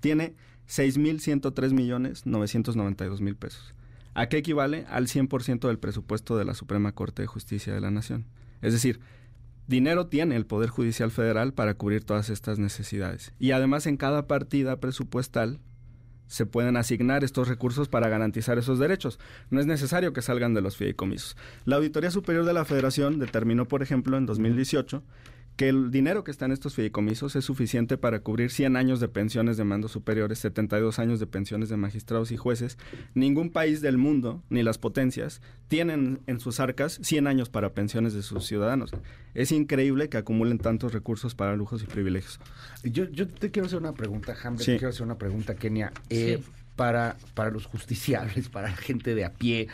Tiene 6.103 millones 992 mil pesos. ¿A qué equivale? Al 100% del presupuesto de la Suprema Corte de Justicia de la Nación. Es decir, dinero tiene el Poder Judicial Federal para cubrir todas estas necesidades. Y además en cada partida presupuestal se pueden asignar estos recursos para garantizar esos derechos. No es necesario que salgan de los fideicomisos. La Auditoría Superior de la Federación determinó, por ejemplo, en 2018 que el dinero que está en estos fideicomisos es suficiente para cubrir 100 años de pensiones de mandos superiores, 72 años de pensiones de magistrados y jueces. Ningún país del mundo, ni las potencias, tienen en sus arcas 100 años para pensiones de sus ciudadanos. Es increíble que acumulen tantos recursos para lujos y privilegios. Yo, yo te quiero hacer una pregunta, Hamlet, te quiero hacer una pregunta, Kenia. Eh, para, para los justiciables, para la gente de a pie,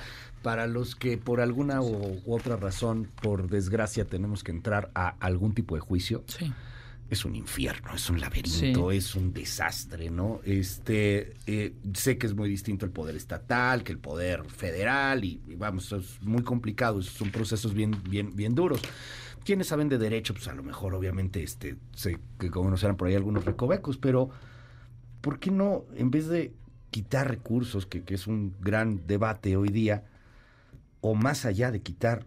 para los que por alguna u, otra razón, por desgracia, tenemos que entrar a algún tipo de juicio. Es un infierno, es un laberinto, es un desastre, ¿no? Este, eh, sé que es muy distinto el poder estatal que el poder federal y, vamos, es muy complicado, son procesos bien, bien, bien duros. Quienes saben de derecho, pues a lo mejor, obviamente, este, sé que conocerán por ahí algunos recovecos, pero ¿por qué no, en vez de quitar recursos, que, que es un gran debate hoy día, o más allá de quitar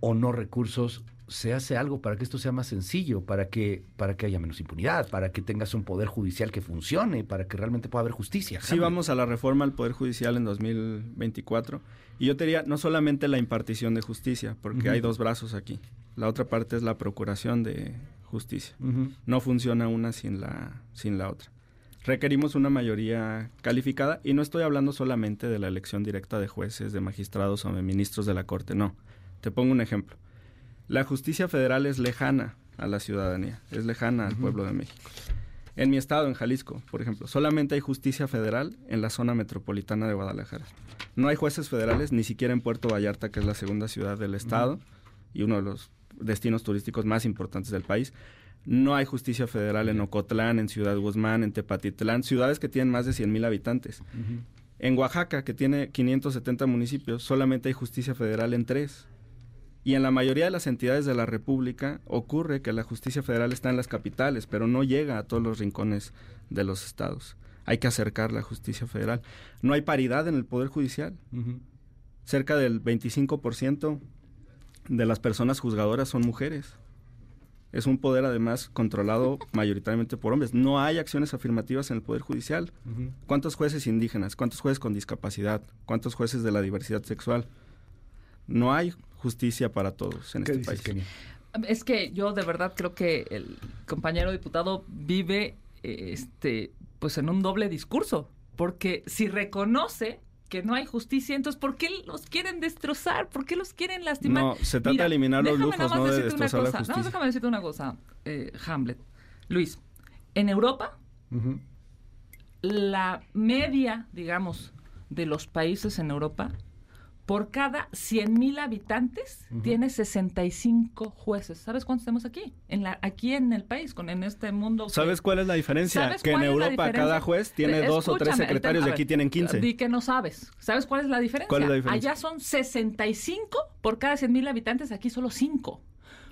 o no recursos, se hace algo para que esto sea más sencillo, para que, para que haya menos impunidad, para que tengas un poder judicial que funcione, para que realmente pueda haber justicia. Sí, vamos a la reforma al Poder Judicial en 2024. Y yo te diría, no solamente la impartición de justicia, porque hay dos brazos aquí. La otra parte es la procuración de justicia. No funciona una sin la, sin la otra requerimos una mayoría calificada y no estoy hablando solamente de la elección directa de jueces, de magistrados o de ministros de la Corte, no. Te pongo un ejemplo. La justicia federal es lejana a la ciudadanía, es lejana al pueblo de México. En mi estado, en Jalisco, por ejemplo, solamente hay justicia federal en la zona metropolitana de Guadalajara. No hay jueces federales ni siquiera en Puerto Vallarta, que es la segunda ciudad del estado y uno de los destinos turísticos más importantes del país. No hay justicia federal en Ocotlán, en Ciudad Guzmán, en Tepatitlán, ciudades que tienen más de 100 mil habitantes. En Oaxaca, que tiene 570 municipios, solamente hay justicia federal en tres. Y en la mayoría de las entidades de la República ocurre que la justicia federal está en las capitales, pero no llega a todos los rincones de los estados. Hay que acercar la justicia federal. No hay paridad en el Poder Judicial. Cerca del 25% de las personas juzgadoras son mujeres es un poder además controlado mayoritariamente por hombres. No hay acciones afirmativas en el Poder Judicial. ¿Cuántos jueces indígenas? ¿Cuántos jueces con discapacidad? ¿Cuántos jueces de la diversidad sexual? No hay justicia para todos en este país. Es que yo de verdad creo que el compañero diputado vive este pues en un doble discurso, porque si reconoce que no hay justicia, entonces ¿por qué los quieren destrozar? ¿Por qué los quieren lastimar? No, se trata de eliminar los lujos, no de destrozar la justicia. No, déjame decirte una cosa, eh, Hamlet. Luis, en Europa, la media, digamos, de los países en Europa por cada 100 mil habitantes tiene 65 jueces. ¿Sabes cuántos tenemos aquí? En la, aquí en el país, con en este mundo. ¿Sabes cuál es la diferencia? ¿Sabes Que en Europa cada juez tiene dos o tres secretarios y aquí tienen 15. Di que no sabes. ¿Sabes cuál es la diferencia? ¿Cuál es la diferencia? Allá son 65 por cada 100 mil habitantes, aquí solo 5.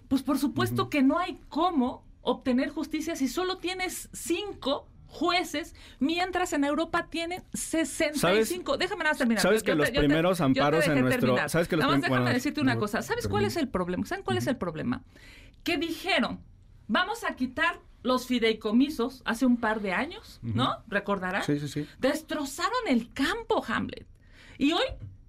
Pues por supuesto que no hay cómo obtener justicia si solo tienes 5 jueces, mientras en Europa tienen 65. Déjame nada más terminar. ¿Sabes que los te- primeros te amparos en nuestro- terminar. ¿sabes que los Nada más déjame bueno, decirte una no, cosa. ¿Sabes cuál es el problema? ¿Saben cuál es el problema? Que dijeron, vamos a quitar los fideicomisos hace un par de años, ¿no? ¿Recordarán? Sí, sí, sí. Destrozaron el campo, Hamlet. Y hoy,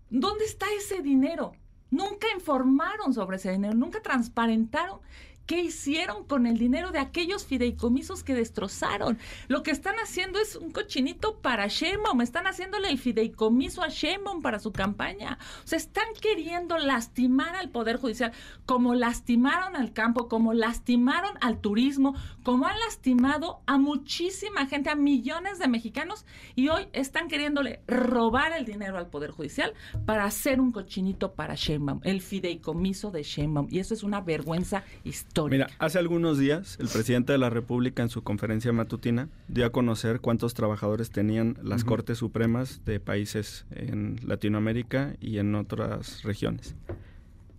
¿dónde está ese dinero? Nunca informaron sobre ese dinero, nunca transparentaron qué hicieron con el dinero de aquellos fideicomisos que destrozaron. Lo que están haciendo es un cochinito para Sheinbaum, están haciéndole el fideicomiso a Sheinbaum para su campaña. O sea, están queriendo lastimar al Poder Judicial, como lastimaron al campo, como lastimaron al turismo, como han lastimado a muchísima gente, a millones de mexicanos, y hoy están queriéndole robar el dinero al Poder Judicial para hacer un cochinito para Sheinbaum, el fideicomiso de Sheinbaum. Y eso es una vergüenza histórica. Mira, hace algunos días el presidente de la República en su conferencia matutina dio a conocer cuántos trabajadores tenían las. Cortes Supremas de países en Latinoamérica y en otras regiones.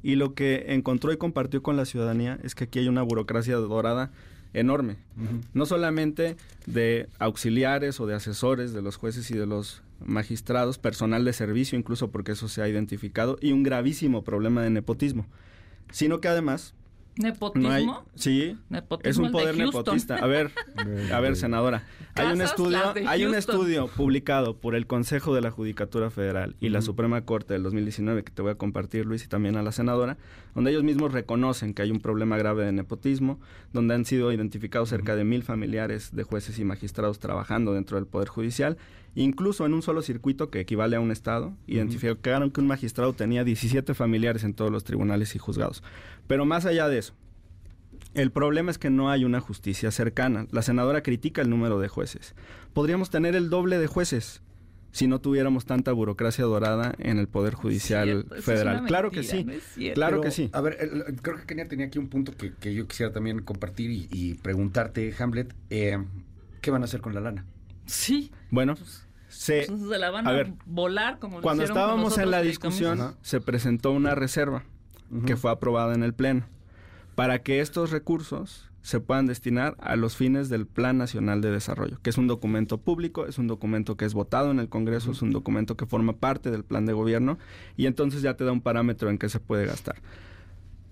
Y lo que encontró y compartió con la ciudadanía es que aquí hay una burocracia dorada enorme. No solamente de auxiliares o de asesores de los jueces y de los magistrados, personal de servicio incluso porque eso se ha identificado, y un gravísimo problema de nepotismo, sino que además ¿Nepotismo? no hay, sí, Nepotismo es un poder nepotista. A ver, a ver, senadora, hay un estudio, hay un estudio publicado por el Consejo de la Judicatura Federal y la Suprema Corte del 2019 que te voy a compartir, Luis, y también a la senadora, donde ellos mismos reconocen que hay un problema grave de nepotismo, donde han sido identificados cerca de mil familiares de jueces y magistrados trabajando dentro del Poder Judicial, incluso en un solo circuito que equivale a un estado, identificaron que un magistrado tenía 17 familiares en todos los tribunales y juzgados. Pero más allá de eso, el problema es que no hay una justicia cercana. La senadora critica el número de jueces. Podríamos tener el doble de jueces si no tuviéramos tanta burocracia dorada en el Poder Judicial cierto, Federal. claro que sí. no claro Pero, que sí. A ver, el- creo que Kenia tenía aquí un punto que, que yo quisiera también compartir y, y preguntarte, Hamlet, eh, ¿qué van a hacer con la lana? Sí. Bueno, se, Pues se la van a a, ver, volar como cuando estábamos en la discusión, se presentó una reserva que fue aprobada en el Pleno para que estos recursos se puedan destinar a los fines del Plan Nacional de Desarrollo, que es un documento público, es un documento que es votado en el Congreso, es un documento que forma parte del plan de gobierno y entonces ya te da un parámetro en qué se puede gastar.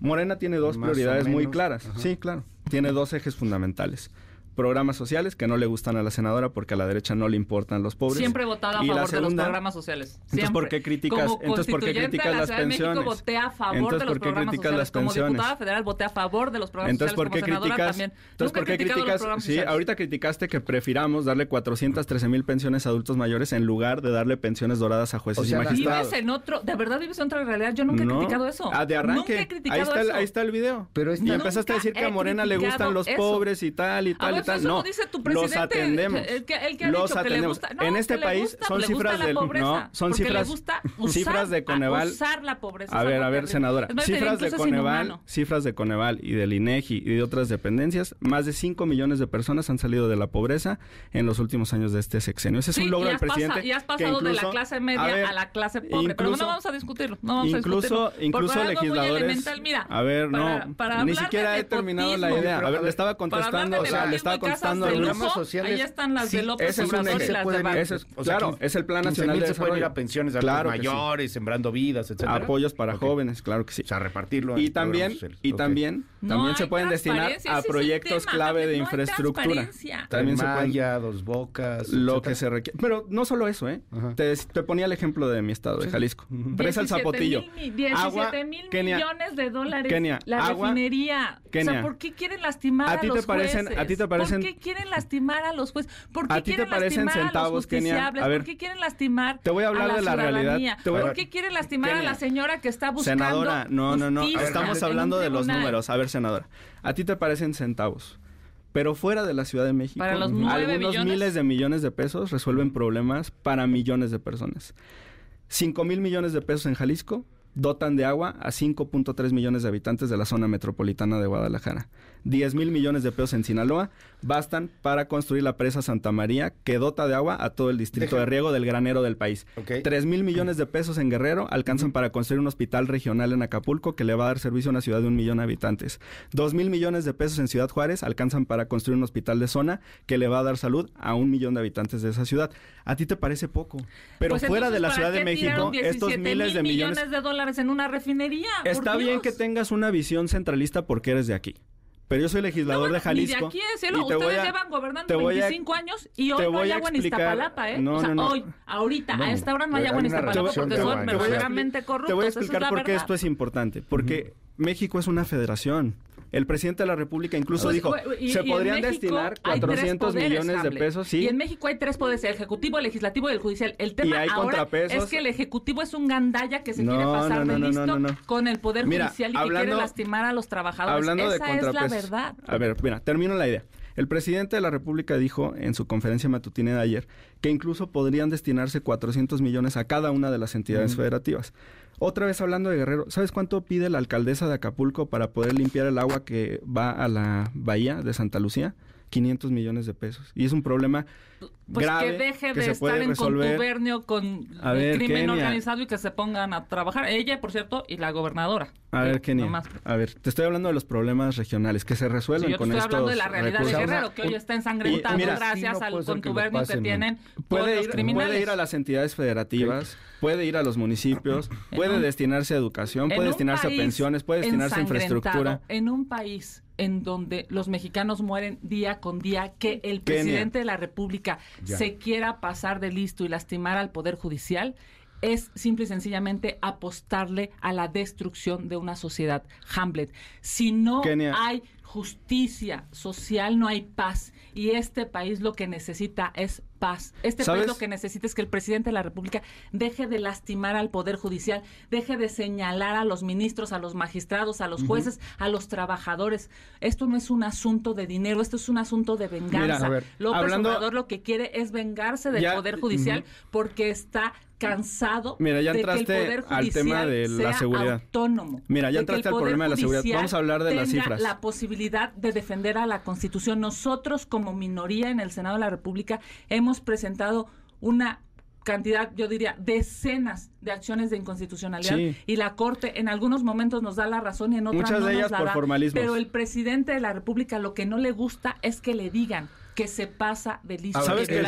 Morena tiene dos Más prioridades muy claras. ajá. Sí, claro. Tiene dos ejes fundamentales. Programas sociales que no le gustan a la senadora porque a la derecha no le importan los pobres. Siempre he votado a Y la favor de los segunda- programas sociales. Entonces. ¿por qué criticas- Como entonces, ¿por qué criticas la las de México, pensiones? voté a favor Entonces, de los ¿por qué programas criticas sociales. las Como pensiones? diputada federal voté a favor de los programas Entonces, ¿por sociales. qué Como senadora criticas? también. Entonces, ¿por qué criticas? Sí, sociales. ahorita criticaste que prefiramos darle 413 mil pensiones a adultos mayores en lugar de darle pensiones doradas a jueces O sea, y magistrados. vives en otro, de verdad vives en otra realidad. Yo nunca he No. criticado eso. Ah, de arranque. Nunca he criticado ahí, está el, eso. ahí está el video. Pero y empezaste a decir que a Morena le gustan los pobres y tal y A tal eso No, dice tu los presidente, atendemos. el que- el que ha los dicho que le atendemos. gusta- no, en este país gusta- son cifras pobreza, no, son cifras gusta cifras usar- de Coneval. usar la pobreza, A ver, a ver, senadora, cifras de incluso Coneval, inhumano. cifras de Coneval y del INEGI y de otras dependencias, más de 5 millones de personas han salido de la pobreza en los últimos años de este sexenio. Ese es Sí, un logro del has pasa- presidente. y has que pasado de la incluso- clase media a, ver, a la clase pobre. pero no incluso- vamos a discutirlo. No vamos incluso a discutirlo. incluso legisladores mira, a ver no ni siquiera de he terminado la idea a ver le estaba contestando de o sea le nepotismo estaba de a Luis. lujo, ahí están las de López es Obrador y las de. Ese es- O sea, claro, es el plan 15,000 nacional de se pueden ir a pensiones de adultos claro sí. mayores, sembrando vidas, etcétera. apoyos para Ok. jóvenes claro que sí O sea, repartirlo. y en también sociales. y Ok. también No también se hay pueden destinar a proyectos tema, clave de no infraestructura también se Tren pueden Maya, dos bocas. lo etcétera. que se requiere pero no solo eso eh te, te ponía el ejemplo de mi estado de Jalisco presa el 17 Zapotillo mil mi- 17 agua mil Kenia, millones de dólares Kenia, la agua, refinería. o Kenia. sea, ¿por qué quieren lastimar a, ¿A ti te los parecen- jueces? a ti te parecen- ¿Por qué quieren lastimar a los jueces? ¿Por qué ¿A ti te quieren parecen lastimar a centavos, los Kenia? justiciables? A ver, ¿Por qué quieren lastimar te voy a hablar la de la realidad. Te voy a- ¿Por qué quieren lastimar a la señora que está buscando senadora no no no estamos hablando de los números a ver senadora a ti te parecen centavos pero fuera de la Ciudad de México, Para los algunos miles de millones de pesos resuelven problemas para millones de personas. 5 mil millones de pesos en Jalisco dotan de agua a 5.3 millones de habitantes de la zona metropolitana de Guadalajara. 10 mil millones de pesos en Sinaloa bastan para construir la presa Santa María, que dota de agua a todo el distrito de riego del granero del país. 3 mil millones de pesos en Guerrero alcanzan para construir un hospital regional en Acapulco que le va a dar servicio a una ciudad de un millón de habitantes. 2 mil millones de pesos en Ciudad Juárez alcanzan para construir un hospital de zona que le va a dar salud a un millón de habitantes de esa ciudad. ¿A ti te parece poco? Pero Pues fuera de la ¿para Ciudad de México, estos 17 miles de mil millones... de dólares en una refinería. Está bien que tengas una visión centralista porque eres de aquí. Pero yo soy legislador de Jalisco. Ni de aquí es, cielo. y te Ustedes voy a- llevan gobernando te voy a- 25 años y hoy no hay a agua en Iztapalapa, ¿eh? No, o sea, no, no. hoy, ahorita, No, a esta hora no hay agua en Iztapalapa porque de son verdaderamente corruptos. Te voy a es explicar la por qué esto es importante. Porque México es una federación. El presidente de la República incluso Pues, dijo, y- se y podrían destinar hay tres 400 poderes, millones de pesos, sí. Y en México hay tres poderes, el ejecutivo, el legislativo y el judicial. El tema hay ahora es que el ejecutivo es un gandalla que se No, quiere pasar no, de no, listo con el poder Mira, judicial y que quiere lastimar a los trabajadores. Hablando de Esa es la verdad. A ver, mira, termino la idea. El presidente de la República dijo en su conferencia matutina de ayer que incluso podrían destinarse 400 millones a cada una de las entidades Ujú. federativas. Otra vez hablando de Guerrero, ¿sabes cuánto pide la alcaldesa de Acapulco para poder limpiar el agua que va a la bahía de Santa Lucía? 500 millones de pesos. Y es un problema Pues grave que deje de se estar puede en resolver. contubernio con A el ver, crimen Kenia. organizado y que se pongan a trabajar. Ella, por cierto, y la gobernadora. A ver, Kenia, nomás. a ver, te estoy hablando de los problemas regionales que se Sí, resuelven yo te con estoy estos hablando de la realidad recursos. de Guerrero, que hoy está ensangrentado Y mira, gracias sí, no al que contubernio que, tienen puede todos los ir, criminales. puede ir a las entidades federativas, puede ir a los municipios, puede un- destinarse a educación, puede destinarse a pensiones, puede destinarse a infraestructura. En un país en donde los mexicanos mueren día con día, que el presidente de la República Ya. se quiera pasar de listo y lastimar al Poder Judicial, es simple y sencillamente apostarle a la destrucción de una sociedad. Hamlet, si no Kenia. hay justicia social, no hay paz. Y este país lo que necesita es paz. Este ¿Sabes? país lo que necesita es que el presidente de la República deje de lastimar al Poder Judicial, deje de señalar a los ministros, a los magistrados, a los jueces, a los trabajadores. Esto no es un asunto de dinero, esto es un asunto de venganza. Mira, ver, López hablando- Obrador lo que quiere es vengarse del Ya, Poder Judicial porque está cansado Mira, ya de que el entraste Poder al tema de la seguridad. autónomo. Mira, ya entraste al problema de la seguridad. Vamos a hablar de las cifras. la posibilidad de defender a la Constitución. Nosotros, como minoría en el Senado de la República, hemos presentado una cantidad, yo diría, decenas de acciones de inconstitucionalidad Sí. y la Corte en algunos momentos nos da la razón y en otras Muchas no de nos la por da. Pero el presidente de la República lo que no le gusta es que le digan que se pasa de listo. Que la ¿Sabes que,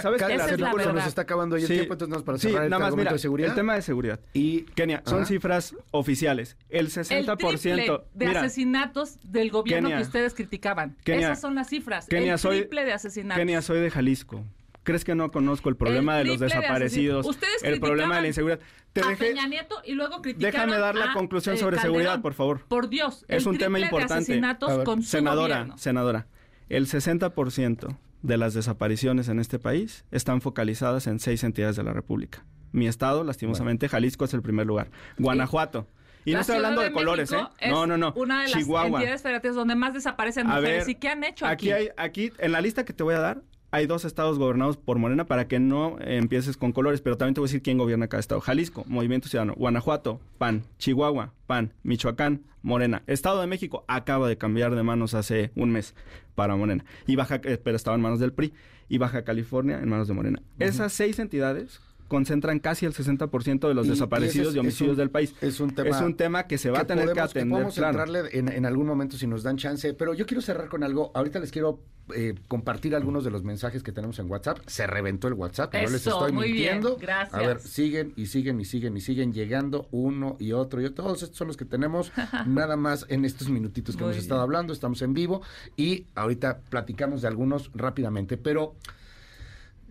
¿sabes que Esa es la se verdad. nos está acabando ya el Sí. tiempo, entonces más para Sí, cerrar el nada más, mira, de seguridad. el tema de seguridad. Y Kenia, son Ajá. cifras oficiales. El El 60%. triple de mira, asesinatos del gobierno Kenia. que ustedes criticaban. Kenia. Esas son las cifras. Kenia, el soy- triple de asesinatos. Kenia, soy de Jalisco. ¿Crees que no conozco el problema de los de desaparecidos? Ustedes el problema de la inseguridad. Te a dejé, Peña Nieto y luego criticaron déjame dar la a, conclusión eh, sobre Calderón. seguridad, por favor. Por Dios, Es el un tema triple de importante. asesinatos ver, con su senadora, gobierno. senadora, el 60% de las desapariciones en este país están focalizadas en seis entidades de la República. Mi estado, lastimosamente, Jalisco es el primer lugar. Guanajuato. Y La no estoy hablando de, de colores, ¿eh? Es No, no, no. Una de las Chihuahua. entidades federativas donde más desaparecen mujeres. ver, ¿Y qué han hecho aquí? aquí? hay, aquí, en la lista que te voy a dar, hay dos estados gobernados por Morena para que no empieces con colores, pero también te voy a decir quién gobierna cada estado. Jalisco, Movimiento Ciudadano. Guanajuato, PAN. Chihuahua, PAN. Michoacán, Morena. Estado de México acaba de cambiar de manos hace un mes para Morena. Y Baja, eh, pero estaba en manos del PRI. Y Baja California en manos de Morena. Esas seis entidades concentran casi el 60% de los y desaparecidos y, es- homicidios un- del país. Es un tema, Es un tema que se va a tener podemos, que atender. podemos claro. entrarle en, en algún momento si nos dan chance, pero yo quiero cerrar con algo. Ahorita les quiero eh, compartir algunos de los mensajes que tenemos en WhatsApp. Se reventó el WhatsApp, no les Eso, estoy muy bien, mintiendo. gracias. A ver, siguen y siguen y siguen y siguen llegando uno y otro y otro. Todos estos son los que tenemos nada más en estos minutitos que Muy hemos estado hablando. Estamos en vivo y ahorita platicamos de algunos rápidamente, pero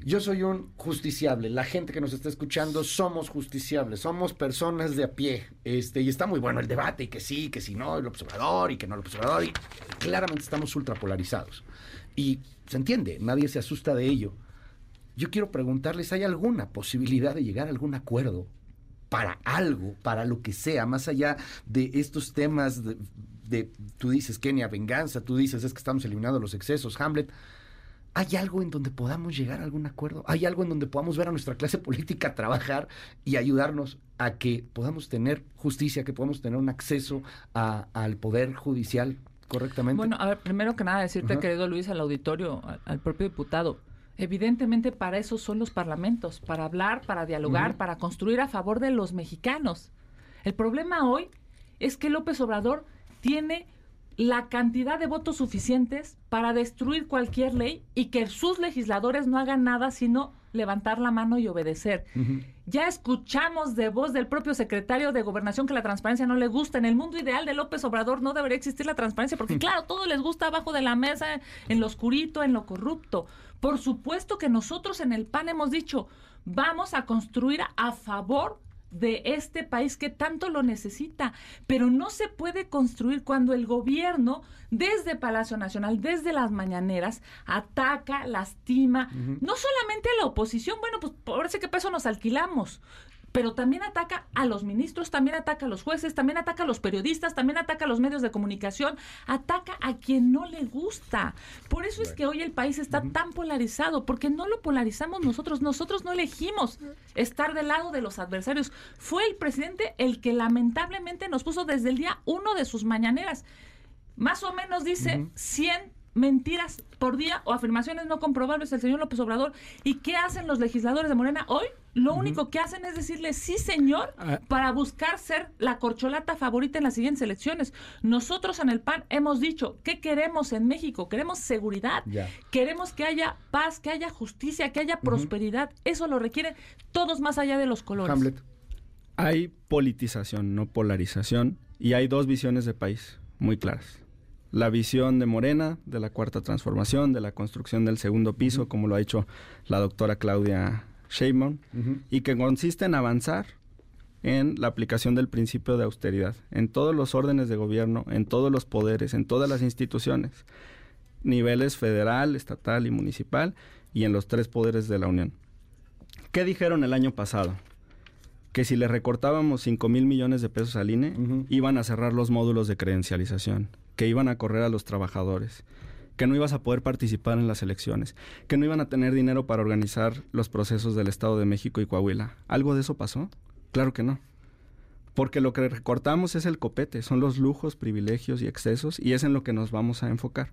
yo soy un justiciable. La gente que nos está escuchando somos justiciables, somos personas de a pie. Este, y está muy bueno el debate, y que sí, que si no, el observador, y que no el observador. Y claramente estamos ultrapolarizados. Y se entiende, nadie se asusta de ello. Yo quiero preguntarles, ¿hay alguna posibilidad de llegar a algún acuerdo para algo, para lo que sea, más allá de estos temas de, de- tú dices, Kenia, venganza, tú dices, es que estamos eliminando los excesos, Hamlet? ¿Hay algo en donde podamos llegar a algún acuerdo? ¿Hay algo en donde podamos ver a nuestra clase política trabajar y ayudarnos a que podamos tener justicia, que podamos tener un acceso al poder judicial correctamente? Bueno, a ver, primero que nada decirte, querido Luis, al auditorio, al, propio diputado, evidentemente para eso son los parlamentos, para hablar, para dialogar, para construir a favor de los mexicanos. El problema hoy es que López Obrador tiene la cantidad de votos suficientes para destruir cualquier ley y que sus legisladores no hagan nada sino levantar la mano y obedecer. Ya escuchamos de voz del propio secretario de Gobernación que la transparencia no le gusta. En el mundo ideal de López Obrador no debería existir la transparencia porque claro, todo les gusta abajo de la mesa, en lo oscurito, en lo corrupto. Por supuesto que nosotros en el PAN hemos dicho, vamos a construir a favor de este país que tanto lo necesita, pero no se puede construir cuando el gobierno desde Palacio Nacional, desde las mañaneras, ataca, lastima, no solamente a la oposición, bueno, pues parece que peso nos alquilamos, pero también ataca a los ministros, también ataca a los jueces, también ataca a los periodistas, también ataca a los medios de comunicación, ataca a quien no le gusta. Por eso es que hoy el país está tan polarizado, porque no lo polarizamos nosotros, nosotros no elegimos estar del lado de los adversarios. Fue el presidente el que lamentablemente nos puso desde el día uno de sus mañaneras. Más o menos dice 100 mentiras por día o afirmaciones no comprobables del señor López Obrador. ¿Y qué hacen los legisladores de Morena hoy? Lo único que hacen es decirle sí, señor, ah. para buscar ser la corcholata favorita en las siguientes elecciones. Nosotros en el PAN hemos dicho, ¿qué queremos en México? Queremos seguridad, queremos que haya paz, que haya justicia, que haya prosperidad. Eso lo requieren todos más allá de los colores. Hamlet. Hay politización, no polarización, y hay dos visiones de país muy claras la visión de Morena, de la cuarta transformación, de la construcción del segundo piso, como lo ha hecho la doctora Claudia Sheinbaum, y que consiste en avanzar en la aplicación del principio de austeridad en todos los órdenes de gobierno, en todos los poderes, en todas las instituciones, niveles federal, estatal y municipal, y en los tres poderes de la Unión. ¿Qué dijeron el año pasado? Que si le recortábamos 5 mil millones de pesos al INE, iban a cerrar los módulos de credencialización que iban a correr a los trabajadores, que no ibas a poder participar en las elecciones, que no iban a tener dinero para organizar los procesos del Estado de México y Coahuila. ¿Algo de eso pasó? Claro que no. Porque lo que recortamos es el copete, son los lujos, privilegios y excesos, y es en lo que nos vamos a enfocar.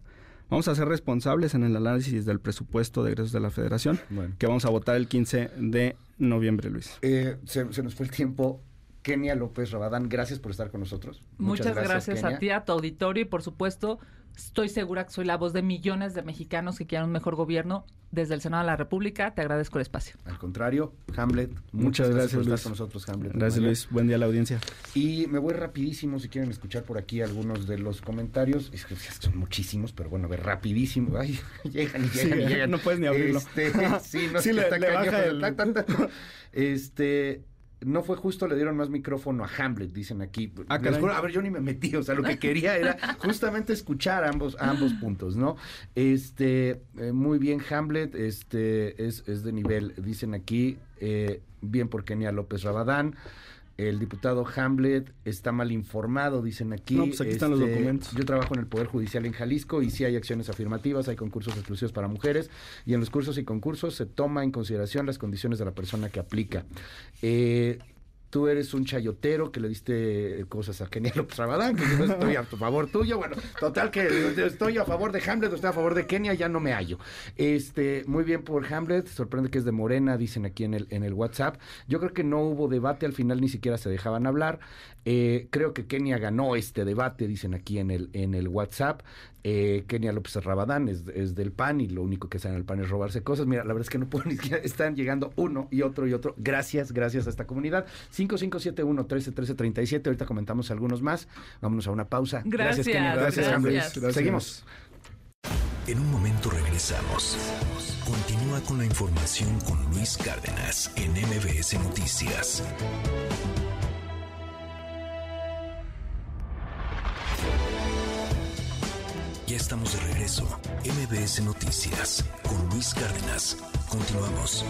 Vamos a ser responsables en el análisis del presupuesto de egresos de la Federación, que vamos a votar el 15 de noviembre, Luis. Eh, se, nos fue el tiempo. Kenia López Rabadán, gracias por estar con nosotros. Muchas, gracias, a ti, a tu auditorio y por supuesto estoy segura que soy la voz de millones de mexicanos que quieren un mejor gobierno desde el Senado de la República. Te agradezco el espacio. Al contrario, Hamlet, muchas, gracias, por estar con nosotros, Hamlet. Gracias, Luis. Buen día a la audiencia. Y me voy rapidísimo si quieren escuchar por aquí algunos de los comentarios. Es que son muchísimos, pero bueno, a ver, rapidísimo. Ay, llegan y llegan y llegan. No puedes ni abrirlo. Este, sí, no sí, le, baja el... Este no fue justo, le dieron más micrófono a Hamlet, dicen aquí. Ah, a ver, yo ni me metí, o sea, lo que quería era justamente escuchar ambos, ambos puntos, ¿no? Este, eh, muy bien, Hamlet, este, es, es de nivel, dicen aquí, eh, bien por Kenia López Rabadán el diputado Hamlet está mal informado, dicen aquí. No, pues aquí están los este, documentos. Yo trabajo en el Poder Judicial en Jalisco y sí hay acciones afirmativas, hay concursos exclusivos para mujeres y en los cursos y concursos se toma en consideración las condiciones de la persona que aplica. Eh, tú eres un chayotero que le diste cosas a Kenia López Rabadán, que yo estoy a favor tuyo. Bueno, total que estoy a favor de Hamlet, estoy a favor de Kenia, ya no me hallo. Este, muy bien por Hamlet, sorprende que es de Morena, dicen aquí en el, en el WhatsApp. Yo creo que no hubo debate, al final ni siquiera se dejaban hablar. Eh, creo que Kenia ganó este debate, dicen aquí en el, en el WhatsApp. Eh, Kenia López Rabadán es, del PAN y lo único que sabe en el PAN es robarse cosas. Mira, la verdad es que no puedo ni siquiera, están llegando uno y otro y otro. Gracias, gracias a esta comunidad. 5571 131337 Ahorita comentamos algunos más. Vámonos a una pausa. Gracias, Kenia. Gracias, gracias. Seguimos. En un momento regresamos. Continúa con la información con Luis Cárdenas en MBS Noticias. Ya estamos de regreso. MBS Noticias con Luis Cárdenas. Continuamos.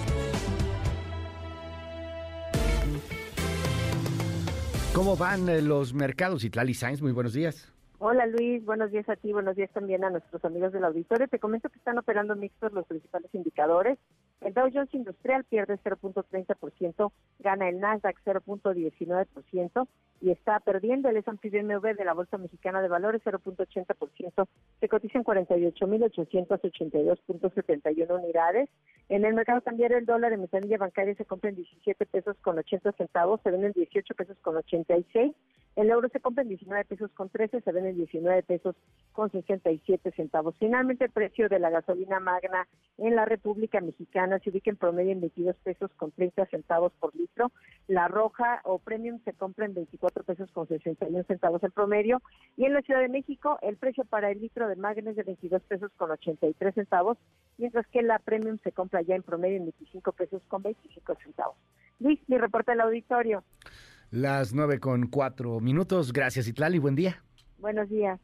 ¿Cómo van eh, los mercados? Itlali Sainz, muy buenos días. Hola Luis, buenos días a ti, buenos días también a nuestros amigos del auditorio. Te comento que están operando mixtos los principales indicadores. El Dow Jones Industrial pierde 0.30%, gana el Nasdaq 0.19% y está perdiendo el S&P BMW de la Bolsa Mexicana de Valores 0.80%. Se cotiza en 48.882.71 unidades. En el mercado cambiario el dólar en metanilla bancaria se compra en 17 pesos con 80 centavos, se vende en 18 pesos con 86. El euro se compra en 19 pesos con 13, se vende en 19 pesos con 67 centavos. Finalmente, el precio de la gasolina magna en la República Mexicana se ubica en promedio en 22 pesos con 30 centavos por litro. La roja o premium se compra en 24 pesos con 61 centavos el promedio. Y en la Ciudad de México, el precio para el litro de magna es de 22 pesos con 83 centavos, mientras que la premium se compra ya en promedio en 25 pesos con 25 centavos. Luis, mi reporte al auditorio. Las nueve con cuatro minutos. Gracias, Itlali. Buen día. Buenos días.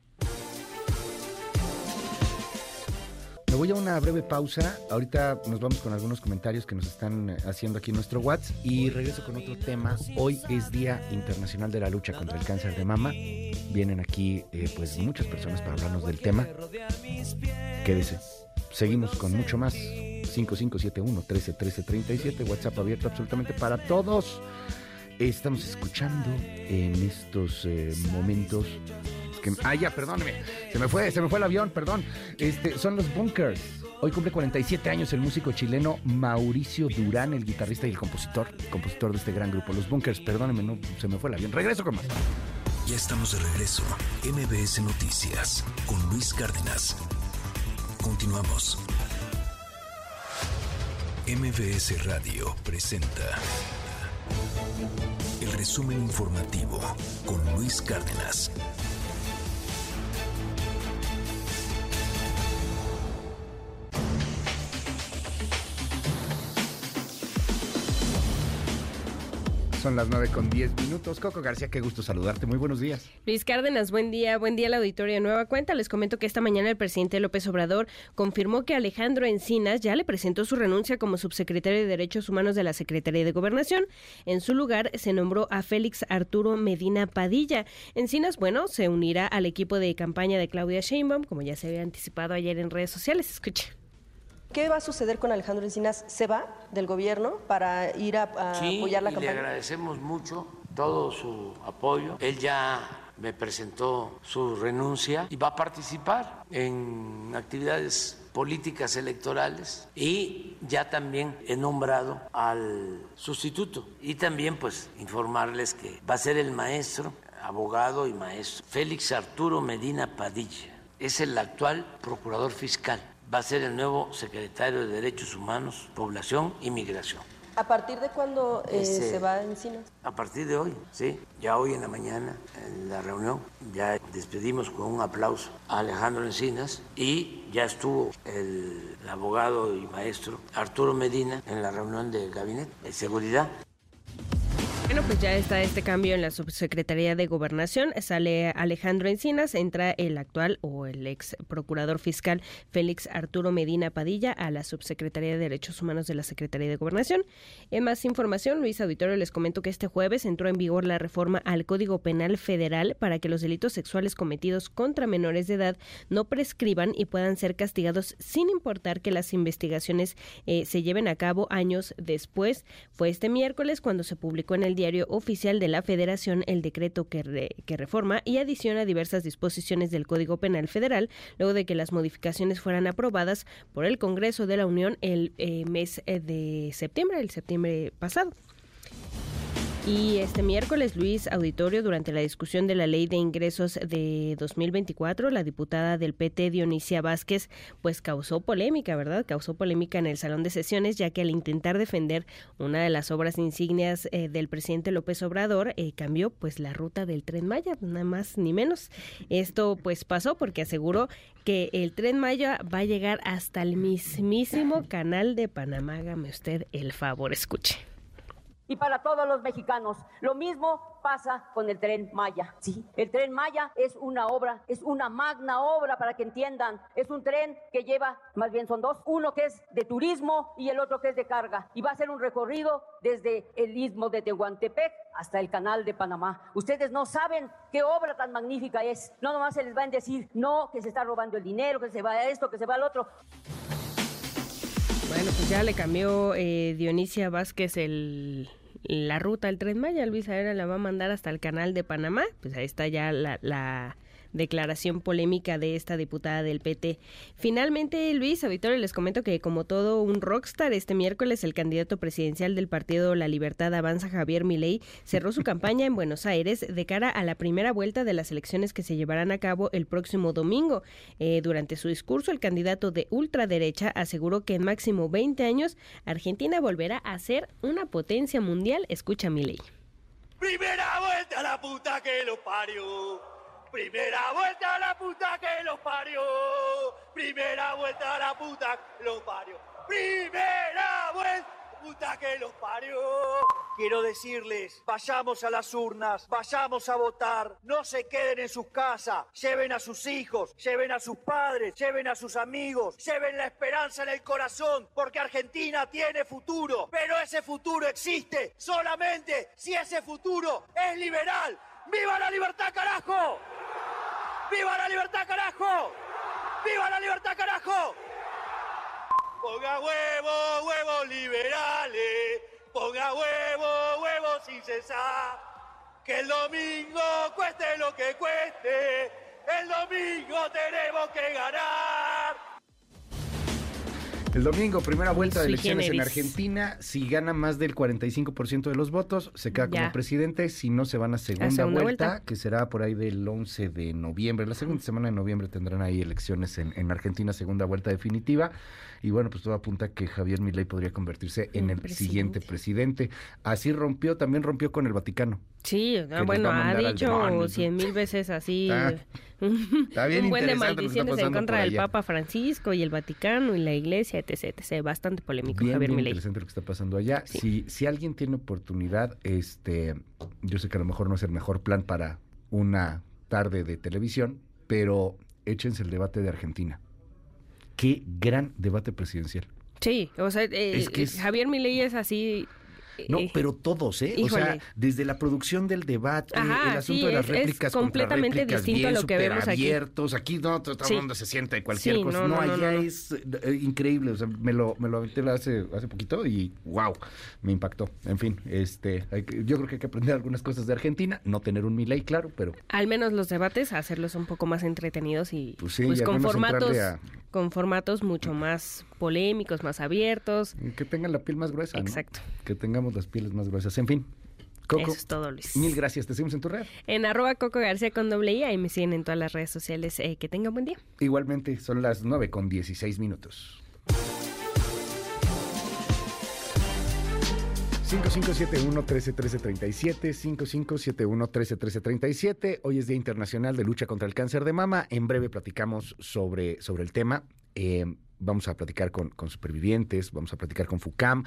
Me voy a una breve pausa. Ahorita nos vamos con algunos comentarios que nos están eh, haciendo aquí nuestro WhatsApp y regreso con otro tema. Hoy es Día Internacional de la Lucha contra el Cáncer de Mama. Vienen aquí eh, pues muchas personas para hablarnos del tema. Quédese. Seguimos con mucho más. 5571 131337 WhatsApp abierto absolutamente para todos. Estamos escuchando en estos eh, momentos. Ah, ya, perdóneme. Se me fue, se me fue el avión, perdón. Este, son los Bunkers. Hoy cumple 47 años el músico chileno Mauricio Durán, el guitarrista y el compositor, compositor de este gran grupo. Los Bunkers, perdóneme, no, se me fue el avión. Regreso con más. Ya estamos de regreso. MBS Noticias con Luis Cárdenas. Continuamos. MBS Radio presenta el resumen informativo con Luis Cárdenas. Son las 9 con 10 minutos. Coco García, qué gusto saludarte. Muy buenos días. Luis Cárdenas, buen día. Buen día, la auditoría Nueva Cuenta. Les comento que esta mañana el presidente López Obrador confirmó que Alejandro Encinas ya le presentó su renuncia como subsecretario de Derechos Humanos de la Secretaría de Gobernación. En su lugar se nombró a Félix Arturo Medina Padilla. Encinas, bueno, se unirá al equipo de campaña de Claudia Sheinbaum, como ya se había anticipado ayer en redes sociales. Escuche. ¿Qué va a suceder con Alejandro Encinas? ¿Se va del gobierno para ir a, a sí, apoyar la y campaña? Le agradecemos mucho todo su apoyo. Él ya me presentó su renuncia y va a participar en actividades políticas electorales y ya también he nombrado al sustituto y también pues informarles que va a ser el maestro, abogado y maestro Félix Arturo Medina Padilla. Es el actual procurador fiscal va a ser el nuevo secretario de Derechos Humanos, Población y Migración. ¿A partir de cuándo eh, Ese- se va a Encinas? A partir de hoy, sí, ya hoy en la mañana, en la reunión, ya despedimos con un aplauso a Alejandro Encinas y ya estuvo el, el abogado y maestro Arturo Medina en la reunión del gabinete de seguridad. Bueno, pues ya está este cambio en la subsecretaría de Gobernación. Sale Alejandro Encinas, entra el actual o el ex procurador fiscal Félix Arturo Medina Padilla a la subsecretaría de Derechos Humanos de la Secretaría de Gobernación. En más información, Luis Auditorio, les comento que este jueves entró en vigor la reforma al Código Penal Federal para que los delitos sexuales cometidos contra menores de edad no prescriban y puedan ser castigados sin importar que las investigaciones eh, se lleven a cabo años después. Fue este miércoles cuando se publicó en el diario oficial de la Federación el decreto que, re- que reforma y adiciona diversas disposiciones del Código Penal Federal, luego de que las modificaciones fueran aprobadas por el Congreso de la Unión el eh, mes eh, de septiembre, el septiembre pasado. Y este miércoles, Luis Auditorio, durante la discusión de la Ley de Ingresos de 2024, la diputada del PT, Dionisia Vázquez, pues causó polémica, ¿verdad? Causó polémica en el salón de sesiones, ya que al intentar defender una de las obras insignias eh, del presidente López Obrador, eh, cambió pues la ruta del Tren Maya, nada más ni menos. Esto pues pasó porque aseguró que el Tren Maya va a llegar hasta el mismísimo canal de Panamá. Hágame usted el favor, escuche. Y para todos los mexicanos. Lo mismo pasa con el tren Maya. Sí, el tren Maya es una obra, es una magna obra para que entiendan. Es un tren que lleva, más bien son dos, uno que es de turismo y el otro que es de carga. Y va a ser un recorrido desde el istmo de Tehuantepec hasta el canal de Panamá. Ustedes no saben qué obra tan magnífica es. No nomás se les va a decir, no, que se está robando el dinero, que se va a esto, que se va al otro. Bueno, pues ya le cambió eh, Dionisia Vázquez el, la ruta al Tren Maya. Luis Aera la va a mandar hasta el canal de Panamá. Pues ahí está ya la, la declaración polémica de esta diputada del PT. Finalmente, Luis Auditorio, les comento que como todo un rockstar, este miércoles el candidato presidencial del partido La Libertad Avanza, Javier Milei, cerró su campaña en Buenos Aires de cara a la primera vuelta de las elecciones que se llevarán a cabo el próximo domingo. Eh, durante su discurso, el candidato de ultraderecha aseguró que en máximo 20 años Argentina volverá a ser una potencia mundial. Escucha Milei. Primera vuelta a la puta que lo parió. Primera vuelta a la puta que los parió. Primera vuelta a la puta que los parió. Primera vuelta puta que los parió. Quiero decirles, vayamos a las urnas, vayamos a votar, no se queden en sus casas, lleven a sus hijos, lleven a sus padres, lleven a sus amigos, lleven la esperanza en el corazón, porque Argentina tiene futuro, pero ese futuro existe solamente si ese futuro es liberal. ¡Viva la libertad, carajo! ¡Viva la libertad, carajo! ¡Viva la libertad, carajo! Ponga huevo, huevos liberales. Ponga huevo, huevos sin cesar. Que el domingo cueste lo que cueste. El domingo tenemos que ganar. El domingo, primera vuelta de elecciones en Argentina. Si gana más del 45% de los votos, se queda como presidente. Si no, se van a segunda, vuelta, que será por ahí del 11 de noviembre. La segunda semana de noviembre tendrán ahí elecciones en, en Argentina, segunda vuelta definitiva. Y bueno, pues todo apunta que Javier Milei podría convertirse en el siguiente presidente. Así rompió, también rompió con el Vaticano. Sí, ah, bueno, ha dicho cien mil veces así. Está, bien un buen de maldiciones en contra del Papa Francisco y el Vaticano y la Iglesia, etc. etc. Bastante polémico, bien, Javier bien interesante lo que está pasando allá. Si, si alguien tiene oportunidad, este, yo sé que a lo mejor no es el mejor plan para una tarde de televisión, pero échense el debate de Argentina qué gran debate presidencial. Sí, o sea, eh, Javier Milei es así no, eh, pero todos, ¿eh? O sea, desde la producción del debate, el asunto de las réplicas es completamente distinto a lo que vemos abiertos. Aquí, no, todo el mundo se sienta de cualquier cosa. No, allá es eh, increíble. O sea, me lo, me lo aventé hace, hace poquito y wow, me impactó. En fin, este, yo creo que hay que aprender algunas cosas de Argentina, no tener un Milei, claro, pero... Al menos los debates, hacerlos un poco más entretenidos y pues, pues con formatos... con formatos mucho más polémicos, más abiertos. Que tengan la piel más gruesa. Exacto. Que tengamos las pieles más gruesas. En fin. Coco, Eso es todo, Luis. Mil gracias. Te seguimos en tu red. En arroba Coco García con doble I. Ahí me siguen en todas las redes sociales. Eh, que tengan buen día. Igualmente, son las 9 con 16 minutos. 5571-131337, 5571-131337. Hoy es Día Internacional de Lucha contra el Cáncer de Mama. En breve platicamos sobre, sobre el tema. Eh, vamos a platicar con, supervivientes, vamos a platicar con FUCAM,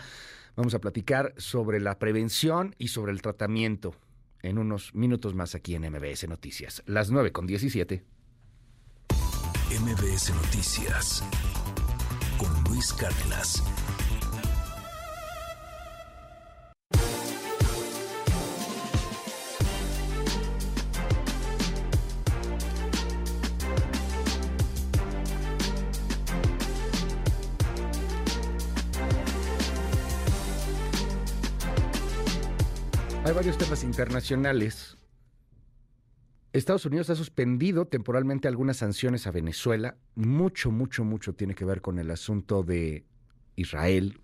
vamos a platicar sobre la prevención y sobre el tratamiento en unos minutos más aquí en MBS Noticias. Las 9 con 17. MBS Noticias con Luis Cárdenas. Varios temas internacionales. Estados Unidos ha suspendido temporalmente algunas sanciones a Venezuela. Mucho, mucho, mucho tiene que ver con el asunto de Israel,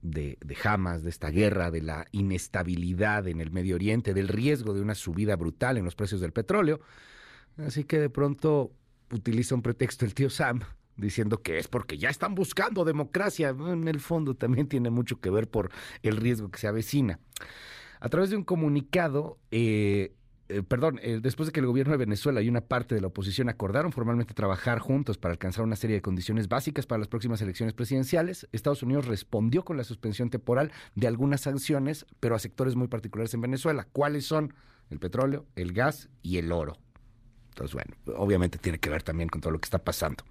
de, de, Hamas, de esta guerra, de la inestabilidad en el Medio Oriente, del riesgo de una subida brutal en los precios del petróleo. Así que de pronto utiliza un pretexto el tío Sam diciendo que es porque ya están buscando democracia. En el fondo también tiene mucho que ver por el riesgo que se avecina. A través de un comunicado, eh, eh, perdón, eh, después de que el gobierno de Venezuela y una parte de la oposición acordaron formalmente trabajar juntos para alcanzar una serie de condiciones básicas para las próximas elecciones presidenciales, Estados Unidos respondió con la suspensión temporal de algunas sanciones, pero a sectores muy particulares en Venezuela. ¿Cuáles son? El petróleo, el gas y el oro. Entonces, bueno, obviamente tiene que ver también con todo lo que está pasando.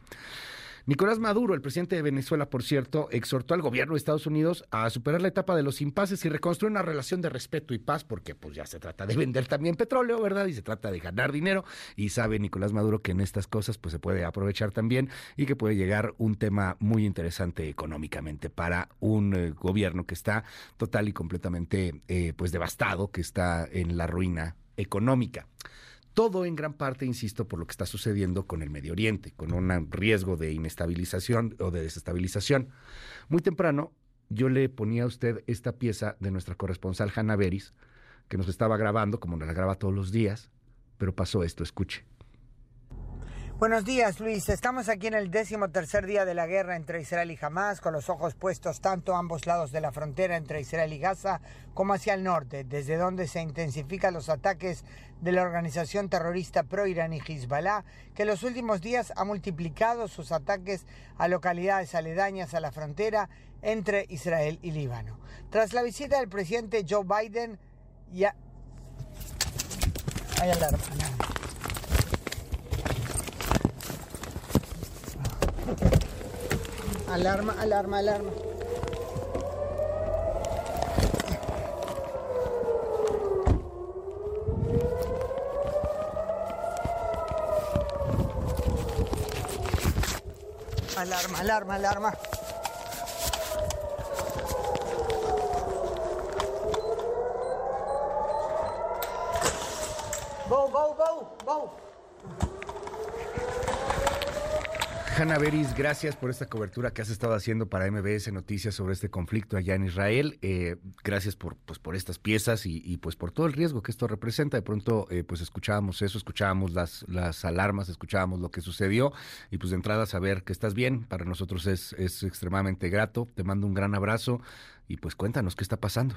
Nicolás Maduro, el presidente de Venezuela, por cierto, exhortó al gobierno de Estados Unidos a superar la etapa de los impases y reconstruir una relación de respeto y paz, porque pues ya se trata de vender también petróleo, ¿verdad? Y se trata de ganar dinero. Y sabe Nicolás Maduro que en estas cosas pues se puede aprovechar también y que puede llegar un tema muy interesante económicamente para un eh, gobierno que está total y completamente eh, pues devastado, que está en la ruina económica. Todo en gran parte, insisto, por lo que está sucediendo con el Medio Oriente, con un riesgo de inestabilización o de desestabilización. Muy temprano, yo le ponía a usted esta pieza de nuestra corresponsal Hanna Beris, que nos estaba grabando, como nos la graba todos los días, pero pasó esto, escuche. Buenos días, Luis. Estamos aquí en el décimo tercer día de la guerra entre Israel y Hamas, con los ojos puestos tanto a ambos lados de la frontera entre Israel y Gaza como hacia el norte, desde donde se intensifican los ataques de la organización terrorista pro-iraní Hezbollah, que en los últimos días ha multiplicado sus ataques a localidades aledañas a la frontera entre Israel y Líbano. Tras la visita del presidente Joe Biden, ya... Hay alarma. Alarma, alarma, alarma. Alarma, alarma, alarma. Hanna Beris, gracias por esta cobertura que has estado haciendo para MBS Noticias sobre este conflicto allá en Israel. Eh, gracias por, pues, por estas piezas y, pues por todo el riesgo que esto representa. De pronto, eh, pues escuchábamos eso, escuchábamos las, las alarmas, escuchábamos lo que sucedió y pues de entrada saber que estás bien, para nosotros es, es extremadamente grato. Te mando un gran abrazo y pues cuéntanos qué está pasando.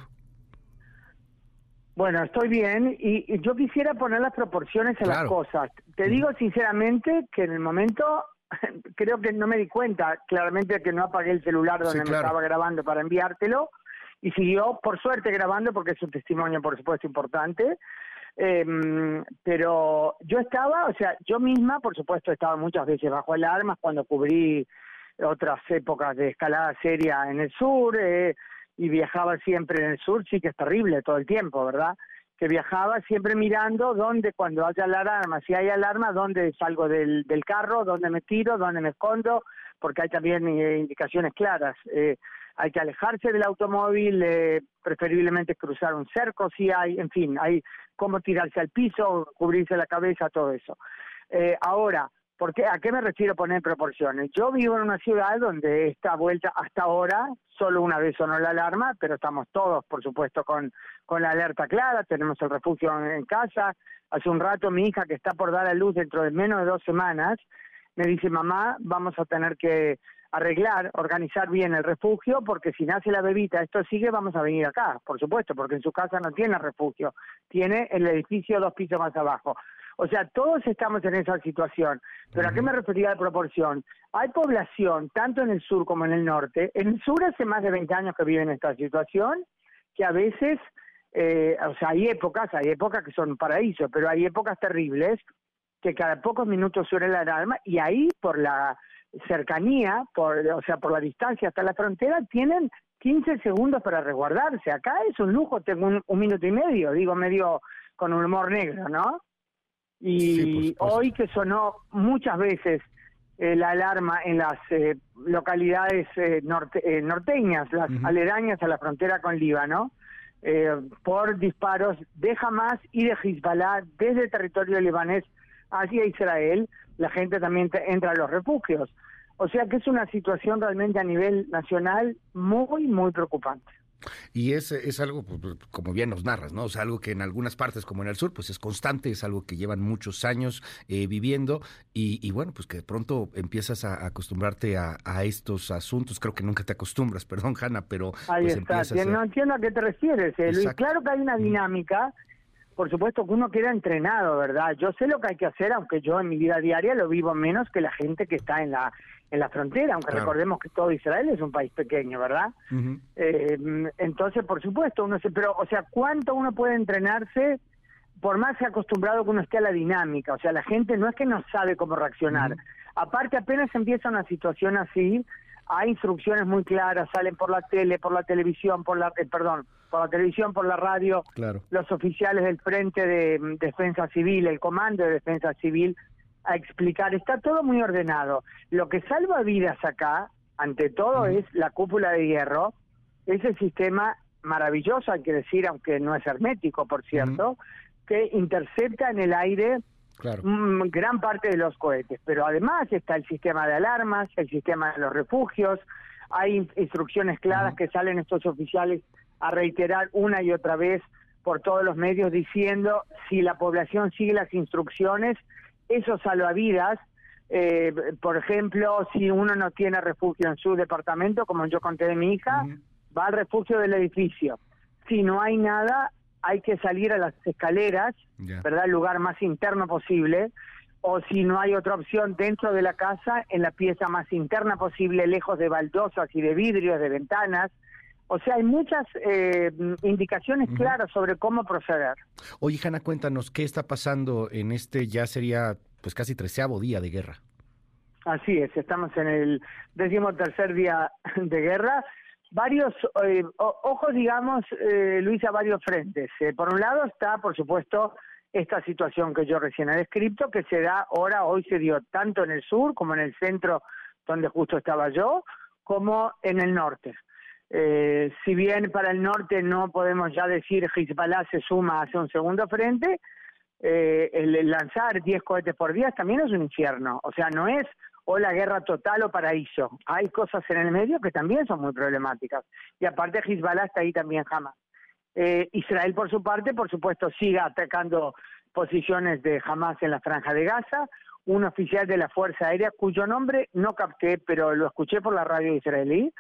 Bueno, estoy bien y, yo quisiera poner las proporciones a las cosas. Te digo sinceramente que en el momento creo que no me di cuenta claramente que no apagué el celular donde me estaba grabando para enviártelo. Y siguió por suerte grabando porque es un testimonio por supuesto importante. Em, pero yo estaba o sea yo misma por supuesto estaba muchas veces bajo alarmas cuando cubrí otras épocas de escalada seria en el sur eh, y viajaba siempre en el sur sí que es terrible todo el tiempo verdad que viajaba siempre mirando dónde, cuando haya la alarma, si hay alarma, dónde salgo del, del carro, dónde me tiro, dónde me escondo, porque hay también eh, indicaciones claras. Eh, hay que alejarse del automóvil, eh, preferiblemente cruzar un cerco si hay, en fin, hay cómo tirarse al piso, cubrirse la cabeza, todo eso. ahora, ¿Por ¿A qué me refiero poner proporciones? Yo vivo en una ciudad donde esta vuelta hasta ahora, solo una vez sonó la alarma, pero estamos todos, por supuesto, con, con la alerta clara, tenemos el refugio en, casa. Hace un rato mi hija, que está por dar a luz dentro de menos de dos semanas, me dice, mamá, vamos a tener que arreglar, organizar bien el refugio, porque si nace la bebita, esto sigue, vamos a venir acá, por supuesto, porque en su casa no tiene refugio, tiene el edificio dos pisos más abajo. O sea, todos estamos en esa situación. Pero ¿a qué me refería de proporción? Hay población, tanto en el sur como en el norte. En el sur hace más de 20 años que vive en esta situación, que a veces, eh, o sea, hay épocas, hay épocas que son paraíso, pero hay épocas terribles que cada pocos minutos suena la alarma y ahí por la cercanía, por, o sea, por la distancia hasta la frontera, tienen 15 segundos para resguardarse. Acá es un lujo, tengo un minuto y medio, digo medio con un humor negro, ¿no? Y hoy que sonó muchas veces eh, la alarma en las eh, localidades eh, norte, norteñas, las aledañas a la frontera con Líbano, por disparos de Hamas y de Hezbollah desde el territorio libanés hacia Israel, la gente también entra a los refugios. O sea que es una situación realmente a nivel nacional muy, muy preocupante. Y es, es algo, pues, pues, como bien nos narras, ¿no? O sea, algo que en algunas partes, como en el sur, pues es constante, es algo que llevan muchos años eh, viviendo y, bueno, pues que de pronto empiezas a acostumbrarte a, estos asuntos. Creo que nunca te acostumbras, perdón, Hanna, pero... Ahí pues, está, no entiendo a qué te refieres, eh, Luis. Claro que hay una dinámica, por supuesto que uno queda entrenado, ¿verdad? Yo sé lo que hay que hacer, aunque yo en mi vida diaria lo vivo menos que la gente que está en la en la frontera, aunque recordemos que todo Israel es un país pequeño, ¿verdad? eh, entonces, por supuesto, uno se, pero, o sea, ¿cuánto uno puede entrenarse por más acostumbrado que uno esté a la dinámica? O sea, la gente no es que no sabe cómo reaccionar. Aparte, apenas empieza una situación así, hay instrucciones muy claras, salen por la tele, por la televisión, por la, eh, perdón, por la televisión, por la radio, los oficiales del Frente de mm, Defensa Civil, el Comando de Defensa Civil, a explicar. Está todo muy ordenado. Lo que salva vidas acá, ante todo, es la cúpula de hierro, ese sistema maravilloso, hay que decir, aunque no es hermético, por cierto, que intercepta en el aire gran parte de los cohetes. Pero además está el sistema de alarmas, el sistema de los refugios, hay instrucciones claras que salen estos oficiales a reiterar una y otra vez por todos los medios diciendo si la población sigue las instrucciones, eso salva vidas. Eh, por ejemplo, si uno no tiene refugio en su departamento, como yo conté de mi hija, va al refugio del edificio. Si no hay nada, hay que salir a las escaleras, ¿verdad? El lugar más interno posible. O si no hay otra opción dentro de la casa, en la pieza más interna posible, lejos de baldosas y de vidrios, de ventanas. O sea, hay muchas eh, indicaciones claras sobre cómo proceder. Oye, Hanna, cuéntanos, ¿qué está pasando en este ya sería pues casi treceavo día de guerra? Así es, estamos en el décimo tercer día de guerra. Varios, eh, ojos, digamos, eh, Luisa, varios frentes. Eh, por un lado está, por supuesto, esta situación que yo recién he descrito, que se da ahora, hoy se dio tanto en el sur como en el centro, donde justo estaba yo, como en el norte. Eh, si bien para el norte no podemos ya decir Hezbollah se suma hacia un segundo frente, eh, el lanzar 10 cohetes por día también es un infierno. O sea, no es o la guerra total o paraíso. Hay cosas en el medio que también son muy problemáticas. Y aparte Hezbollah está ahí también jamás. Eh, Israel, por su parte, por supuesto, sigue atacando posiciones de Hamas en la franja de Gaza. Un oficial de la Fuerza Aérea, cuyo nombre no capté, pero lo escuché por la radio israelí,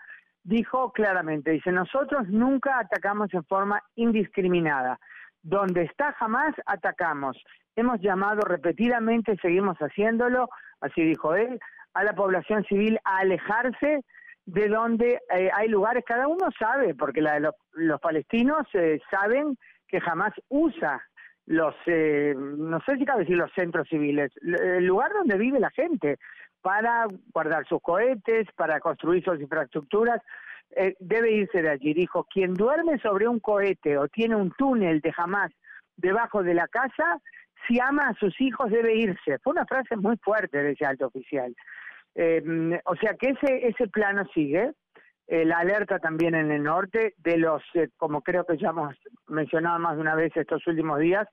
dijo claramente, dice, nosotros nunca atacamos en forma indiscriminada. Donde está jamás atacamos. Hemos llamado repetidamente, seguimos haciéndolo, así dijo él, a la población civil a alejarse de donde eh, hay lugares, cada uno sabe, porque la, los palestinos eh, saben que jamás usa los, eh, no sé si cabe decir los centros civiles, el lugar donde vive la gente para guardar sus cohetes, para construir sus infraestructuras, eh, debe irse de allí. Dijo, quien duerme sobre un cohete o tiene un túnel de jamás debajo de la casa, si ama a sus hijos debe irse. Fue una frase muy fuerte de ese alto oficial. Eh, o sea que ese, ese plano sigue. Eh, la alerta también en el norte de los, como creo que ya hemos mencionado más de una vez estos últimos días,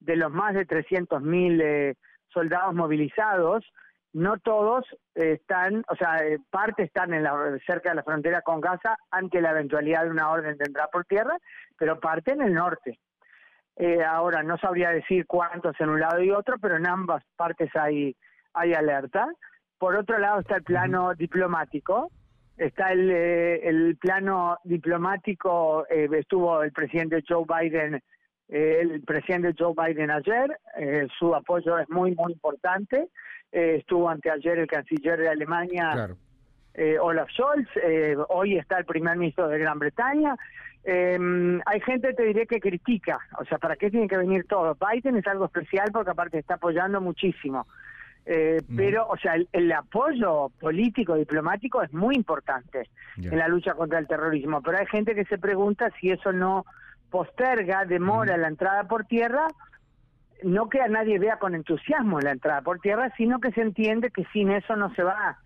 de los más de 300.000 soldados movilizados, no todos están, o sea, eh, parte están en la, cerca de la frontera con Gaza ante la eventualidad de una orden de entrada por tierra, pero parte en el norte. Eh, ahora, no sabría decir cuántos en un lado y otro, pero en ambas partes hay, hay alerta. Por otro lado está el plano diplomático, está el, eh, el plano diplomático, estuvo el presidente Joe Biden, el presidente Joe Biden ayer, su apoyo es muy, muy importante eh, estuvo anteayer el canciller de Alemania, eh, Olaf Scholz, eh, hoy está el primer ministro de Gran Bretaña. Em, hay gente, te diré, que critica, o sea, ¿para qué tiene que venir todo? Biden es algo especial porque aparte está apoyando muchísimo. Pero, o sea, el, apoyo político, diplomático es muy importante en la lucha contra el terrorismo. Pero hay gente que se pregunta si eso no posterga, demora la entrada por tierra no que a nadie vea con entusiasmo la entrada por tierra, sino que se entiende que sin eso no se va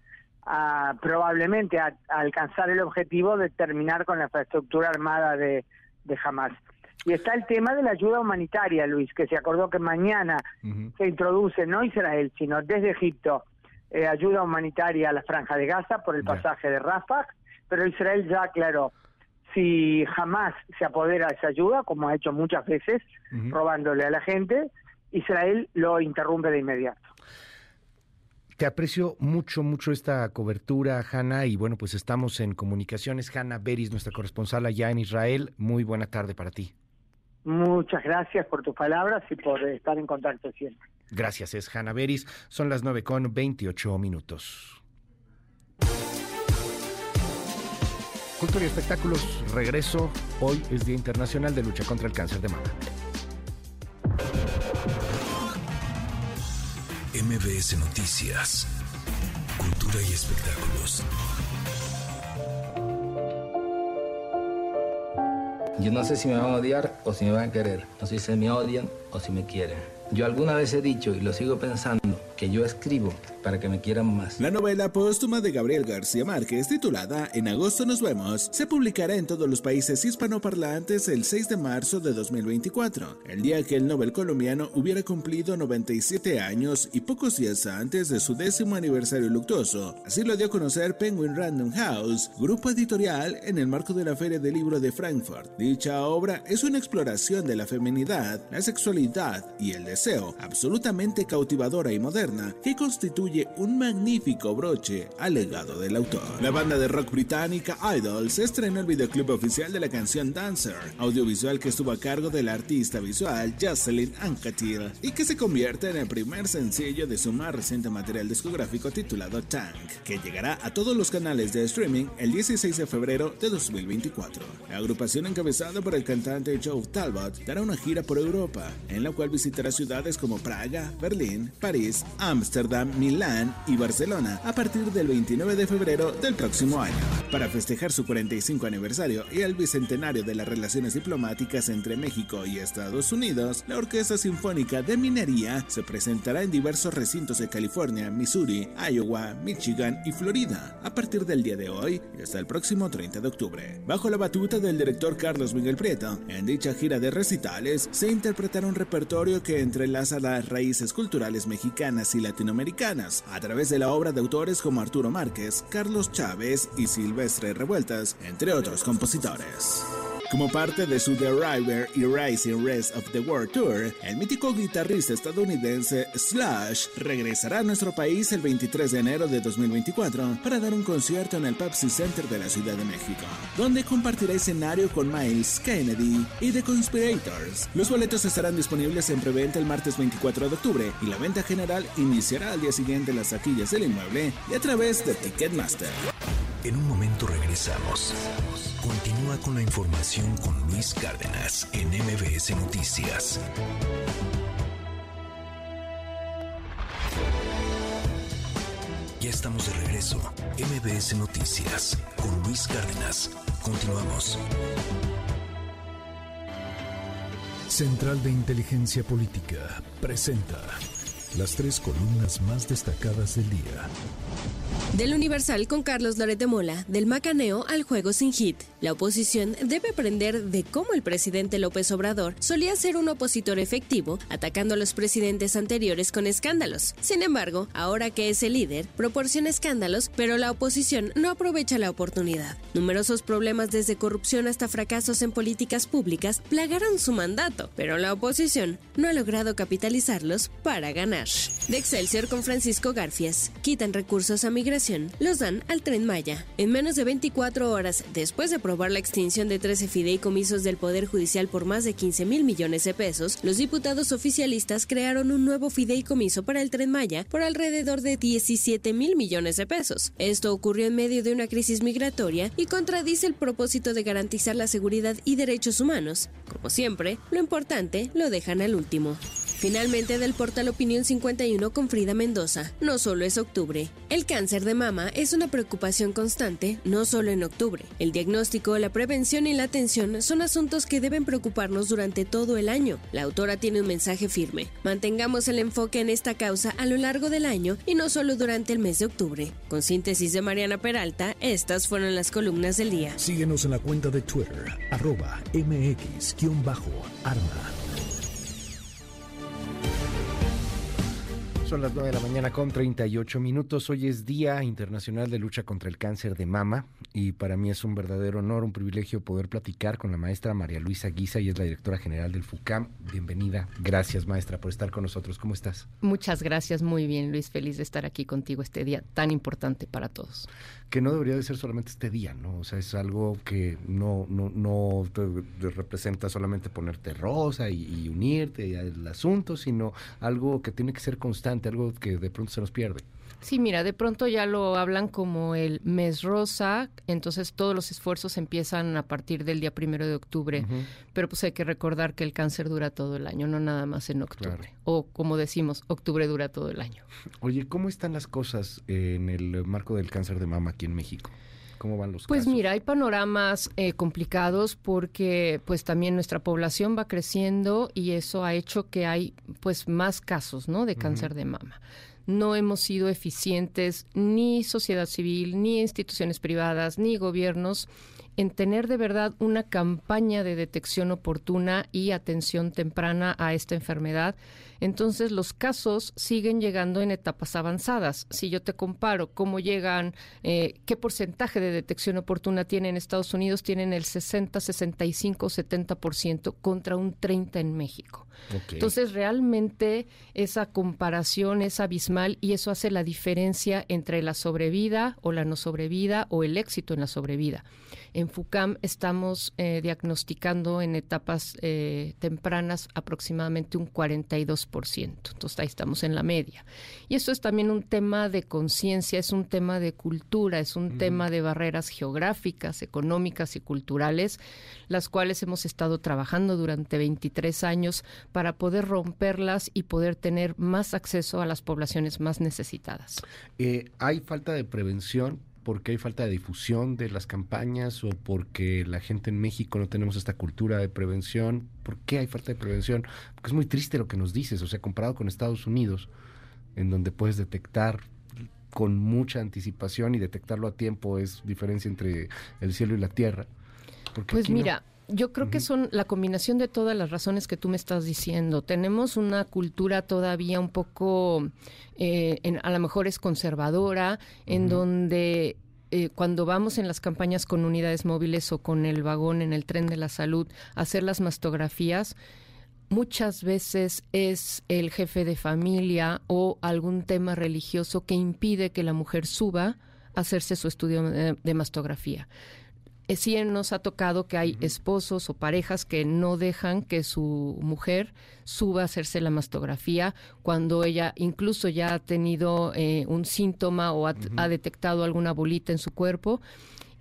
a, probablemente a, alcanzar el objetivo de terminar con la infraestructura armada de, de Hamas. Y está el tema de la ayuda humanitaria, Luis, que se acordó que mañana se introduce, no Israel, sino desde Egipto, eh, ayuda humanitaria a la franja de Gaza por el pasaje de Rafah, pero Israel ya aclaró, si jamás se apodera de esa ayuda, como ha hecho muchas veces, robándole a la gente, Israel lo interrumpe de inmediato. Te aprecio mucho, mucho esta cobertura, Hanna, y bueno, pues estamos en comunicaciones. Hanna Beris, nuestra corresponsal allá en Israel. Muy buena tarde para ti. Muchas gracias por tus palabras y por estar en contacto siempre. Gracias, es Hanna Beris. Son las 9 con 28 minutos. Cultura y espectáculos, regreso. Hoy es Día Internacional de Lucha contra el Cáncer de Mama. MBS Noticias. Cultura y espectáculos. Yo no sé si me van a odiar o si me van a querer. No sé si me odian o si me quieren. Yo alguna vez he dicho y lo sigo pensando que yo escribo para que me quieran más. La novela póstuma de Gabriel García Márquez, titulada En agosto nos vemos, se publicará en todos los países hispanoparlantes el 6 de marzo de 2024, el día que el Nobel colombiano hubiera cumplido 97 años y pocos días antes de su décimo aniversario luctuoso. Así lo dio a conocer Penguin Random House, grupo editorial en el marco de la Feria del Libro de Frankfurt. Dicha obra es una exploración de la feminidad, la sexualidad y el deseo, absolutamente cautivadora y moderna, que constituye un magnífico broche al legado del autor. La banda de rock británica Idols estrenó el videoclip oficial de la canción Dancer, audiovisual que estuvo a cargo del artista visual Jocelyn Anquetil y que se convierte en el primer sencillo de su más reciente material discográfico titulado Tank, que llegará a todos los canales de streaming el 16 de febrero de 2024. La agrupación encabezada por el cantante Joe Talbot dará una gira por Europa, en la cual visitará ciudades como Praga, Berlín, París, Ámsterdam, Milán, y Barcelona a partir del 29 de febrero del próximo año. Para festejar su 45 aniversario y el bicentenario de las relaciones diplomáticas entre México y Estados Unidos, la Orquesta Sinfónica de Minería se presentará en diversos recintos de California, Missouri, Iowa, Michigan y Florida a partir del día de hoy y hasta el próximo 30 de octubre. Bajo la batuta del director Carlos Miguel Prieto, en dicha gira de recitales se interpretará un repertorio que entrelaza las raíces culturales mexicanas y latinoamericanas a través de la obra de autores como Arturo Márquez, Carlos Chávez y Silvestre Revueltas, entre otros compositores. Como parte de su The Arriver y Rising Rest of the World Tour, el mítico guitarrista estadounidense Slash regresará a nuestro país el 23 de enero de 2024 para dar un concierto en el Pepsi Center de la Ciudad de México, donde compartirá escenario con Miles Kennedy y The Conspirators. Los boletos estarán disponibles en preventa el martes 24 de octubre y la venta general iniciará al día siguiente en las taquillas del inmueble y a través de Ticketmaster. En un momento regresamos. Continúa con la información con Luis Cárdenas en MBS Noticias. Ya estamos de regreso. MBS Noticias con Luis Cárdenas. Continuamos. Central de Inteligencia Política presenta las tres columnas más destacadas del día. Del Universal con Carlos Loret de Mola, del macaneo al juego sin hit. La oposición debe aprender de cómo el presidente López Obrador solía ser un opositor efectivo, atacando a los presidentes anteriores con escándalos. Sin embargo, ahora que es el líder, proporciona escándalos, pero la oposición no aprovecha la oportunidad. Numerosos problemas desde corrupción hasta fracasos en políticas públicas plagaron su mandato, pero la oposición no ha logrado capitalizarlos para ganar. De Excelsior con Francisco Garfias, quitan recursos a migración, los dan al tren Maya. En menos de 24 horas, después de aprobar la extinción de 13 fideicomisos del Poder Judicial por más de 15 mil millones de pesos, los diputados oficialistas crearon un nuevo fideicomiso para el tren Maya por alrededor de 17 mil millones de pesos. Esto ocurrió en medio de una crisis migratoria y contradice el propósito de garantizar la seguridad y derechos humanos. Como siempre, lo importante lo dejan al último. Finalmente del portal Opinión 51 con Frida Mendoza. No solo es octubre. El cáncer de mama es una preocupación constante, no solo en octubre. El diagnóstico, la prevención y la atención son asuntos que deben preocuparnos durante todo el año. La autora tiene un mensaje firme. Mantengamos el enfoque en esta causa a lo largo del año y no solo durante el mes de octubre. Con síntesis de Mariana Peralta, estas fueron las columnas del día. Síguenos en la cuenta de Twitter, arroba mx-arma. Son las 9 de la mañana con 38 minutos. Hoy es Día Internacional de Lucha contra el Cáncer de Mama y para mí es un verdadero honor, un privilegio poder platicar con la maestra María Luisa Guisa y es la directora general del FUCAM. Bienvenida. Gracias, maestra, por estar con nosotros. ¿Cómo estás? Muchas gracias. Muy bien, Luis. Feliz de estar aquí contigo este día tan importante para todos. Que no debería de ser solamente este día, ¿no? O sea, es algo que no, no, no representa solamente ponerte rosa y unirte al asunto, sino algo que tiene que ser constante algo que de pronto se nos pierde. Sí, mira, de pronto ya lo hablan como el mes rosa, entonces todos los esfuerzos empiezan a partir del día primero de octubre, pero pues hay que recordar que el cáncer dura todo el año, no nada más en octubre. O como decimos, octubre dura todo el año. Oye, ¿cómo están las cosas en el marco del cáncer de mama aquí en México? ¿Cómo van los pues mira, hay panoramas eh, complicados porque pues también nuestra población va creciendo y eso ha hecho que hay pues más casos, ¿no? De cáncer de mama. No hemos sido eficientes ni sociedad civil, ni instituciones privadas, ni gobiernos en tener de verdad una campaña de detección oportuna y atención temprana a esta enfermedad entonces los casos siguen llegando en etapas avanzadas. Si yo te comparo cómo llegan, eh, qué porcentaje de detección oportuna tienen en Estados Unidos, tienen el 60, 65, 70% contra un 30 en México. Entonces realmente esa comparación es abismal y eso hace la diferencia entre la sobrevida o la no sobrevida o el éxito en la sobrevida. En FUCAM estamos eh, diagnosticando en etapas eh, tempranas aproximadamente un 42%. Entonces ahí estamos en la media. Y eso es también un tema de conciencia, es un tema de cultura, es un tema de barreras geográficas, económicas y culturales, las cuales hemos estado trabajando durante 23 años para poder romperlas y poder tener más acceso a las poblaciones más necesitadas. Eh, ¿Hay falta de prevención porque hay falta de difusión de las campañas o porque la gente en México no tenemos esta cultura de prevención. ¿Por qué hay falta de prevención? Porque es muy triste lo que nos dices, o sea, comparado con Estados Unidos, en donde puedes detectar con mucha anticipación y detectarlo a tiempo es diferencia entre el cielo y la tierra. Pues mira, yo creo que son la combinación de todas las razones que tú me estás diciendo. Tenemos una cultura todavía un poco, eh, a lo mejor es conservadora, en donde eh, cuando vamos en las campañas con unidades móviles o con el vagón en el tren de la salud a hacer las mastografías, muchas veces es el jefe de familia o algún tema religioso que impide que la mujer suba a hacerse su estudio de mastografía. Eh, sí nos ha tocado que hay esposos o parejas que no dejan que su mujer suba a hacerse la mastografía cuando ella incluso ya ha tenido eh, un síntoma o ha, ha detectado alguna bolita en su cuerpo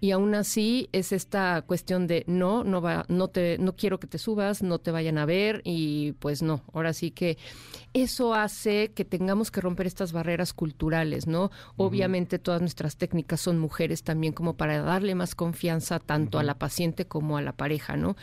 y aún así es esta cuestión de no, no va, no te, no quiero que te subas, no te vayan a ver y pues no. Ahora sí que eso hace que tengamos que romper estas barreras culturales, ¿no? Obviamente todas nuestras técnicas son mujeres también como para darle más confianza tanto a la paciente como a la pareja, ¿no?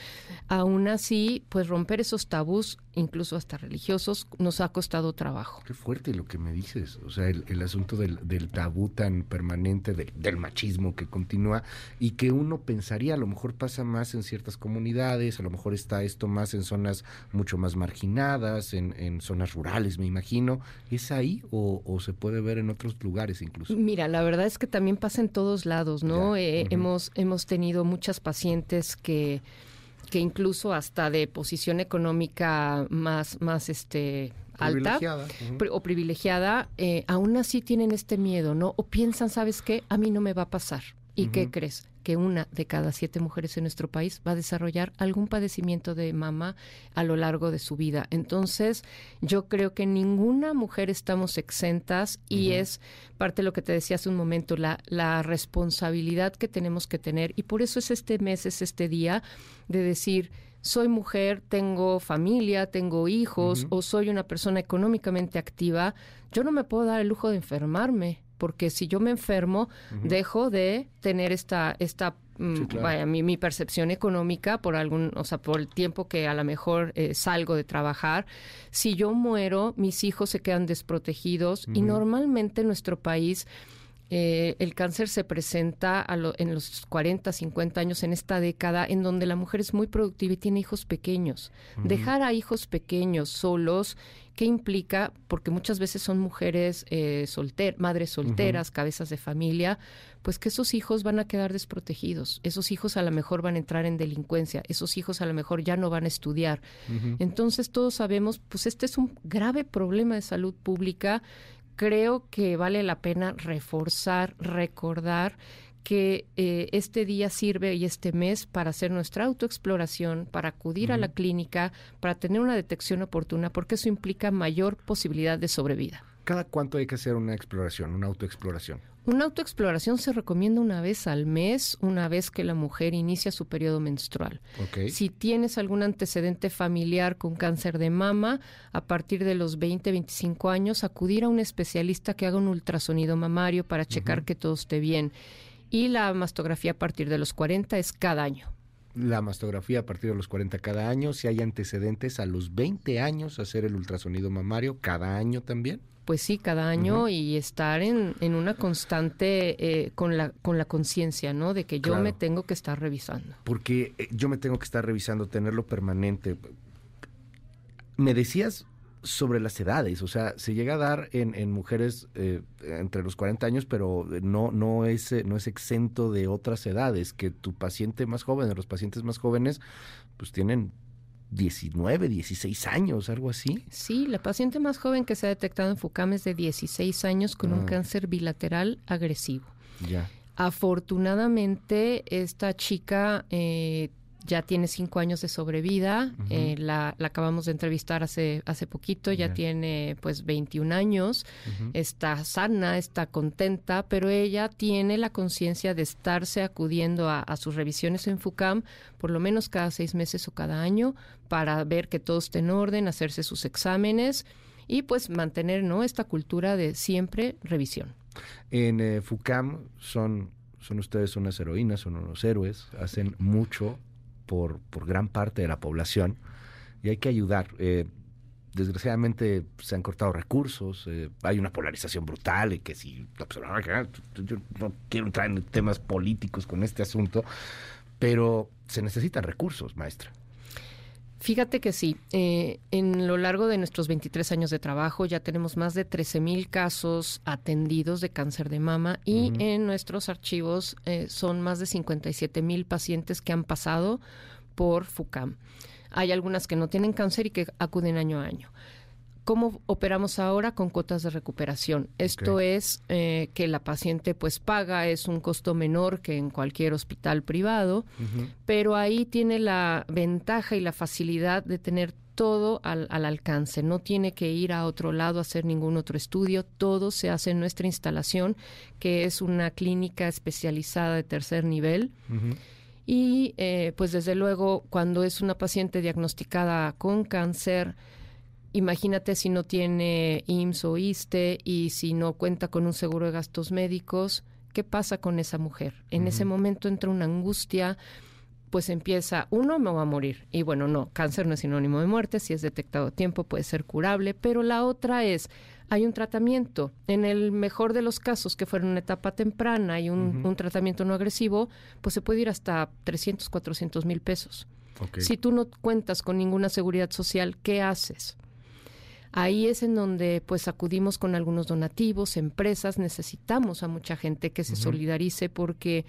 Aún así, pues romper esos tabús, incluso hasta religiosos, nos ha costado trabajo. Qué fuerte lo que me dices, o sea, el, asunto del, tabú tan permanente del machismo que continúa y que uno pensaría a lo mejor pasa más en ciertas comunidades, a lo mejor está esto más en zonas mucho más marginadas, en, en zonas rurales, me imagino. ¿Es ahí o, se puede ver en otros lugares incluso? Mira, la verdad es que también pasa en todos lados, ¿no? Eh, hemos, hemos tenido muchas pacientes que que incluso hasta de posición económica más, más este alta o privilegiada, eh, aún así tienen este miedo, ¿no? O piensan, ¿sabes qué? A mí no me va a pasar. ¿Y qué crees? Que una de cada siete mujeres en nuestro país va a desarrollar algún padecimiento de mama a lo largo de su vida. Entonces, yo creo que ninguna mujer estamos exentas y es parte de lo que te decía hace un momento, la, la responsabilidad que tenemos que tener. Y por eso es este mes, es este día de decir, soy mujer, tengo familia, tengo hijos o soy una persona económicamente activa, yo no me puedo dar el lujo de enfermarme porque si yo me enfermo, dejo de tener esta, esta mm, vaya, mi, mi, percepción económica por algún, o sea, por el tiempo que a lo mejor eh, salgo de trabajar. Si yo muero, mis hijos se quedan desprotegidos y normalmente en nuestro país eh, el cáncer se presenta en los 40, 50 años en esta década en donde la mujer es muy productiva y tiene hijos pequeños. Dejar a hijos pequeños solos ¿Qué implica? Porque muchas veces son mujeres eh, solteras, madres solteras, cabezas de familia, pues que esos hijos van a quedar desprotegidos, esos hijos a lo mejor van a entrar en delincuencia, esos hijos a lo mejor ya no van a estudiar. Entonces todos sabemos, pues este es un grave problema de salud pública. Creo que vale la pena reforzar, recordar que eh, este día sirve y este mes para hacer nuestra autoexploración, para acudir a la clínica, para tener una detección oportuna, porque eso implica mayor posibilidad de sobrevida. ¿Cada cuánto hay que hacer una exploración, una autoexploración? Una autoexploración se recomienda una vez al mes, una vez que la mujer inicia su periodo menstrual. Si tienes algún antecedente familiar con cáncer de mama, a partir de los 20, 25 años, acudir a un especialista que haga un ultrasonido mamario para checar que todo esté bien y la mastografía a partir de los 40 es cada año. La mastografía a partir de los 40 cada año, si hay antecedentes a los 20 años hacer el ultrasonido mamario cada año también. Pues sí, cada año y estar en, en una constante eh, con la con la conciencia, ¿no? De que yo me tengo que estar revisando. Porque eh, yo me tengo que estar revisando, tenerlo permanente. Me decías sobre las edades, o sea, se llega a dar en, en mujeres eh, entre los 40 años, pero no, no, es, eh, no es exento de otras edades, que tu paciente más joven, los pacientes más jóvenes, pues tienen 19, 16 años, algo así. Sí, la paciente más joven que se ha detectado en FUCAM es de 16 años con un ah. cáncer bilateral agresivo. Ya. Afortunadamente, esta chica eh, ya tiene cinco años de sobrevida, eh, la, acabamos de entrevistar hace, hace poquito, ya tiene pues 21 años, está sana, está contenta, pero ella tiene la conciencia de estarse acudiendo a, sus revisiones en FUCAM por lo menos cada seis meses o cada año para ver que todo esté en orden, hacerse sus exámenes y pues mantener ¿no? esta cultura de siempre revisión. En eh, FUCAM son son ustedes unas heroínas, son unos héroes, hacen mucho por, por gran parte de la población y hay que ayudar. Eh, desgraciadamente se han cortado recursos, eh, hay una polarización brutal y que si pues, yo no quiero entrar en temas políticos con este asunto, pero se necesitan recursos, maestra. Fíjate que sí, eh, en lo largo de nuestros 23 años de trabajo ya tenemos más de 13 mil casos atendidos de cáncer de mama y en nuestros archivos eh, son más de 57 mil pacientes que han pasado por FUCAM. Hay algunas que no tienen cáncer y que acuden año a año. ¿Cómo operamos ahora con cuotas de recuperación? Esto es eh, que la paciente pues paga, es un costo menor que en cualquier hospital privado, pero ahí tiene la ventaja y la facilidad de tener todo al, alcance, no tiene que ir a otro lado a hacer ningún otro estudio, todo se hace en nuestra instalación, que es una clínica especializada de tercer nivel. Y eh, pues desde luego cuando es una paciente diagnosticada con cáncer, Imagínate si no tiene IMSS o ISTE y si no cuenta con un seguro de gastos médicos, ¿qué pasa con esa mujer? En ese momento entra una angustia, pues empieza, uno, me va a morir. Y bueno, no, cáncer no es sinónimo de muerte, si es detectado a tiempo puede ser curable, pero la otra es, hay un tratamiento. En el mejor de los casos, que fuera una etapa temprana y un, tratamiento no agresivo, pues se puede ir hasta 300, 400 mil pesos. Si tú no cuentas con ninguna seguridad social, ¿qué haces? Ahí es en donde pues acudimos con algunos donativos, empresas, necesitamos a mucha gente que se solidarice porque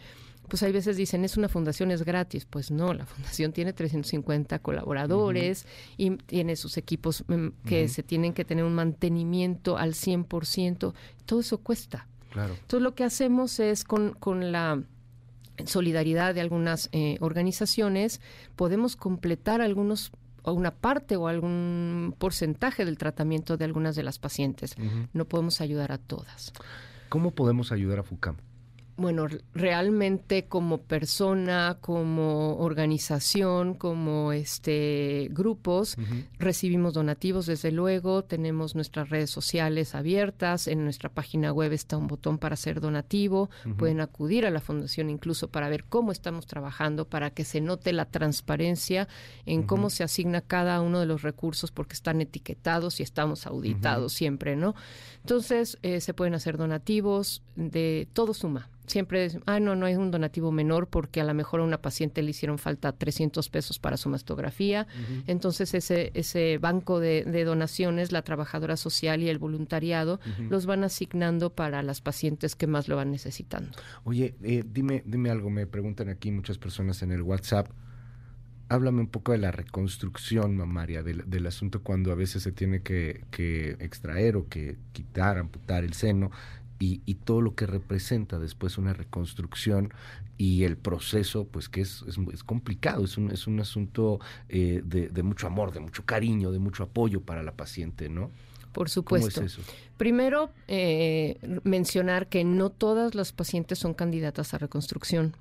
pues hay veces dicen, es una fundación, es gratis. Pues no, la fundación tiene 350 colaboradores y tiene sus equipos mm, que se tienen que tener un mantenimiento al 100%. Todo eso cuesta. Claro. Entonces lo que hacemos es con, con la solidaridad de algunas eh, organizaciones, podemos completar algunos o una parte o algún porcentaje del tratamiento de algunas de las pacientes. No podemos ayudar a todas. ¿Cómo podemos ayudar a FUCAM? Bueno, realmente como persona, como organización, como este grupos, recibimos donativos desde luego, tenemos nuestras redes sociales abiertas, en nuestra página web está un botón para hacer donativo, pueden acudir a la fundación incluso para ver cómo estamos trabajando, para que se note la transparencia en cómo se asigna cada uno de los recursos porque están etiquetados y estamos auditados siempre, ¿no? Entonces, eh, se pueden hacer donativos de todo suma siempre, ah, no, no hay un donativo menor porque a lo mejor a una paciente le hicieron falta 300 pesos para su mastografía. Entonces ese, ese banco de, donaciones, la trabajadora social y el voluntariado, los van asignando para las pacientes que más lo van necesitando. Oye, eh, dime, dime algo, me preguntan aquí muchas personas en el WhatsApp. Háblame un poco de la reconstrucción mamaria, del, asunto cuando a veces se tiene que, que extraer o que quitar, amputar el seno y, todo lo que representa después una reconstrucción y el proceso, pues que es, es, complicado, es un, es un asunto eh, de, mucho amor, de mucho cariño, de mucho apoyo para la paciente, ¿no? Por supuesto. Primero, eh, mencionar que no todas las pacientes son candidatas a reconstrucción.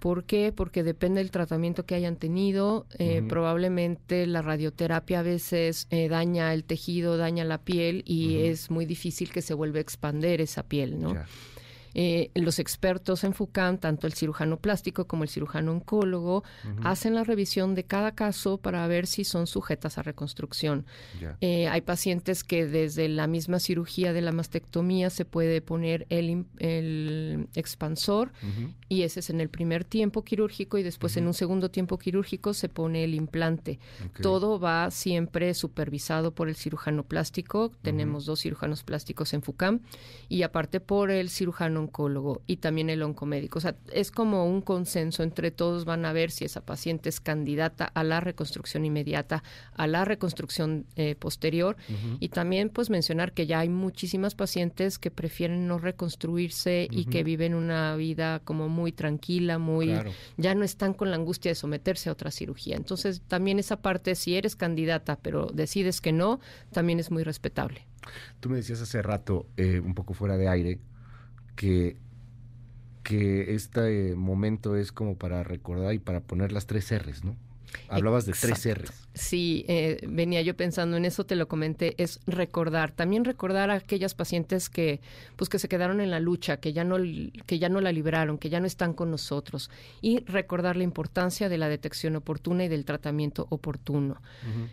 ¿Por qué? Porque depende del tratamiento que hayan tenido. Eh, probablemente la radioterapia a veces eh, daña el tejido, daña la piel y es muy difícil que se vuelva a expander esa piel, ¿no? Eh, los expertos en FUCAM, tanto el cirujano plástico como el cirujano oncólogo, hacen la revisión de cada caso para ver si son sujetas a reconstrucción. Eh, hay pacientes que desde la misma cirugía de la mastectomía se puede poner el, expansor y ese es en el primer tiempo quirúrgico y después en un segundo tiempo quirúrgico se pone el implante. Todo va siempre supervisado por el cirujano plástico. Tenemos dos cirujanos plásticos en FUCAM y aparte por el cirujano oncólogo y también el oncomédico. O sea, es como un consenso entre todos, van a ver si esa paciente es candidata a la reconstrucción inmediata, a la reconstrucción eh, posterior y también pues mencionar que ya hay muchísimas pacientes que prefieren no reconstruirse y que viven una vida como muy tranquila, muy ya no están con la angustia de someterse a otra cirugía. Entonces, también esa parte si eres candidata pero decides que no, también es muy respetable. Tú me decías hace rato, eh, un poco fuera de aire, que, que este momento es como para recordar y para poner las tres R's, ¿no? Hablabas de tres R's. Sí, eh, venía yo pensando en eso, te lo comenté, es recordar, también recordar a aquellas pacientes que, pues, que se quedaron en la lucha, que ya no, que ya no la libraron, que ya no están con nosotros, y recordar la importancia de la detección oportuna y del tratamiento oportuno.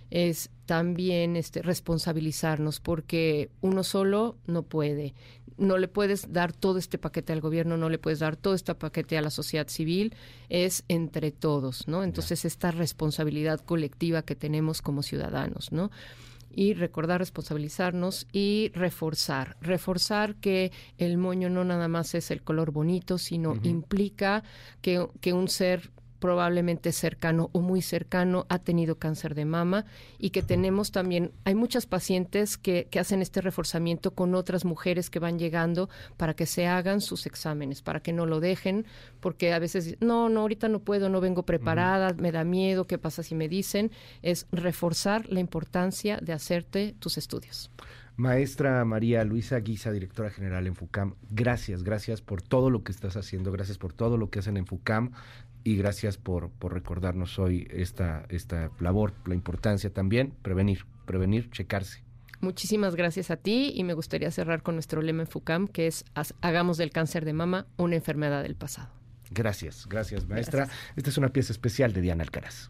Es también este, responsabilizarnos, porque uno solo no puede no le puedes dar todo este paquete al gobierno, no le puedes dar todo este paquete a la sociedad civil, es entre todos, ¿no? Entonces, esta responsabilidad colectiva que tenemos como ciudadanos, ¿no? y recordar responsabilizarnos y reforzar, reforzar que el moño no nada más es el color bonito, sino implica que, que un ser probablemente cercano o muy cercano ha tenido cáncer de mama y que tenemos también, hay muchas pacientes que, que, hacen este reforzamiento con otras mujeres que van llegando para que se hagan sus exámenes, para que no lo dejen, porque a veces, no, no, ahorita no puedo, no vengo preparada, me da miedo, ¿qué pasa si me dicen? Es reforzar la importancia de hacerte tus estudios. Maestra María Luisa Guisa, directora general en FUCAM, gracias, gracias por todo lo que estás haciendo, gracias por todo lo que hacen en FUCAM y gracias por, por recordarnos hoy esta, esta labor, la importancia también, prevenir, prevenir, checarse. Muchísimas gracias a ti y me gustaría cerrar con nuestro lema en FUCAM, que es hagamos del cáncer de mama una enfermedad del pasado. Gracias, gracias maestra. Esta es una pieza especial de Diana Alcaraz.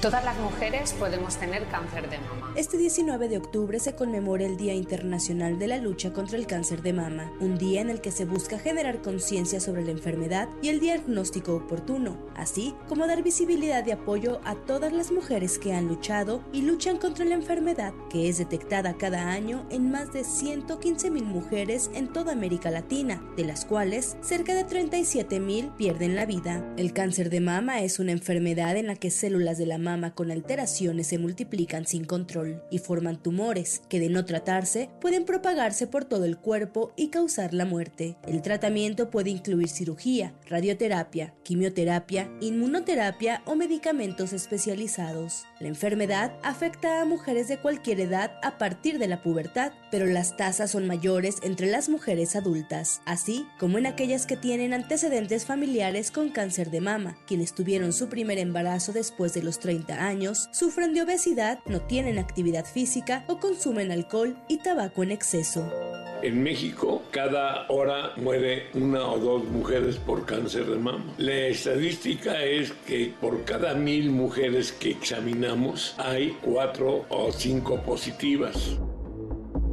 Todas las mujeres podemos tener cáncer de mama. Este 19 de octubre se conmemora el Día Internacional de la Lucha contra el Cáncer de Mama, un día en el que se busca generar conciencia sobre la enfermedad y el diagnóstico oportuno, así como dar visibilidad y apoyo a todas las mujeres que han luchado y luchan contra la enfermedad, que es detectada cada año en más de 115 mil mujeres en toda América Latina, de las cuales cerca de 37 mil pierden la vida. El cáncer de mama es una enfermedad en la que células de la mama con alteraciones se multiplican sin control y forman tumores que de no tratarse pueden propagarse por todo el cuerpo y causar la muerte. El tratamiento puede incluir cirugía, radioterapia, quimioterapia, inmunoterapia o medicamentos especializados. La enfermedad afecta a mujeres de cualquier edad a partir de la pubertad, pero las tasas son mayores entre las mujeres adultas, así como en aquellas que tienen antecedentes familiares con cáncer de mama, quienes tuvieron su primer embarazo después de los 30 años, sufren de obesidad, no tienen actividad física o consumen alcohol y tabaco en exceso. En México, cada hora muere una o dos mujeres por cáncer de mama. La estadística es que por cada mil mujeres que examinamos hay cuatro o cinco positivas.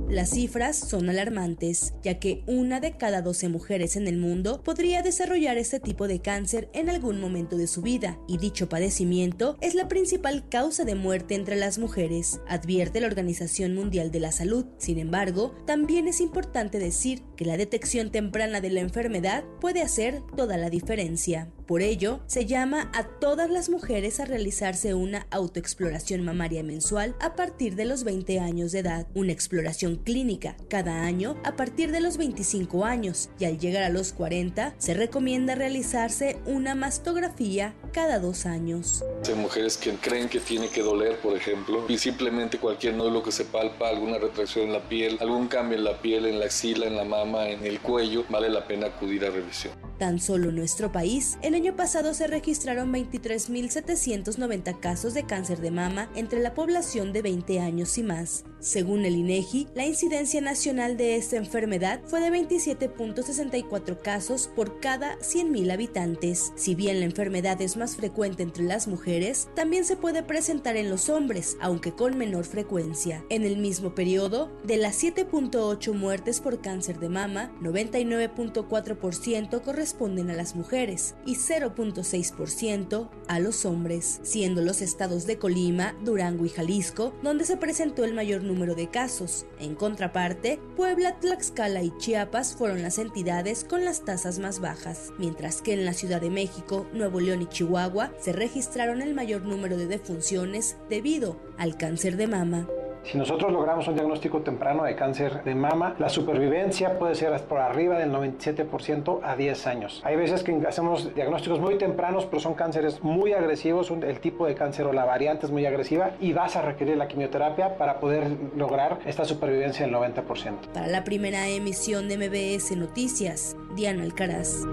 Las cifras son alarmantes, ya que una de cada 12 mujeres en el mundo podría desarrollar este tipo de cáncer en algún momento de su vida, y dicho padecimiento es la principal causa de muerte entre las mujeres, advierte la Organización Mundial de la Salud. Sin embargo, también es importante decir que la detección temprana de la enfermedad puede hacer toda la diferencia. Por ello, se llama a todas las mujeres a realizarse una autoexploración mamaria mensual a partir de los 20 años de edad, una exploración clínica cada año a partir de los 25 años y al llegar a los 40 se recomienda realizarse una mastografía cada dos años. Hay mujeres que creen que tiene que doler, por ejemplo, y simplemente cualquier nódulo que se palpa, alguna retracción en la piel, algún cambio en la piel, en la axila, en la mama, en el cuello, vale la pena acudir a revisión. Tan solo en nuestro país, el año pasado se registraron 23.790 casos de cáncer de mama entre la población de 20 años y más. Según el INEGI, la incidencia nacional de esta enfermedad fue de 27.64 casos por cada 100.000 habitantes. Si bien la enfermedad es más frecuente entre las mujeres, también se puede presentar en los hombres, aunque con menor frecuencia. En el mismo periodo, de las 7.8 muertes por cáncer de mama, 99.4% corresponden a las mujeres y 0.6% a los hombres, siendo los estados de Colima, Durango y Jalisco donde se presentó el mayor número de casos. En contraparte, Puebla, Tlaxcala y Chiapas fueron las entidades con las tasas más bajas, mientras que en la Ciudad de México, Nuevo León y Chihuahua se registraron el mayor número de defunciones debido al cáncer de mama. Si nosotros logramos un diagnóstico temprano de cáncer de mama, la supervivencia puede ser por arriba del 97% a 10 años. Hay veces que hacemos diagnósticos muy tempranos, pero son cánceres muy agresivos, el tipo de cáncer o la variante es muy agresiva y vas a requerir la quimioterapia para poder lograr esta supervivencia del 90%. Para la primera emisión de MBS Noticias, Diana Alcaraz.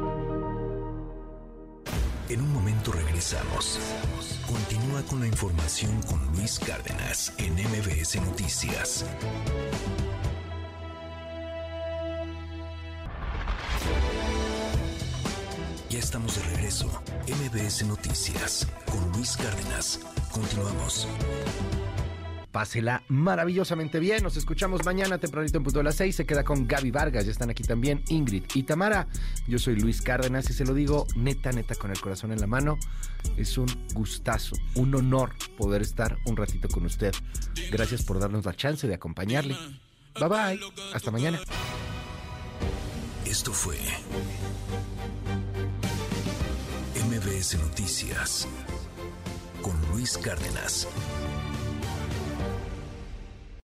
En un momento regresamos. Continúa con la información con Luis Cárdenas en MBS Noticias. Ya estamos de regreso. MBS Noticias con Luis Cárdenas. Continuamos. Pásela maravillosamente bien. Nos escuchamos mañana tempranito en punto de las seis. Se queda con Gaby Vargas. Ya están aquí también Ingrid y Tamara. Yo soy Luis Cárdenas y se lo digo neta, neta, con el corazón en la mano. Es un gustazo, un honor poder estar un ratito con usted. Gracias por darnos la chance de acompañarle. Bye bye. Hasta mañana. Esto fue MBS Noticias con Luis Cárdenas.